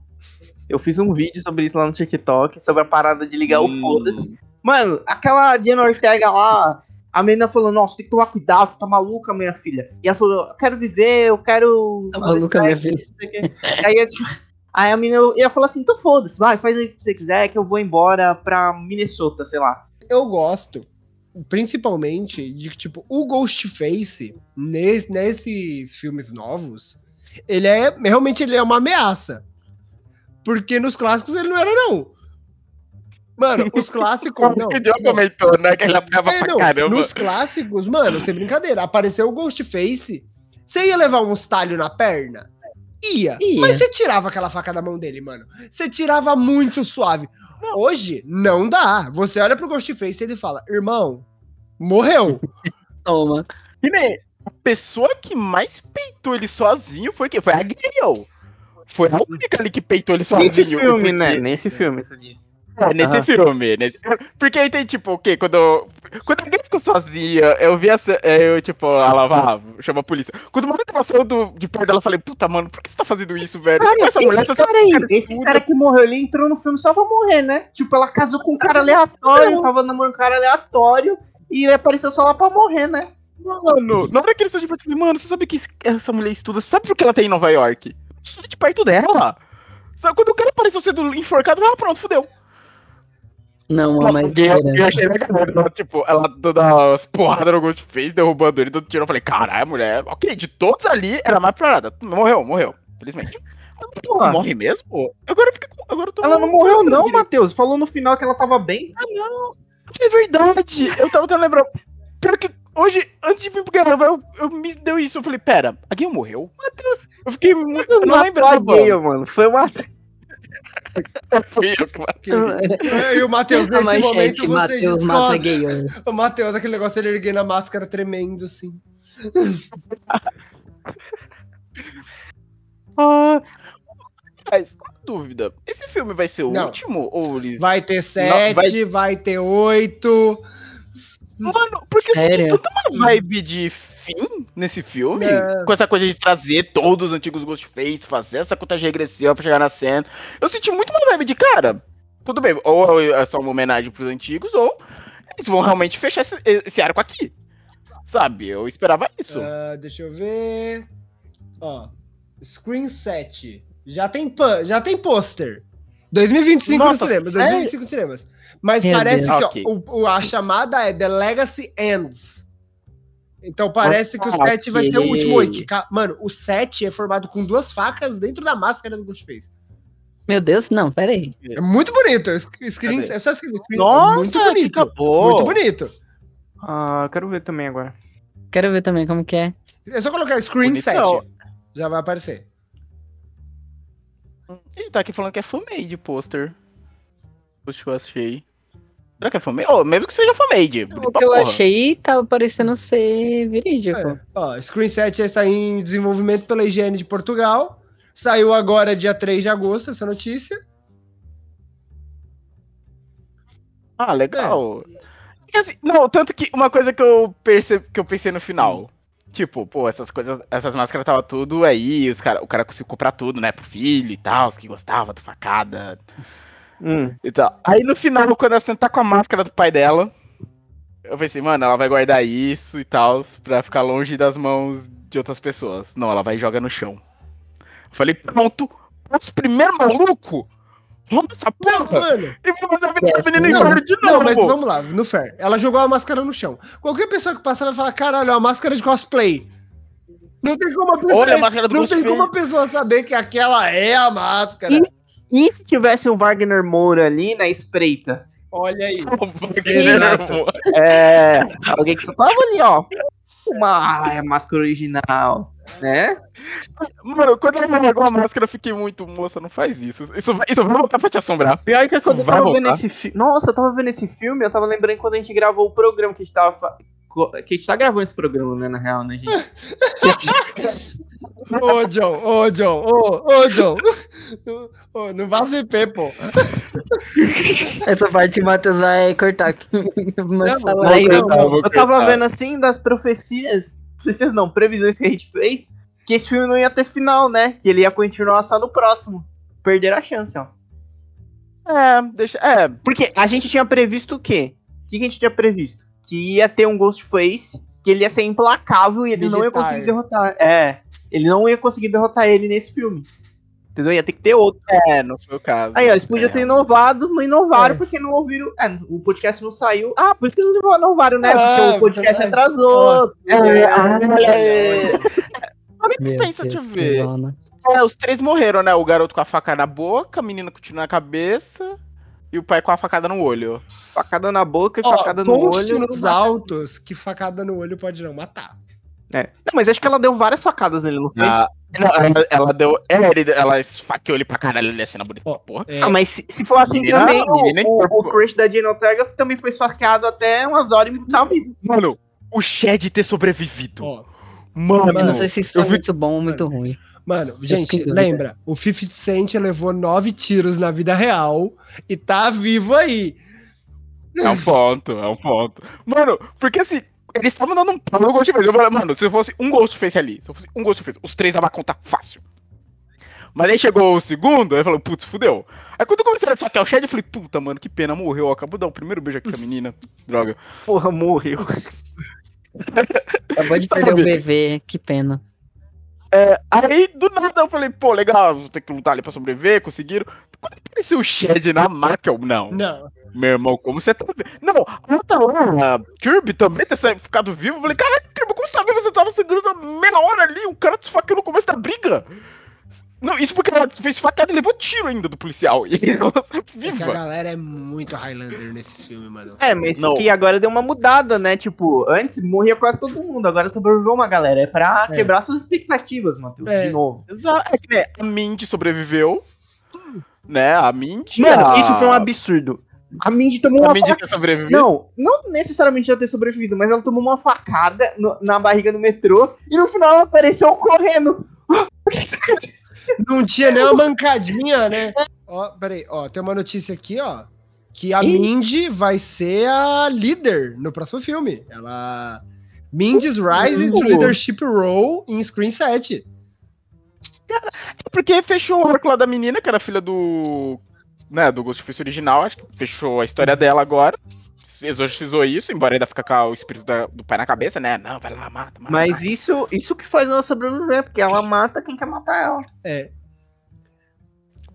[SPEAKER 7] Eu fiz um vídeo sobre isso lá no TikTok, sobre a parada de ligar
[SPEAKER 1] Hum.
[SPEAKER 7] o foda-se. Mano, aquela Diana Ortega lá, a menina falou, nossa, tem que tomar cuidado, tu tá maluca, minha filha. E ela falou, eu quero viver, eu quero.
[SPEAKER 3] Tá maluca, minha filha. (laughs)
[SPEAKER 7] aí, eu, tipo, aí a menina ia falar assim, então foda-se, vai, faz aí o que você quiser, que eu vou embora pra Minnesota, sei lá.
[SPEAKER 4] eu gosto, principalmente, de que, tipo, o Ghostface, nes- nesses filmes novos, ele é, realmente, ele é uma ameaça. Porque nos clássicos ele não era, não. Mano, os (laughs) clássicos,
[SPEAKER 1] Como
[SPEAKER 4] não.
[SPEAKER 1] que o
[SPEAKER 4] não.
[SPEAKER 1] comentou, né? Que ele apanhava
[SPEAKER 4] É,
[SPEAKER 1] pra
[SPEAKER 4] não,
[SPEAKER 1] caramba.
[SPEAKER 4] nos clássicos, mano, sem brincadeira, apareceu o Ghostface, você ia levar uns talhos na perna? Ia,
[SPEAKER 3] Ia.
[SPEAKER 4] Mas você tirava aquela faca da mão dele, mano. Você tirava muito suave. Hoje, não dá. Você olha pro Ghostface e ele fala, irmão, morreu. (laughs)
[SPEAKER 3] Toma.
[SPEAKER 1] E nem, a pessoa que mais peitou ele sozinho foi quem? Foi a Gale. Foi a única ali que peitou ele sozinho.
[SPEAKER 7] Nesse filme, né? Nesse filme, você disse.
[SPEAKER 1] É, nesse
[SPEAKER 7] Aham.
[SPEAKER 1] filme. Nesse... Porque aí tem, tipo, o quê? Quando. Quando alguém ficou sozinha, eu vi essa. Eu, tipo, ela vai, chama a polícia. Quando o marido saiu do, de perto dela, eu falei, puta, mano, por que você tá fazendo isso, velho?
[SPEAKER 7] Cara,
[SPEAKER 1] essa mulher
[SPEAKER 7] esse
[SPEAKER 1] tá
[SPEAKER 7] cara aí,
[SPEAKER 1] cara
[SPEAKER 7] esse cara que morreu, ele entrou no filme só pra morrer, né? Tipo, ela casou com um cara aleatório, tava namorando um cara aleatório, e ele apareceu só lá pra morrer, né?
[SPEAKER 1] Mano, na hora que ele saiu de perto, eu falei, mano, você sabe que essa mulher estuda? Sabe por que ela tá em Nova York? Você tá de perto dela. Sabe, quando o cara apareceu sendo enforcado, ela pronto, fudeu.
[SPEAKER 3] Não há mais
[SPEAKER 1] eu, eu
[SPEAKER 3] esperança.
[SPEAKER 1] achei legal, ela, tipo, ela dando as porradas no Ghostface, derrubando ele, dando tiro. Eu falei, caralho, mulher, ok, de todos ali, era mais parada. Morreu, morreu, felizmente.
[SPEAKER 7] Porra.
[SPEAKER 1] Morre mesmo? Agora fica. Agora eu tô
[SPEAKER 7] Ela não morreu não, Matheus. Falou no final que ela tava bem.
[SPEAKER 1] É verdade! Eu tava tentando lembrar. Pior que hoje, antes de vir pro Guerra, eu, eu me deu isso. Eu falei, pera, a Gale morreu?
[SPEAKER 7] Matheus,
[SPEAKER 1] Eu fiquei muito.
[SPEAKER 7] Matheus
[SPEAKER 1] Eu não
[SPEAKER 7] a
[SPEAKER 1] lembrava.
[SPEAKER 7] Gale, mano. Foi uma...
[SPEAKER 1] Fui eu que
[SPEAKER 4] Que- E o Matheus,
[SPEAKER 3] A
[SPEAKER 4] nesse
[SPEAKER 3] manchete,
[SPEAKER 4] momento, você
[SPEAKER 3] Matheus mata gay.
[SPEAKER 4] O Matheus, aquele negócio ele erguendo a máscara tremendo, assim. (laughs)
[SPEAKER 1] Ah, Mas, com dúvida, esse filme vai ser o
[SPEAKER 4] Não.
[SPEAKER 1] último? Ou eles.
[SPEAKER 4] Vai ter sete, vai...
[SPEAKER 1] vai-
[SPEAKER 4] ter oito.
[SPEAKER 1] Mano, porque eu
[SPEAKER 3] Sério?
[SPEAKER 1] senti tanta uma vibe de fim nesse filme.
[SPEAKER 4] É.
[SPEAKER 1] Com essa coisa de trazer todos os antigos Ghostface, fazer essa contagem regressiva pra chegar na cena. Eu senti muito uma vibe de, cara, tudo bem, ou é só uma homenagem pros antigos, ou eles vão realmente fechar esse, esse arco aqui. Sabe? Eu esperava isso.
[SPEAKER 4] Ah, deixa eu ver. Ó. Screen 7. Já tem, pan, já tem pôster. 2025
[SPEAKER 1] Nossa,
[SPEAKER 4] nos cinemas.
[SPEAKER 1] sério?
[SPEAKER 4] 2025 nos cinemas. Mas
[SPEAKER 3] Meu
[SPEAKER 4] parece
[SPEAKER 1] Deus.
[SPEAKER 4] que ó,
[SPEAKER 1] Ok.
[SPEAKER 4] o- o- a chamada é The Legacy Ends. Então parece que o
[SPEAKER 1] Ah,
[SPEAKER 4] 7 vai ser o último. Oi, que Mano, o 7 é formado com duas facas dentro da máscara do Ghostface.
[SPEAKER 3] Meu Deus, não, peraí.
[SPEAKER 4] É muito bonito. Screen, é só screen, screen,
[SPEAKER 1] Nossa,
[SPEAKER 4] muito
[SPEAKER 1] que
[SPEAKER 4] bonito.
[SPEAKER 1] acabou.
[SPEAKER 4] Muito bonito.
[SPEAKER 2] Ah, eu quero ver também agora.
[SPEAKER 3] Quero ver também como que é.
[SPEAKER 4] É só colocar Screen
[SPEAKER 1] Bonitão.
[SPEAKER 4] 7. Já vai aparecer.
[SPEAKER 1] Ih, tá aqui falando que é fanmade pôster. Post que eu achei. Será que é fanmade? Oh, mesmo que seja fanmade.
[SPEAKER 3] O que eu achei tava parecendo ser verídico.
[SPEAKER 4] É. Ó, Screen 7 está em desenvolvimento pela Higiene de Portugal. Saiu agora dia 3 de agosto essa notícia.
[SPEAKER 1] Ah, legal. Porque, assim, não, tanto que uma coisa que eu, perce... que eu pensei no final. Tipo, pô, essas coisas, essas máscaras tava tudo aí, os cara, o cara conseguiu comprar tudo, né, pro filho e tal, os que gostava do facada
[SPEAKER 2] Hum.
[SPEAKER 1] e tal. Aí no final, quando ela sentar com a máscara do pai dela, eu pensei, mano, ela vai guardar isso e tal, pra ficar longe das mãos de outras pessoas. Não, ela vai e joga no chão. Eu falei, pronto, nosso primeiro maluco, rouba essa
[SPEAKER 4] Não,
[SPEAKER 1] porra
[SPEAKER 4] mano.
[SPEAKER 1] e vou fazer a menina
[SPEAKER 4] Não,
[SPEAKER 1] embora de novo.
[SPEAKER 4] não, mas vamos lá, no fair. Ela jogou a máscara no chão. Qualquer pessoa que passar vai falar, caralho, é uma máscara de cosplay. Não tem como a pessoa,
[SPEAKER 1] Olha a máscara do
[SPEAKER 4] não tem como a pessoa saber que aquela é a máscara.
[SPEAKER 2] E, e se tivesse um Wagner Moura ali na espreita?
[SPEAKER 4] Olha aí. (laughs)
[SPEAKER 1] Renato.
[SPEAKER 2] É. Alguém que só tava ali, ó. Uma ah, é a máscara original, né?
[SPEAKER 1] Mano, quando ela me largou a máscara, eu fiquei muito, moça, não faz isso. Isso vai, isso vai voltar pra te assombrar.
[SPEAKER 2] Pior que quando eu tava
[SPEAKER 1] voltar.
[SPEAKER 2] vendo esse filme. Nossa, eu tava vendo esse filme, eu tava lembrando quando a gente gravou o programa que a gente tava. Que a gente tá gravando esse programa, né, na real, né, gente? (laughs)
[SPEAKER 4] Ô, John, ô, John, ô, ô, John. Ô, não vaza IP, pô.
[SPEAKER 3] Essa parte o Matheus vai cortar aqui. Mas
[SPEAKER 4] Não,
[SPEAKER 3] fala
[SPEAKER 2] Mas
[SPEAKER 3] aí.
[SPEAKER 1] vou
[SPEAKER 2] eu,
[SPEAKER 1] vou
[SPEAKER 2] eu tava vendo assim das profecias. Profecias não, previsões que a gente fez. Que esse filme não ia ter final, né? Que ele ia continuar só no próximo. Perderam a chance, ó.
[SPEAKER 1] É, deixa. É,
[SPEAKER 2] Porque a gente tinha previsto o quê? O que que a gente tinha previsto? Que ia ter um Ghostface, que ele ia ser implacável e ele não ia conseguir derrotar. É, ele não ia conseguir derrotar ele nesse filme. Entendeu? Ia ter que ter outro.
[SPEAKER 1] é, não foi o caso.
[SPEAKER 2] Aí, ó, eles podiam
[SPEAKER 1] É,
[SPEAKER 2] ter inovado, não inovaram
[SPEAKER 4] É.
[SPEAKER 2] porque não ouviram. É, o podcast não saiu. Ah, por isso que eles não inovaram, né?
[SPEAKER 4] Ah,
[SPEAKER 2] porque o podcast
[SPEAKER 4] é.
[SPEAKER 2] atrasou.
[SPEAKER 1] É, ah, é.
[SPEAKER 3] Meu
[SPEAKER 1] Pensa,
[SPEAKER 3] Deus,
[SPEAKER 1] deixa eu
[SPEAKER 3] que
[SPEAKER 1] ver.
[SPEAKER 3] zona.
[SPEAKER 1] É, os três morreram, né? O garoto com a faca na boca, a menina continua na cabeça e o pai com a facada no olho.
[SPEAKER 2] Facada na boca e
[SPEAKER 4] Ó,
[SPEAKER 2] facada no olho.
[SPEAKER 4] nos altos que facada no olho pode não matar.
[SPEAKER 2] É. Não, mas acho que ela deu várias facadas nele, não foi?
[SPEAKER 1] Ah, não, ela, ela deu. É, ele- ela esfaqueou ele pra caralho, ele é cena bonita,
[SPEAKER 4] Ó,
[SPEAKER 1] porra.
[SPEAKER 4] É,
[SPEAKER 2] Ah, mas se, se for assim
[SPEAKER 1] Menina-
[SPEAKER 2] também, o,
[SPEAKER 1] menina em
[SPEAKER 2] o,
[SPEAKER 1] corpo.
[SPEAKER 2] o crush da Jane Ortega também foi esfaqueado até umas horas e tá vivo.
[SPEAKER 1] Mano, o Shed ter sobrevivido.
[SPEAKER 4] ó,
[SPEAKER 1] Mano,
[SPEAKER 3] Eu não sei se isso foi
[SPEAKER 1] eu vi-
[SPEAKER 3] muito bom ou muito ruim.
[SPEAKER 4] Mano, gente, lembra, o 50 Cent levou nove tiros na vida real e tá vivo aí.
[SPEAKER 1] É um ponto, é um ponto. Mano, porque assim, eles estavam dando um pau no Ghostface. Eu falei, mano, se fosse um Ghostface ali, se fosse um Ghostface, os três davam conta fácil. Mas aí chegou o segundo, aí falou, putz, fudeu. Aí quando eu comecei a saquear o Shed, eu falei, puta, mano, que pena, morreu. Acabou de dar o primeiro beijo aqui com a menina. Droga.
[SPEAKER 2] Porra, morreu. (laughs)
[SPEAKER 3] Acabou de perder o bebê, que pena.
[SPEAKER 1] Aí, do nada, eu falei, pô, legal, vou ter que lutar ali pra sobreviver, conseguiram. Quando apareceu o Shed na maca, eu, não.
[SPEAKER 4] Não.
[SPEAKER 1] Meu irmão, como você tá vendo? Não, a outra lá, a Kirby também ter ficado vivo. Eu falei, caralho, Kirby, como você tá vivo? Você tava sangrando há meia hora ali, o cara te esfaqueou no começo da briga. Não, isso porque ela fez facada e levou tiro ainda do policial. E ela saiu (laughs)
[SPEAKER 4] É que a
[SPEAKER 1] viva.
[SPEAKER 4] galera é muito Highlander nesses filmes, mano.
[SPEAKER 2] É, mas
[SPEAKER 1] Não.
[SPEAKER 2] que agora deu uma mudada, né? Tipo, antes morria quase todo mundo, agora sobreviveu uma galera. É pra
[SPEAKER 4] É.
[SPEAKER 2] quebrar suas expectativas, Matheus,
[SPEAKER 4] É.
[SPEAKER 2] de novo.
[SPEAKER 1] Exato. É que, né, a Mindy sobreviveu. Né, a Mindy.
[SPEAKER 2] Mano,
[SPEAKER 1] a...
[SPEAKER 2] isso foi um absurdo. A Mindy tomou
[SPEAKER 1] A
[SPEAKER 2] uma
[SPEAKER 1] Mindy
[SPEAKER 2] facada. Não, não necessariamente já ter sobrevivido, mas ela tomou uma facada no- na barriga no metrô e no final ela apareceu correndo.
[SPEAKER 4] Não tinha nem uma mancadinha, né? Ó, peraí, ó, tem uma notícia aqui, ó. Que a
[SPEAKER 2] Ih.
[SPEAKER 4] Mindy vai ser a líder no próximo filme. Ela. Mindy's Rise to
[SPEAKER 2] Uh.
[SPEAKER 4] Leadership Role em Screen 7.
[SPEAKER 1] Porque fechou o arco lá da menina, que era filha do. Né, do Ghostface original, acho que fechou a história dela agora. Exorcizou isso, embora ainda fica com o espírito da- do pai na cabeça, né? Não, vai lá, mata, mata.
[SPEAKER 2] Mas
[SPEAKER 1] mata.
[SPEAKER 2] isso, isso que faz ela sobreviver, porque ela mata quem quer matar ela.
[SPEAKER 4] É.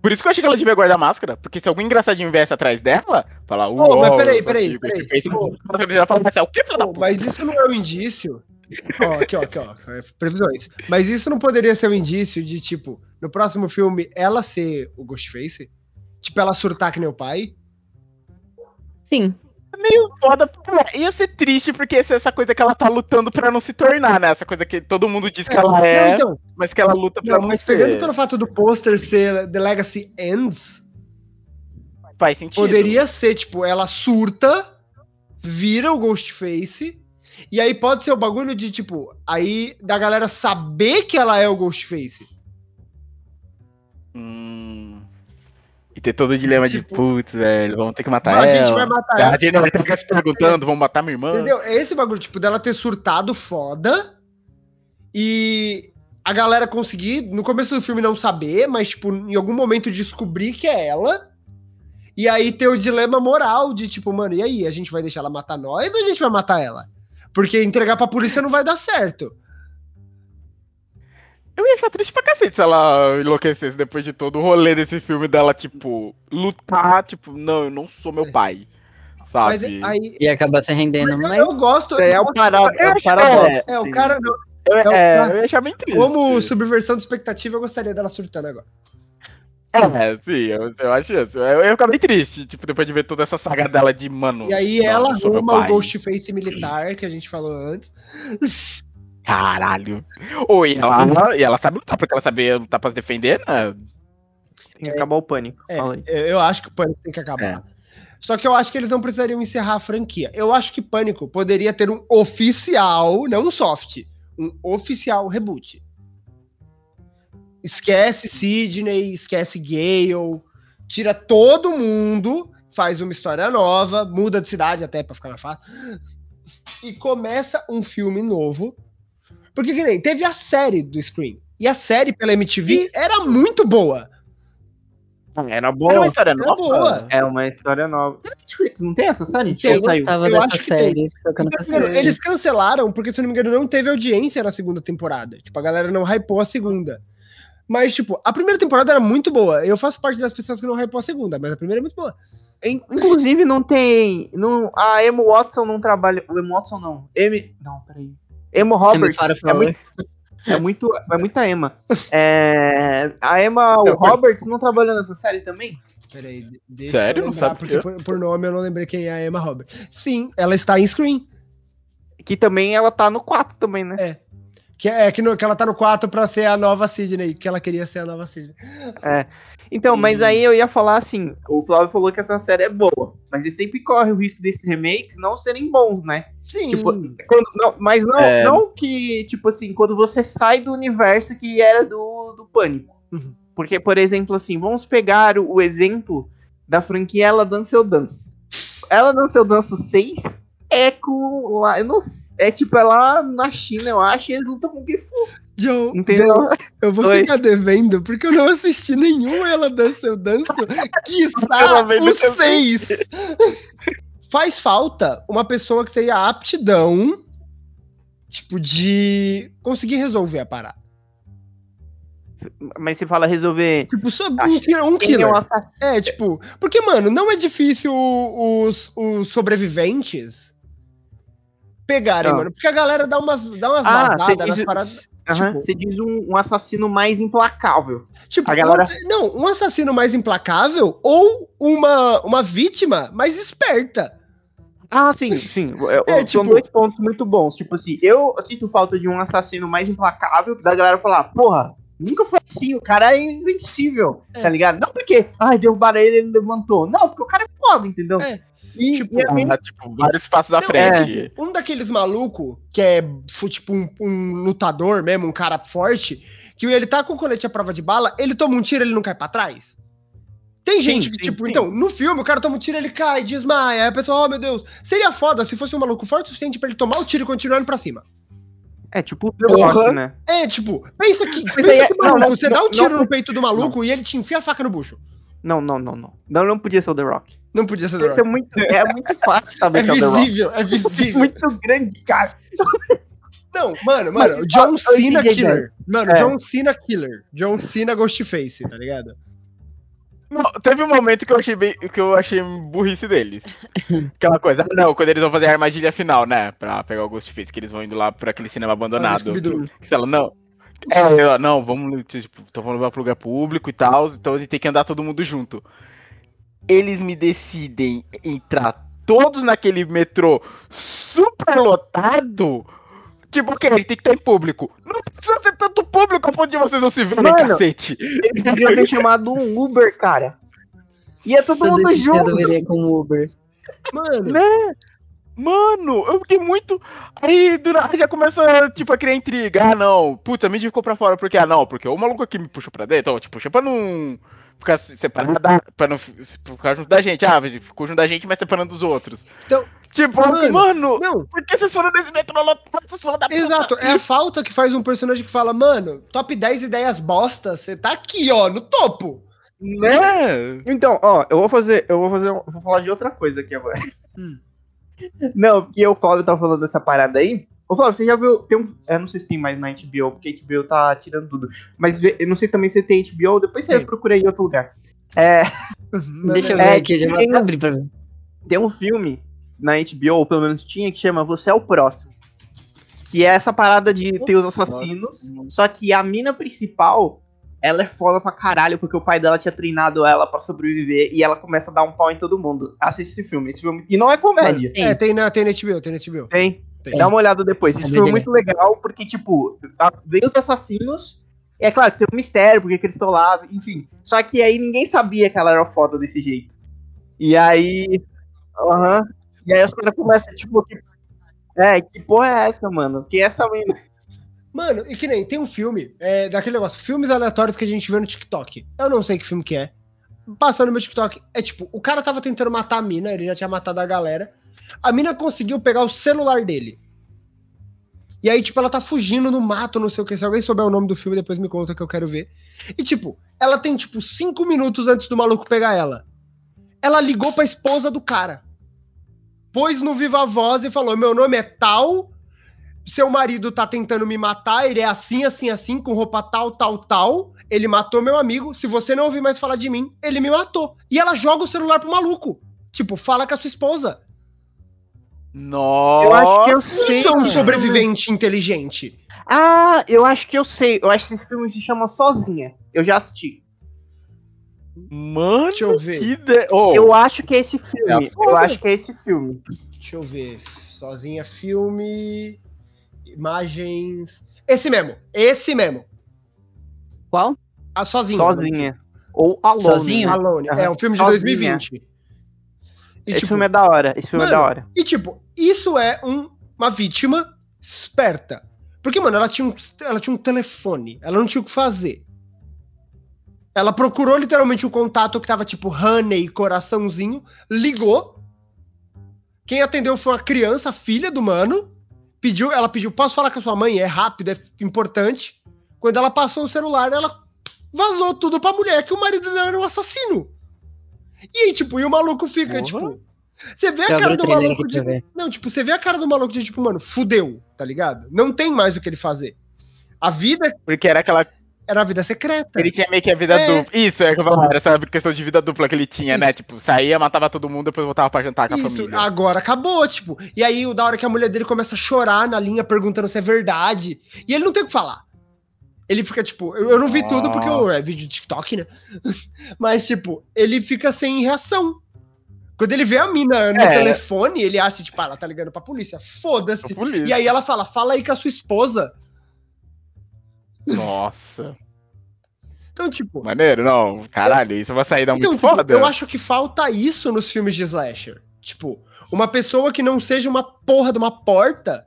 [SPEAKER 1] Por isso que eu achei que ela devia guardar a máscara, porque se algum engraçadinho viesse atrás dela, falar, uh,
[SPEAKER 4] Ô, mas peraí, peraí, peraí.
[SPEAKER 1] Fala, mas o que, da puta?
[SPEAKER 4] mas isso não é um indício. Ó, aqui, ó, aqui, ó. é, Previsões. Mas isso não poderia ser um indício de, tipo, no próximo filme ela ser o Ghostface? Tipo, ela surtar que nem o pai?
[SPEAKER 3] Sim.
[SPEAKER 1] Meio foda. É, ia ser triste porque essa essa coisa que ela tá lutando pra não se tornar, né? Essa coisa que todo mundo diz que ela é,
[SPEAKER 4] Não, então,
[SPEAKER 1] mas que ela luta pra
[SPEAKER 4] não,
[SPEAKER 1] não,
[SPEAKER 4] mas
[SPEAKER 1] ser.
[SPEAKER 4] pegando pelo fato do pôster ser The Legacy Ends,
[SPEAKER 1] Faz sentido.
[SPEAKER 4] poderia ser, tipo, ela surta, vira o Ghostface, e aí pode ser o bagulho de, tipo, aí da galera saber que ela é o Ghostface.
[SPEAKER 8] Hum. E ter todo o dilema de,
[SPEAKER 4] Tipo-
[SPEAKER 8] putz, velho, vamos ter que matar
[SPEAKER 4] a
[SPEAKER 8] ela.
[SPEAKER 4] gente vai matar
[SPEAKER 8] A
[SPEAKER 4] ela.
[SPEAKER 8] gente não vai ter que ficar se perguntando, vamos matar minha irmã.
[SPEAKER 4] Entendeu? É esse bagulho, tipo, dela ter surtado foda e a galera conseguir, no começo do filme, não saber, mas, tipo, em algum momento descobrir que é ela. E aí ter o dilema moral de, tipo, mano, e aí? A gente vai deixar ela matar nós ou a gente vai matar ela? Porque entregar pra polícia não vai dar certo.
[SPEAKER 1] Eu ia achar triste pra cacete se ela enlouquecesse depois de todo o rolê desse filme dela, tipo, lutar, tipo, não, eu não sou meu pai.
[SPEAKER 4] Mas
[SPEAKER 1] Sabe?
[SPEAKER 4] aí.
[SPEAKER 3] E acaba se rendendo,
[SPEAKER 4] mas
[SPEAKER 3] mas.
[SPEAKER 4] eu gosto.
[SPEAKER 2] É o parado, é o paradoxo.
[SPEAKER 4] É, o cara. não,
[SPEAKER 1] eu,
[SPEAKER 4] é o
[SPEAKER 1] é,
[SPEAKER 4] cara-
[SPEAKER 1] eu ia achar bem triste.
[SPEAKER 4] Como subversão de expectativa, eu gostaria dela surtando agora.
[SPEAKER 1] É, sim, eu, eu acho isso. Eu, eu ia ficar bem triste, tipo, depois de ver toda essa saga dela de, mano.
[SPEAKER 4] E aí
[SPEAKER 1] não,
[SPEAKER 4] ela arruma o
[SPEAKER 1] pai.
[SPEAKER 4] Ghostface militar, que a gente falou antes.
[SPEAKER 1] Caralho. Ou e ela, e ela sabe lutar, porque ela sabia lutar pra se defender, né?
[SPEAKER 2] Tem que acabar o pânico.
[SPEAKER 4] É,
[SPEAKER 2] Fala aí.
[SPEAKER 4] eu eu acho que o Pânico tem que acabar. Só que eu acho que eles não precisariam encerrar a franquia. Eu acho que Pânico poderia ter um oficial, não um soft, um oficial reboot. Esquece Sidney, esquece Gale, tira todo mundo, faz uma história nova, muda de cidade até pra ficar mais fácil, e começa um filme novo. Porque que nem, teve a série do Scream. E a série pela MTV era muito boa.
[SPEAKER 2] Era
[SPEAKER 1] Era
[SPEAKER 2] boa.
[SPEAKER 1] uma história
[SPEAKER 4] Era
[SPEAKER 1] nova.
[SPEAKER 4] boa.
[SPEAKER 2] É uma história nova. Netflix, não tem essa série?
[SPEAKER 4] Tem,
[SPEAKER 3] Eu
[SPEAKER 2] saiu?
[SPEAKER 3] gostava
[SPEAKER 4] Eu
[SPEAKER 3] dessa série, assisti.
[SPEAKER 4] Eles cancelaram porque, se eu não me engano, não teve audiência na segunda temporada. Tipo, a galera não hypou a segunda. Mas, tipo, a primeira temporada era muito boa. Eu faço parte das pessoas que não hypou a segunda, mas a primeira é muito boa.
[SPEAKER 2] In- Inclusive, não tem. Não, a Emo Watson não trabalha. O Emo Watson não. M. Não, peraí. Emo Roberts. É, muito, é, muito, é muita Emma. É, a Emma
[SPEAKER 1] Eu-
[SPEAKER 2] Roberts não trabalhou nessa série também?
[SPEAKER 4] Peraí, de- deixa
[SPEAKER 8] Sério?
[SPEAKER 4] eu
[SPEAKER 8] Não
[SPEAKER 4] lembrar,
[SPEAKER 8] sabia.
[SPEAKER 4] porque por, por nome eu não lembrei quem é a Emma Roberts. Sim, ela está em Screen.
[SPEAKER 2] Que também ela tá no 4 também, né?
[SPEAKER 4] Que é que, no- que ela tá no 4 pra ser a nova Sidney, que ela queria ser a nova Sidney.
[SPEAKER 2] Então, mas aí eu ia falar assim: o Flávio falou que essa série é boa, mas ele sempre corre o risco desses remakes não serem bons, né?
[SPEAKER 4] Sim.
[SPEAKER 2] Tipo, Quando- não, mas não,
[SPEAKER 8] É.
[SPEAKER 2] não que, tipo assim, quando você sai do universo que era do, do pânico.
[SPEAKER 4] Uhum.
[SPEAKER 2] Porque, por exemplo, assim, vamos pegar o, o exemplo da franquia Ela Dança Eu Danço. Ela Dança Eu Danço 6 é com. Lá, eu não, é tipo, é lá na China, eu acho, e eles lutam com Kung Fu.
[SPEAKER 4] Joe,
[SPEAKER 2] Entendeu?
[SPEAKER 4] Joe, eu vou
[SPEAKER 2] Oi.
[SPEAKER 4] ficar devendo, porque eu não assisti nenhum Ela Dança Eu Danço, (laughs) o
[SPEAKER 1] do teu-
[SPEAKER 4] 6. Faz falta uma pessoa que tenha aptidão, tipo, de conseguir resolver a parada.
[SPEAKER 2] Mas você fala resolver.
[SPEAKER 4] Tipo, só um, killer- um
[SPEAKER 2] é
[SPEAKER 4] killer.
[SPEAKER 2] o assassino?
[SPEAKER 4] É, tipo, porque, mano, não é difícil os, os sobreviventes pegarem,
[SPEAKER 2] Ah.
[SPEAKER 4] mano. Porque a galera dá umas, dá umas
[SPEAKER 2] Ah,
[SPEAKER 4] vazadas nas
[SPEAKER 2] diz,
[SPEAKER 4] paradas. Tipo-
[SPEAKER 2] você diz um, um assassino mais implacável.
[SPEAKER 4] Tipo,
[SPEAKER 2] A galera-
[SPEAKER 4] não, um assassino mais implacável ou uma, uma vítima mais esperta.
[SPEAKER 2] Ah, sim, sim. É,
[SPEAKER 4] É,
[SPEAKER 2] São
[SPEAKER 4] tipo-
[SPEAKER 2] dois pontos muito bons. Tipo assim, eu sinto falta de um assassino mais implacável, da galera falar, porra, nunca foi assim, o cara é invencível,
[SPEAKER 4] É.
[SPEAKER 2] tá ligado? Não porque, ai, derrubaram ele, ele levantou. Não, porque o cara é foda, entendeu?
[SPEAKER 4] É.
[SPEAKER 2] E,
[SPEAKER 4] Tipo,
[SPEAKER 2] e aí-
[SPEAKER 1] Ah, tipo, vários passos à
[SPEAKER 4] Não,
[SPEAKER 1] frente.
[SPEAKER 4] Um daqueles maluco que é tipo um, um lutador mesmo, um cara forte, que ele tá com o colete à prova de bala, ele toma um tiro ele não cai pra trás? Tem gente que,
[SPEAKER 2] sim,
[SPEAKER 4] tipo,
[SPEAKER 2] sim.
[SPEAKER 4] então, no filme o cara toma um tiro ele cai, desmaia, aí a pessoa, oh meu Deus. Seria foda se fosse um maluco forte o suficiente pra ele tomar o tiro e continuar indo pra cima.
[SPEAKER 2] é tipo o The Rock, né?
[SPEAKER 4] É, tipo, pensa que, pensa
[SPEAKER 2] aí é-
[SPEAKER 4] que maluco,
[SPEAKER 2] não, não,
[SPEAKER 4] você dá um
[SPEAKER 2] não,
[SPEAKER 4] tiro
[SPEAKER 2] não.
[SPEAKER 4] no peito do maluco e ele te enfia a faca no bucho.
[SPEAKER 2] Não, não, não, não. Não, não podia ser o The Rock.
[SPEAKER 4] Não podia ser The
[SPEAKER 2] Isso é
[SPEAKER 4] Rock.
[SPEAKER 2] muito, é muito fácil saber
[SPEAKER 4] É
[SPEAKER 2] que é o The Rock.
[SPEAKER 4] visível, é (laughs) visível.
[SPEAKER 2] muito grande, cara.
[SPEAKER 4] Não, mano, mano,
[SPEAKER 2] Mas,
[SPEAKER 4] John Cena Killer. Mano,
[SPEAKER 2] É.
[SPEAKER 4] John Cena Killer. John Cena Ghostface, tá ligado?
[SPEAKER 1] Não, teve um momento que eu achei bem, que eu achei burrice deles. (laughs) Aquela coisa, ah, não, quando eles vão fazer a armadilha final, né? Pra pegar o Ghostface, que eles vão indo lá pra aquele cinema abandonado. Ela, não. É, eu, não, vamos, tipo, vamos levar pro lugar público e tal, então a gente tem que andar todo mundo junto. Eles me decidem entrar todos naquele metrô super lotado. Tipo, ok, a gente tem que estar em público. Não precisa ser tanto público a ponto de vocês não se verem,
[SPEAKER 2] Mano,
[SPEAKER 1] cacete.
[SPEAKER 2] Eles podiam ter (laughs) chamado um Uber, cara. Ia todo
[SPEAKER 3] Todo
[SPEAKER 2] mundo junto.
[SPEAKER 3] deveria com o Uber.
[SPEAKER 4] Mano,
[SPEAKER 1] Né? Mano, eu fiquei muito. Aí do nada já começa, tipo, a criar intriga. Ah, não. Putz, a mídia ficou pra fora porque, ah, não, porque o maluco aqui me puxou pra dentro, ó, te puxa pra não ficar se- separado, pra não fi- ficar junto da gente. Ah, ficou junto da gente, mas separando dos outros.
[SPEAKER 4] Então,
[SPEAKER 1] Tipo,
[SPEAKER 4] Mano,
[SPEAKER 1] mano,
[SPEAKER 4] não,
[SPEAKER 1] por que vocês foram nesse metrô lotado, vocês foram da puta?
[SPEAKER 4] exato. É a falta que faz um personagem que fala, mano, top 10 ideias bosta, você tá aqui, ó, no topo.
[SPEAKER 1] Né?
[SPEAKER 2] Então, ó, eu vou fazer. Eu vou fazer. um- Vou falar de outra coisa aqui agora.
[SPEAKER 4] Hum.
[SPEAKER 2] Não, porque o Flávio tava falando dessa parada aí. Ô, Flávio, você já viu. Tem um, eu não sei se tem mais na HBO, porque a HBO tá tirando tudo. Mas vê- eu não sei também se tem HBO, depois você procura aí em outro lugar. É,
[SPEAKER 3] Deixa eu
[SPEAKER 2] É,
[SPEAKER 3] ver aqui, já vou
[SPEAKER 2] tem-
[SPEAKER 3] até abrir pra ver.
[SPEAKER 2] tem um filme na HBO, ou pelo menos tinha, que chama Você é o Próximo. Que é essa parada de ter os assassinos. Só que a mina principal, ela é foda pra caralho, porque o pai dela tinha treinado ela pra sobreviver e ela começa a dar um pau em todo mundo. Assiste esse filme. Esse filme. E não é comédia.
[SPEAKER 3] Tem.
[SPEAKER 4] É, tem na, tem na HBO, tem na HBO.
[SPEAKER 2] Tem.
[SPEAKER 4] Tem.
[SPEAKER 2] Dá uma olhada depois. Esse filme é
[SPEAKER 3] de
[SPEAKER 2] muito legal, porque, tipo, vem os assassinos. E é claro que tem um mistério, porque que eles estão lá, enfim. Só que aí ninguém sabia que ela era foda desse jeito. E aí. Aham. E aí os caras começam, tipo, que, é, que porra é essa, mano? Que é essa mina?
[SPEAKER 4] Mano, e que nem, tem um filme, é, daquele negócio, filmes aleatórios que a gente vê no TikTok. Eu não sei que filme que é. Passando no meu TikTok, é tipo, o cara tava tentando matar a mina, ele já tinha matado a galera. A mina conseguiu pegar o celular dele. E aí, tipo, ela tá fugindo no mato, não sei o que. Se alguém souber o nome do filme, depois me conta que eu quero ver. E, tipo, ela tem, tipo, cinco minutos antes do maluco pegar ela. Ela ligou pra esposa do cara. Pôs no Viva Voz e falou: Meu nome é tal, seu marido tá tentando me matar, ele é assim, assim, assim, com roupa tal, tal, tal. Ele matou meu amigo. Se você não ouvir mais falar de mim, ele me matou. E ela joga o celular pro maluco. Tipo, fala com a sua esposa.
[SPEAKER 1] Nossa.
[SPEAKER 2] Eu acho que eu sei.
[SPEAKER 4] Isso é um sobrevivente inteligente.
[SPEAKER 2] Ah, eu acho que eu sei. Eu acho que esse filme se chama Sozinha. Eu já assisti.
[SPEAKER 1] Mano,
[SPEAKER 4] Deixa eu ver.
[SPEAKER 1] que ide... oh,
[SPEAKER 2] Eu acho que é esse filme.
[SPEAKER 1] É
[SPEAKER 2] eu acho que é esse filme.
[SPEAKER 4] Deixa eu ver. Sozinha, filme. Imagens. Esse mesmo. Esse mesmo.
[SPEAKER 3] Qual?
[SPEAKER 4] A sozinha.
[SPEAKER 2] Sozinha. Ou Alone.
[SPEAKER 3] Sozinho?
[SPEAKER 4] Alone. É um filme de
[SPEAKER 2] Sozinha.
[SPEAKER 4] 2020. E,
[SPEAKER 2] Esse
[SPEAKER 4] tipo,
[SPEAKER 2] filme é da hora. Esse filme é
[SPEAKER 4] Mano,
[SPEAKER 2] da hora.
[SPEAKER 4] E tipo, isso é um- uma vítima esperta. Porque, mano, ela tinha, um, ela tinha um telefone. Ela não tinha o que fazer. Ela procurou literalmente o contato que tava tipo honey, coraçãozinho, ligou. Quem atendeu foi uma criança, filha do mano. Pediu, ela pediu, posso falar com a sua mãe? É rápido, é importante. Quando ela passou o celular, ela vazou tudo pra mulher, que o marido dela era um assassino. E aí, tipo, e o maluco fica,
[SPEAKER 1] Porra.
[SPEAKER 4] tipo. Você vê a
[SPEAKER 3] Eu abri
[SPEAKER 4] cara do maluco de. Não, tipo, você vê a cara do maluco de tipo, mano, fudeu, tá ligado? Não tem mais o que ele fazer. A vida
[SPEAKER 1] Porque era aquela.
[SPEAKER 4] Era a vida secreta.
[SPEAKER 1] Ele tinha meio que a vida
[SPEAKER 4] É.
[SPEAKER 1] dupla. Isso, é que eu falava, era essa questão de vida dupla que ele tinha, né?
[SPEAKER 4] Isso.
[SPEAKER 1] Tipo, saía, matava todo mundo, depois voltava pra jantar com a
[SPEAKER 4] Isso,
[SPEAKER 1] família.
[SPEAKER 4] agora acabou, tipo. E aí, o da hora que a mulher dele começa a chorar na linha, perguntando se é verdade. E ele não tem o que falar. Ele fica, tipo, eu, eu não vi tudo porque eu- é vídeo de TikTok, né? (laughs) Mas, tipo, ele fica sem reação. Quando ele vê a mina no
[SPEAKER 1] É.
[SPEAKER 4] telefone, ele acha, tipo, ah, ela tá ligando pra polícia. Foda-se. E aí ela fala, fala aí com a sua esposa.
[SPEAKER 1] Nossa.
[SPEAKER 4] Então, tipo,
[SPEAKER 1] Maneiro, não. Caralho, isso é uma saída
[SPEAKER 4] Então,
[SPEAKER 1] muito
[SPEAKER 4] tipo,
[SPEAKER 1] foda.
[SPEAKER 4] eu acho que falta isso nos filmes de slasher. Tipo, uma pessoa que não seja uma porra de uma porta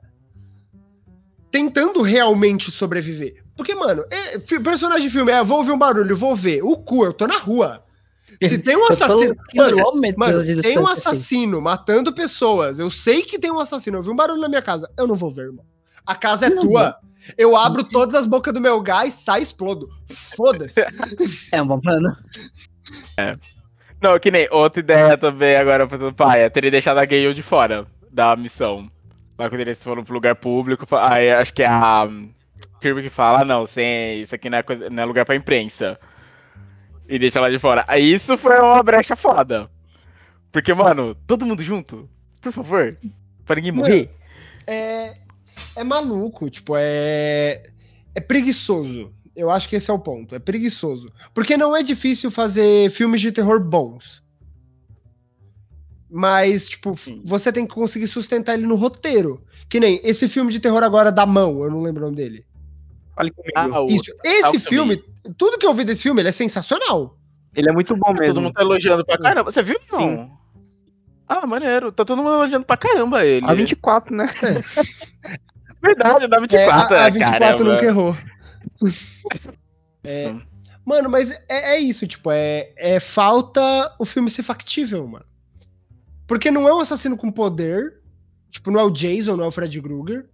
[SPEAKER 4] tentando realmente sobreviver. Porque, mano, é, personagem de filme é, vou ouvir um barulho, vou ver. O cu, eu tô na rua. Se (laughs) tem um assassino. Mano, mano, tem um
[SPEAKER 3] assim.
[SPEAKER 4] assassino matando pessoas. Eu sei que tem um assassino. Eu vi um barulho na minha casa. Eu não vou ver, irmão. A casa é
[SPEAKER 3] Não
[SPEAKER 4] tua. Eu abro todas as bocas do meu gás, sai e explodo. Foda-se. (laughs)
[SPEAKER 3] É um bom plano.
[SPEAKER 1] Não, que nem outra ideia também agora pro pai, é teria deixado a Gale de fora da missão. Lá quando eles foram pro lugar público, aí acho que é a hum, Kirby que fala, ah, não, sem, isso aqui não é, coisa- não é lugar pra imprensa. E deixa lá de fora. Aí isso foi uma brecha foda. Porque, mano, todo mundo junto, por favor, pra ninguém morrer.
[SPEAKER 4] é, é maluco, tipo, é. É preguiçoso. Eu acho que esse é o ponto. É preguiçoso. Porque não é difícil fazer filmes de terror bons. Mas, tipo,
[SPEAKER 1] Sim.
[SPEAKER 4] você tem que conseguir sustentar ele no roteiro. Que nem esse filme de terror agora da mão, eu não lembro o nome dele.
[SPEAKER 2] Fale comigo.
[SPEAKER 1] Ah, o-
[SPEAKER 4] Isso. Esse filme, tudo que eu vi desse filme, ele é sensacional.
[SPEAKER 2] Ele é muito bom mesmo.
[SPEAKER 1] Todo mundo tá elogiando pra caramba. Você viu? Não.
[SPEAKER 2] Sim.
[SPEAKER 1] Ah, maneiro. Tá todo mundo elogiando pra caramba ele.
[SPEAKER 2] A 24, né? (laughs)
[SPEAKER 1] Verdade, dá 24.
[SPEAKER 4] é, a, a
[SPEAKER 1] é,
[SPEAKER 4] 24
[SPEAKER 1] caramba.
[SPEAKER 4] nunca errou. (laughs) É, mano, mas é, é isso, tipo, é, é falta o filme ser factível, mano. Porque não é um assassino com poder, tipo, não é o Jason, não é o Fred Krueger.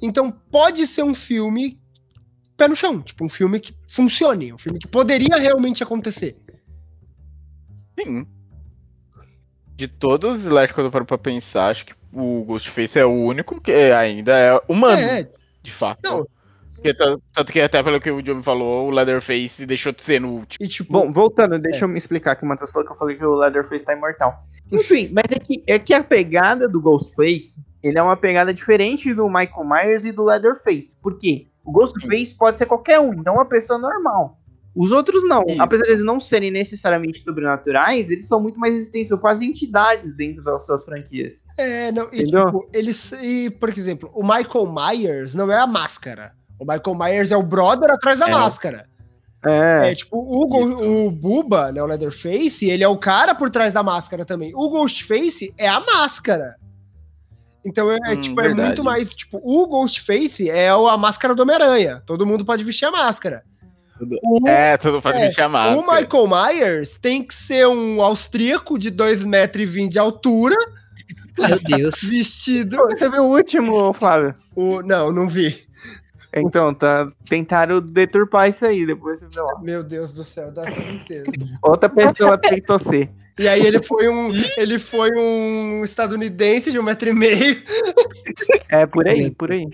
[SPEAKER 4] Então pode ser um filme pé no chão, tipo, um filme que funcione, um filme que poderia realmente acontecer.
[SPEAKER 1] Sim. De todos os slasher, quando eu paro pra pensar, acho que o Ghostface é o único que ainda é humano,
[SPEAKER 4] É,
[SPEAKER 1] de fato.
[SPEAKER 4] não.
[SPEAKER 1] Porque tanto, que até pelo que o Diogo falou, o Leatherface deixou de ser no último.
[SPEAKER 4] e tipo,
[SPEAKER 2] Bom, voltando, deixa eu me explicar que o Matheus falou que eu falei que o Leatherface tá imortal. Enfim, mas é que, é que a pegada do Ghostface, ele é uma pegada diferente do Michael Myers e do Leatherface. Por quê? O Ghostface pode ser qualquer um, não uma pessoa normal. Os outros não.
[SPEAKER 1] Isso.
[SPEAKER 2] Apesar de eles não serem necessariamente sobrenaturais, eles são muito mais resistentes, são quase entidades dentro das suas franquias.
[SPEAKER 4] É, não, e
[SPEAKER 2] Entendeu?
[SPEAKER 4] tipo, eles. E, por exemplo, o Michael Myers não é a máscara. O Michael Myers é o brother atrás da
[SPEAKER 1] É.
[SPEAKER 4] máscara.
[SPEAKER 2] É.
[SPEAKER 4] É, tipo, o, Go- o Buba, né, o Leatherface, ele é o cara por trás da máscara também. O Ghostface é a máscara. Então é, é,
[SPEAKER 1] Hum,
[SPEAKER 4] tipo, é muito mais, tipo, o Ghostface é a máscara do Homem-Aranha. Todo mundo pode vestir a máscara. O,
[SPEAKER 1] É, todo pode
[SPEAKER 4] É,
[SPEAKER 1] me chamar.
[SPEAKER 4] o Michael Myers tem que ser um austríaco de 2,20m de altura,
[SPEAKER 3] Meu Deus. (laughs)
[SPEAKER 4] vestido.
[SPEAKER 2] Você viu o último, Flávio?
[SPEAKER 4] O, não, não vi.
[SPEAKER 2] Então, tá, tentaram deturpar isso aí, depois você vê lá.
[SPEAKER 4] Meu Deus do céu, dá certeza.
[SPEAKER 2] Outra pessoa tentou ser.
[SPEAKER 4] E aí ele foi um, ele foi um estadunidense de um metro e meio.
[SPEAKER 2] É, por aí, por aí.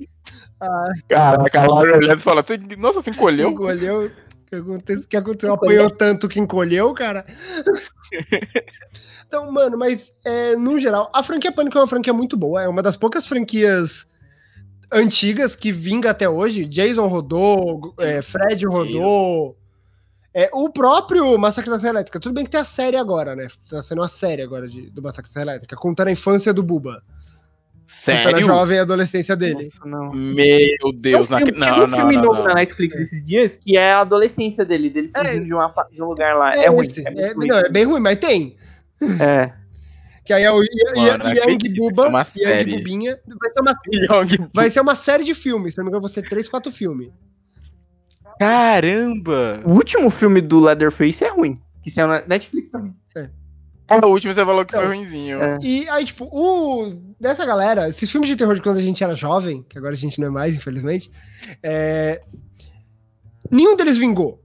[SPEAKER 1] Caraca, a Laura olhando e fala, "Você- nossa, você encolheu?
[SPEAKER 4] Encolheu. O que aconteceu? O que aconteceu? Apanhou tanto que encolheu, cara. (laughs) Então, mano, mas é, no geral, a franquia Pânico é uma franquia muito boa. É uma das poucas franquias antigas que vinga até hoje. Jason rodou, é, Fred rodou. É, o próprio Massacre da Serra Elétrica. Tudo bem que tem a série agora, né? Tá sendo uma série agora de- do Massacre da Serra Elétrica. Contando a infância do Buba. Contando a
[SPEAKER 1] Sério?
[SPEAKER 4] jovem adolescência dele.
[SPEAKER 2] Nossa, não.
[SPEAKER 1] Meu Deus,
[SPEAKER 2] Tem um filme,
[SPEAKER 1] não,
[SPEAKER 2] chegou
[SPEAKER 1] não,
[SPEAKER 2] um filme
[SPEAKER 1] não,
[SPEAKER 2] novo
[SPEAKER 1] não.
[SPEAKER 2] na Netflix esses dias que é a adolescência dele, dele
[SPEAKER 4] É.
[SPEAKER 2] fugindo de, uma de um lugar lá. É, ruim.
[SPEAKER 4] esse.
[SPEAKER 2] É,
[SPEAKER 4] É-
[SPEAKER 2] ruim.
[SPEAKER 4] não, é bem ruim, mas tem.
[SPEAKER 2] É.
[SPEAKER 4] Que aí é o Yang
[SPEAKER 1] que
[SPEAKER 4] Buba,
[SPEAKER 1] é uma
[SPEAKER 4] Yang. Bubinha. Vai ser, uma, (laughs)
[SPEAKER 1] Young-
[SPEAKER 4] vai ser uma série de filmes. Se não me engano, vão ser três, quatro filmes.
[SPEAKER 1] Caramba!
[SPEAKER 2] O último filme do Leatherface é ruim. Que saiu na Netflix também.
[SPEAKER 1] Ah, o último você falou que
[SPEAKER 4] Então,
[SPEAKER 1] foi ruimzinho.
[SPEAKER 2] é.
[SPEAKER 4] E aí, tipo, o. Dessa galera, esses filmes de terror de quando a gente era jovem, que agora a gente não é mais, infelizmente, é, nenhum deles vingou.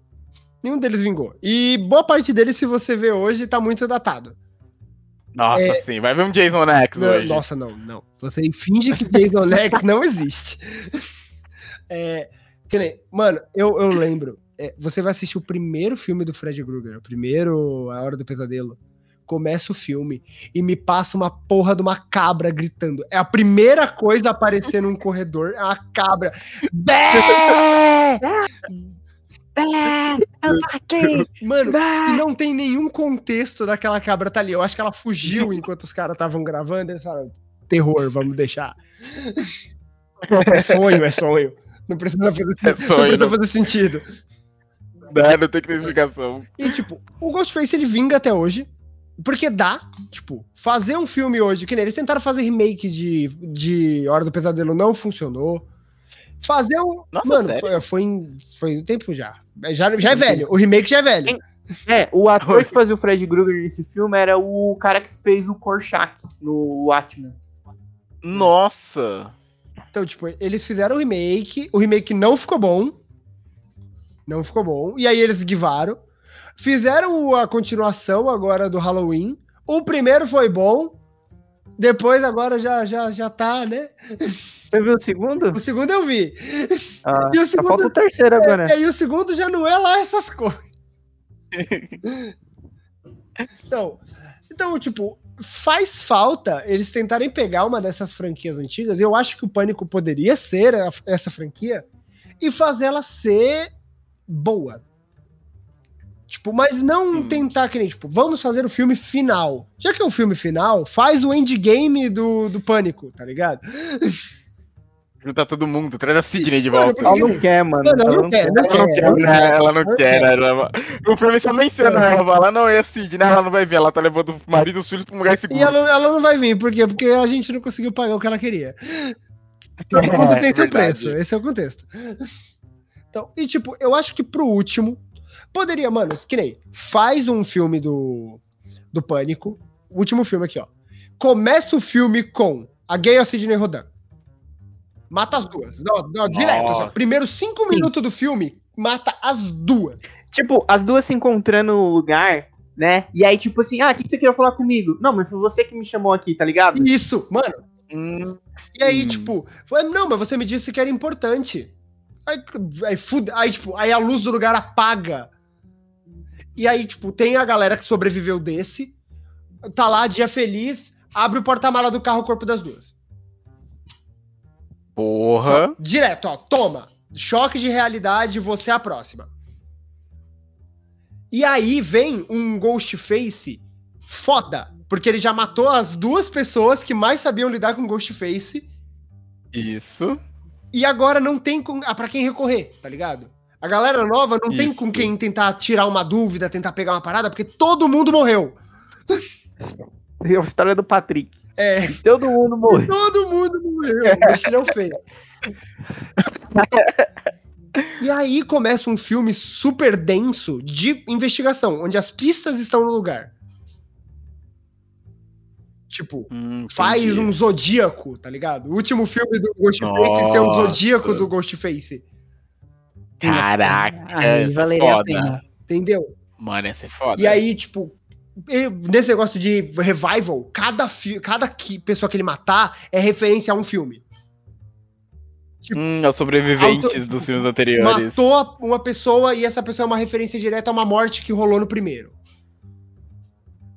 [SPEAKER 4] Nenhum deles vingou. E boa parte deles, se você vê hoje, tá muito datado.
[SPEAKER 1] Nossa,
[SPEAKER 4] É.
[SPEAKER 1] sim. Vai ver um Jason X
[SPEAKER 4] Não,
[SPEAKER 1] hoje.
[SPEAKER 4] nossa, não, não. Você finge que Jason X (laughs) não existe. É, nem, mano, eu, eu lembro. é, você vai assistir o primeiro filme do Fred Krueger, o primeiro A Hora do Pesadelo. Começa o filme e me passa uma porra de uma cabra gritando. É a primeira coisa a aparecer num corredor, é uma cabra. Bé!
[SPEAKER 3] Eu tô aqui.
[SPEAKER 4] Mano, e não tem nenhum contexto daquela cabra tá ali. Eu acho que ela fugiu enquanto os caras estavam gravando. Eles falaram, terror, vamos deixar. É sonho, é sonho. Não precisa fazer,
[SPEAKER 1] É
[SPEAKER 4] não
[SPEAKER 1] sonho,
[SPEAKER 4] precisa
[SPEAKER 1] não-
[SPEAKER 4] fazer sentido.
[SPEAKER 1] Não, não tem que ter explicação.
[SPEAKER 4] E, tipo, o Ghostface ele vinga até hoje. Porque dá, tipo, fazer um filme hoje, que nem eles tentaram fazer remake de, de Hora do Pesadelo, não funcionou. Fazer um.
[SPEAKER 1] Nossa,
[SPEAKER 4] mano,
[SPEAKER 1] sério?
[SPEAKER 4] foi, foi, em- foi um tempo já. Já, já é velho. O remake já é velho.
[SPEAKER 2] É, o ator que fazia o Fred Krueger nesse filme era o cara que fez o Korchak no Watchmen.
[SPEAKER 1] Nossa!
[SPEAKER 4] Então, tipo, eles fizeram o remake, o remake não ficou bom. Não ficou bom. E aí eles guivaram. Fizeram a continuação agora do Halloween. O primeiro foi bom. Depois agora já, já, já tá, né?
[SPEAKER 2] Você viu o segundo?
[SPEAKER 4] O segundo eu vi.
[SPEAKER 2] Ah,
[SPEAKER 4] E o segundo-
[SPEAKER 2] falta o terceiro agora.
[SPEAKER 4] E aí o segundo já não é lá essas coisas. (laughs) então, então, tipo, faz falta eles tentarem pegar uma dessas franquias antigas. Eu acho que o Pânico poderia ser essa franquia e fazer ela ser boa. Tipo, mas não
[SPEAKER 1] Sim.
[SPEAKER 4] tentar que nem, tipo, vamos fazer o filme final. Já que é um filme final, faz o endgame do, do pânico, tá ligado?
[SPEAKER 1] Junta todo mundo, traz a Sidney de volta.
[SPEAKER 2] Ela não quer, mano.
[SPEAKER 4] Mano, ela
[SPEAKER 2] Ela
[SPEAKER 4] não quer,
[SPEAKER 1] Ela não quer,
[SPEAKER 4] ela não
[SPEAKER 1] né? Ela não
[SPEAKER 4] Não
[SPEAKER 1] quer,
[SPEAKER 4] quer.
[SPEAKER 1] né? Ela- O filme só menciona ela, fala, não, é a Sidney, ela não vai ver, ela tá levando o marido e os filhos pra um lugar seguro.
[SPEAKER 4] E ela, ela não vai vir, por quê? Porque a gente não conseguiu pagar o que ela queria. Todo mundo tem seu
[SPEAKER 1] É, verdade.
[SPEAKER 4] preço, esse é o contexto. Então, e tipo, eu acho que pro último, poderia, mano, que nem, faz um filme do, do Pânico, último filme aqui, ó. Começa o filme com a gay a Sidney Rodan. Mata as duas. Não, não, direto.
[SPEAKER 1] Nossa.
[SPEAKER 4] Primeiros cinco minutos do filme, mata as duas.
[SPEAKER 2] Tipo, as duas se encontrando no lugar, né? E aí, tipo assim, ah, o que, que você queria falar comigo? Não, mas foi você que me chamou aqui, tá ligado?
[SPEAKER 4] Isso, mano.
[SPEAKER 1] Hum,
[SPEAKER 4] E aí,
[SPEAKER 1] Hum.
[SPEAKER 4] tipo, foi, não, mas você me disse que era importante. Aí, aí, fude- aí, tipo, aí a luz do lugar apaga. E aí, tipo, tem a galera que sobreviveu desse. Tá lá, dia feliz, abre o porta-mala do carro, o corpo das duas.
[SPEAKER 1] porra.
[SPEAKER 4] Direto, ó, toma. Choque de realidade, você é a próxima. E aí vem um Ghostface foda. Porque ele já matou as duas pessoas que mais sabiam lidar com Ghostface.
[SPEAKER 1] Isso.
[SPEAKER 4] E agora não tem com, ah, pra quem recorrer, tá ligado? A galera nova não tem
[SPEAKER 1] Isso.
[SPEAKER 4] com quem tentar tirar uma dúvida, tentar pegar uma parada, porque todo mundo morreu.
[SPEAKER 2] É a história do Patrick.
[SPEAKER 4] É,
[SPEAKER 2] Todo mundo morreu.
[SPEAKER 4] todo mundo morreu. (laughs) Mexilhão feio. E aí começa um filme super denso de investigação, onde as pistas estão no lugar. Tipo,
[SPEAKER 1] Hum,
[SPEAKER 4] faz um zodíaco, tá ligado? O último filme do Ghostface ser o
[SPEAKER 1] Nossa.
[SPEAKER 4] zodíaco do Ghostface.
[SPEAKER 1] Caraca,
[SPEAKER 3] Aí
[SPEAKER 1] é
[SPEAKER 3] valeria a
[SPEAKER 1] foda.
[SPEAKER 3] pena.
[SPEAKER 4] Entendeu?
[SPEAKER 1] Mano, essa é foda.
[SPEAKER 4] E aí, tipo, nesse negócio de revival, cada, cada que- pessoa que ele matar é referência a um filme.
[SPEAKER 1] Hum, os sobreviventes
[SPEAKER 4] Auto-
[SPEAKER 1] dos filmes anteriores.
[SPEAKER 4] Matou a- uma pessoa e essa pessoa é uma referência direta a uma morte que rolou no primeiro.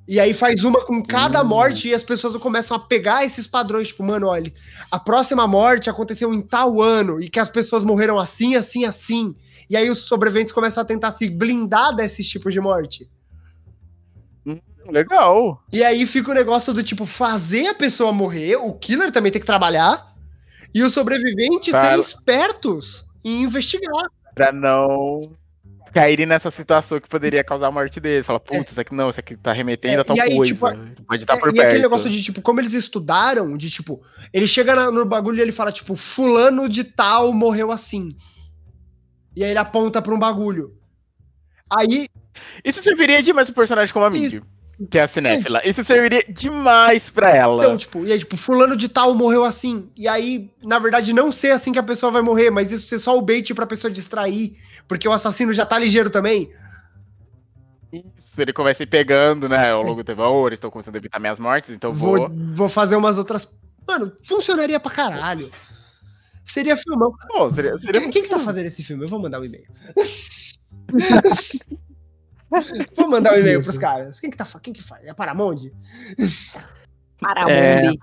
[SPEAKER 4] E aí faz uma com cada
[SPEAKER 1] Hum.
[SPEAKER 4] morte e as pessoas começam a pegar esses padrões, tipo, mano, olha, a próxima morte aconteceu em tal ano e que as pessoas morreram assim, assim, assim. E aí os sobreviventes começam a tentar se blindar desses tipos de morte.
[SPEAKER 1] Legal.
[SPEAKER 4] E aí fica o negócio do tipo fazer a pessoa morrer, o killer também tem que trabalhar, e os sobreviventes serem espertos em investigar.
[SPEAKER 1] Pra não caírem nessa situação que poderia causar a morte dele. Fala, putz, isso aqui não, isso aqui tá remetendo
[SPEAKER 4] É,
[SPEAKER 1] a tal
[SPEAKER 4] e aí,
[SPEAKER 1] coisa.
[SPEAKER 4] tipo,
[SPEAKER 1] Pode estar
[SPEAKER 4] É,
[SPEAKER 1] por
[SPEAKER 4] e
[SPEAKER 1] perto.
[SPEAKER 4] aquele negócio de, tipo, como eles estudaram, de tipo, ele chega na- no bagulho e ele fala, tipo, fulano de tal morreu assim. E aí ele aponta pra um bagulho. Aí,
[SPEAKER 1] Isso serviria demais pro personagem como a Mindy, que é a cinéfila. Isso serviria demais pra ela.
[SPEAKER 4] então, tipo, e aí, tipo, fulano de tal morreu assim. E aí, na verdade, não ser assim que a pessoa vai morrer, mas isso ser só o bait pra pessoa distrair, porque o assassino já tá ligeiro também.
[SPEAKER 1] Isso, ele começa a ir pegando, né? Ao longo do tempo, oh, eles estão começando a evitar minhas mortes, então
[SPEAKER 4] Vou,
[SPEAKER 1] vou.
[SPEAKER 4] vou fazer umas outras. Mano, funcionaria pra caralho. Seria filmão.
[SPEAKER 1] Pô, seria, seria
[SPEAKER 4] Quem, quem que tá fazendo esse filme? Eu vou mandar um e-mail. (laughs) vou mandar um e-mail pros caras. Quem que tá Quem que faz? É a Paramount?
[SPEAKER 3] Paramount.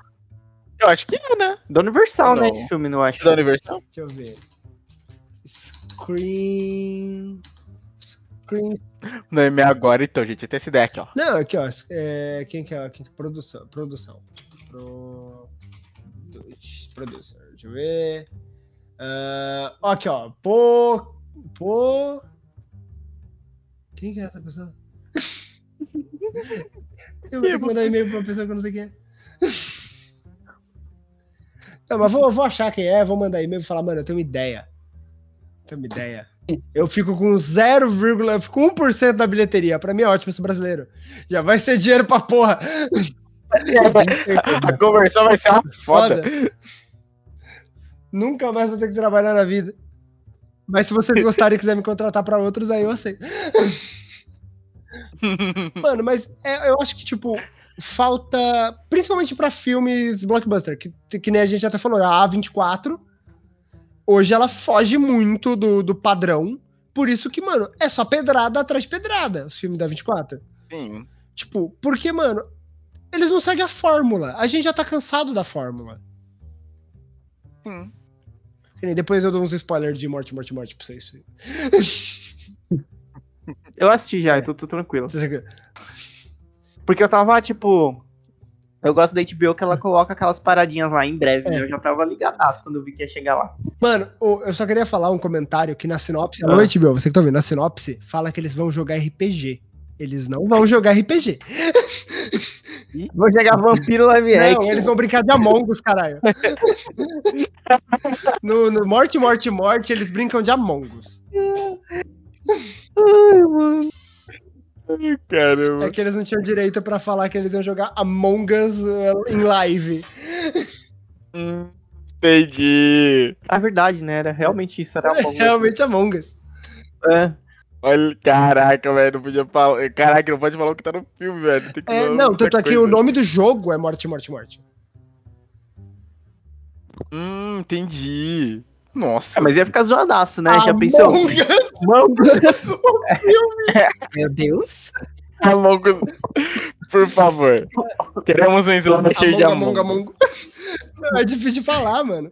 [SPEAKER 1] Eu acho que é, né?
[SPEAKER 2] Da Universal,
[SPEAKER 1] Não.
[SPEAKER 2] né? Esse filme, não acho.
[SPEAKER 1] Da Universal.
[SPEAKER 4] Deixa eu ver. Screen. Screen.
[SPEAKER 1] Não é agora, então, gente. Tem essa ideia aqui, ó.
[SPEAKER 4] Não, aqui, ó. É, quem que é? Quem que- produção. Produção. Pro... Producer. Deixa eu ver. Ó, aqui, ó. Pô. Pô. Quem que é essa pessoa? (laughs) eu vou ter que mandar e-mail pra uma pessoa que eu não sei quem é. Não, mas vou, vou achar quem é, vou mandar e-mail e falar, mano, eu tenho uma ideia. Tenho uma ideia. Eu fico com 0, eu fico 1% da bilheteria. Pra mim é ótimo esse brasileiro. Já vai ser dinheiro pra porra.
[SPEAKER 1] A conversão vai ser uma (laughs) foda.
[SPEAKER 4] Foda. Nunca mais vou ter que trabalhar na vida. Mas se vocês gostarem e quiserem me contratar pra outros, aí eu aceito. (laughs) Mano, mas é- eu acho que, tipo, falta. Principalmente pra filmes blockbuster, que, que nem a gente até falou, a A24. Hoje ela foge muito do, do padrão. Por isso que, mano, é só pedrada atrás de pedrada, os filmes da 24.
[SPEAKER 1] Sim.
[SPEAKER 4] Tipo, porque, mano, eles não seguem a fórmula. A gente já tá cansado da fórmula.
[SPEAKER 1] Sim.
[SPEAKER 4] Depois eu dou uns spoilers de morte, morte, morte pra vocês.
[SPEAKER 2] Eu assisti já, eu tô, tô tranquilo.
[SPEAKER 4] Tá tranquilo.
[SPEAKER 2] Porque eu tava, tipo. Eu gosto da HBO que ela coloca aquelas paradinhas lá em breve,
[SPEAKER 4] É.
[SPEAKER 2] né? Eu já tava ligadaço quando eu vi que ia chegar lá.
[SPEAKER 4] Mano, eu só queria falar um comentário que na sinopse.
[SPEAKER 2] Ah.
[SPEAKER 4] Alô, HBO, você que tá ouvindo, na sinopse fala que eles vão jogar RPG. Eles não vão jogar RPG.
[SPEAKER 2] Vou jogar Vampiro Live Action.
[SPEAKER 4] Não, eles vão brincar de Among Us, caralho. No, no Morte, Morte, Morte, eles brincam de Among Us.
[SPEAKER 2] Ai, mano.
[SPEAKER 1] Caramba.
[SPEAKER 4] É que eles não tinham direito pra falar que eles iam jogar Among Us uh, em live.
[SPEAKER 1] Entendi.
[SPEAKER 2] É verdade, né? Era realmente isso, era Among Us. (laughs)
[SPEAKER 4] Realmente Among Us.
[SPEAKER 2] É.
[SPEAKER 1] Olha, caraca, velho, não podia falar. Caraca, não pode falar o que tá no filme, velho. Tem que
[SPEAKER 4] É, não, tanto é que o nome do jogo é Morte, Morte, Morte.
[SPEAKER 1] Hum, entendi. Nossa.
[SPEAKER 2] Ah, mas ia ficar zoadaço, né? Já pensou?
[SPEAKER 4] Among Us.
[SPEAKER 2] Among Us. (laughs)
[SPEAKER 3] Meu Deus.
[SPEAKER 1] Among Us. Por favor. Queremos um slasher de
[SPEAKER 4] Among,
[SPEAKER 1] Among
[SPEAKER 4] Among,
[SPEAKER 1] Us.
[SPEAKER 4] Among. Não, É difícil de falar, mano.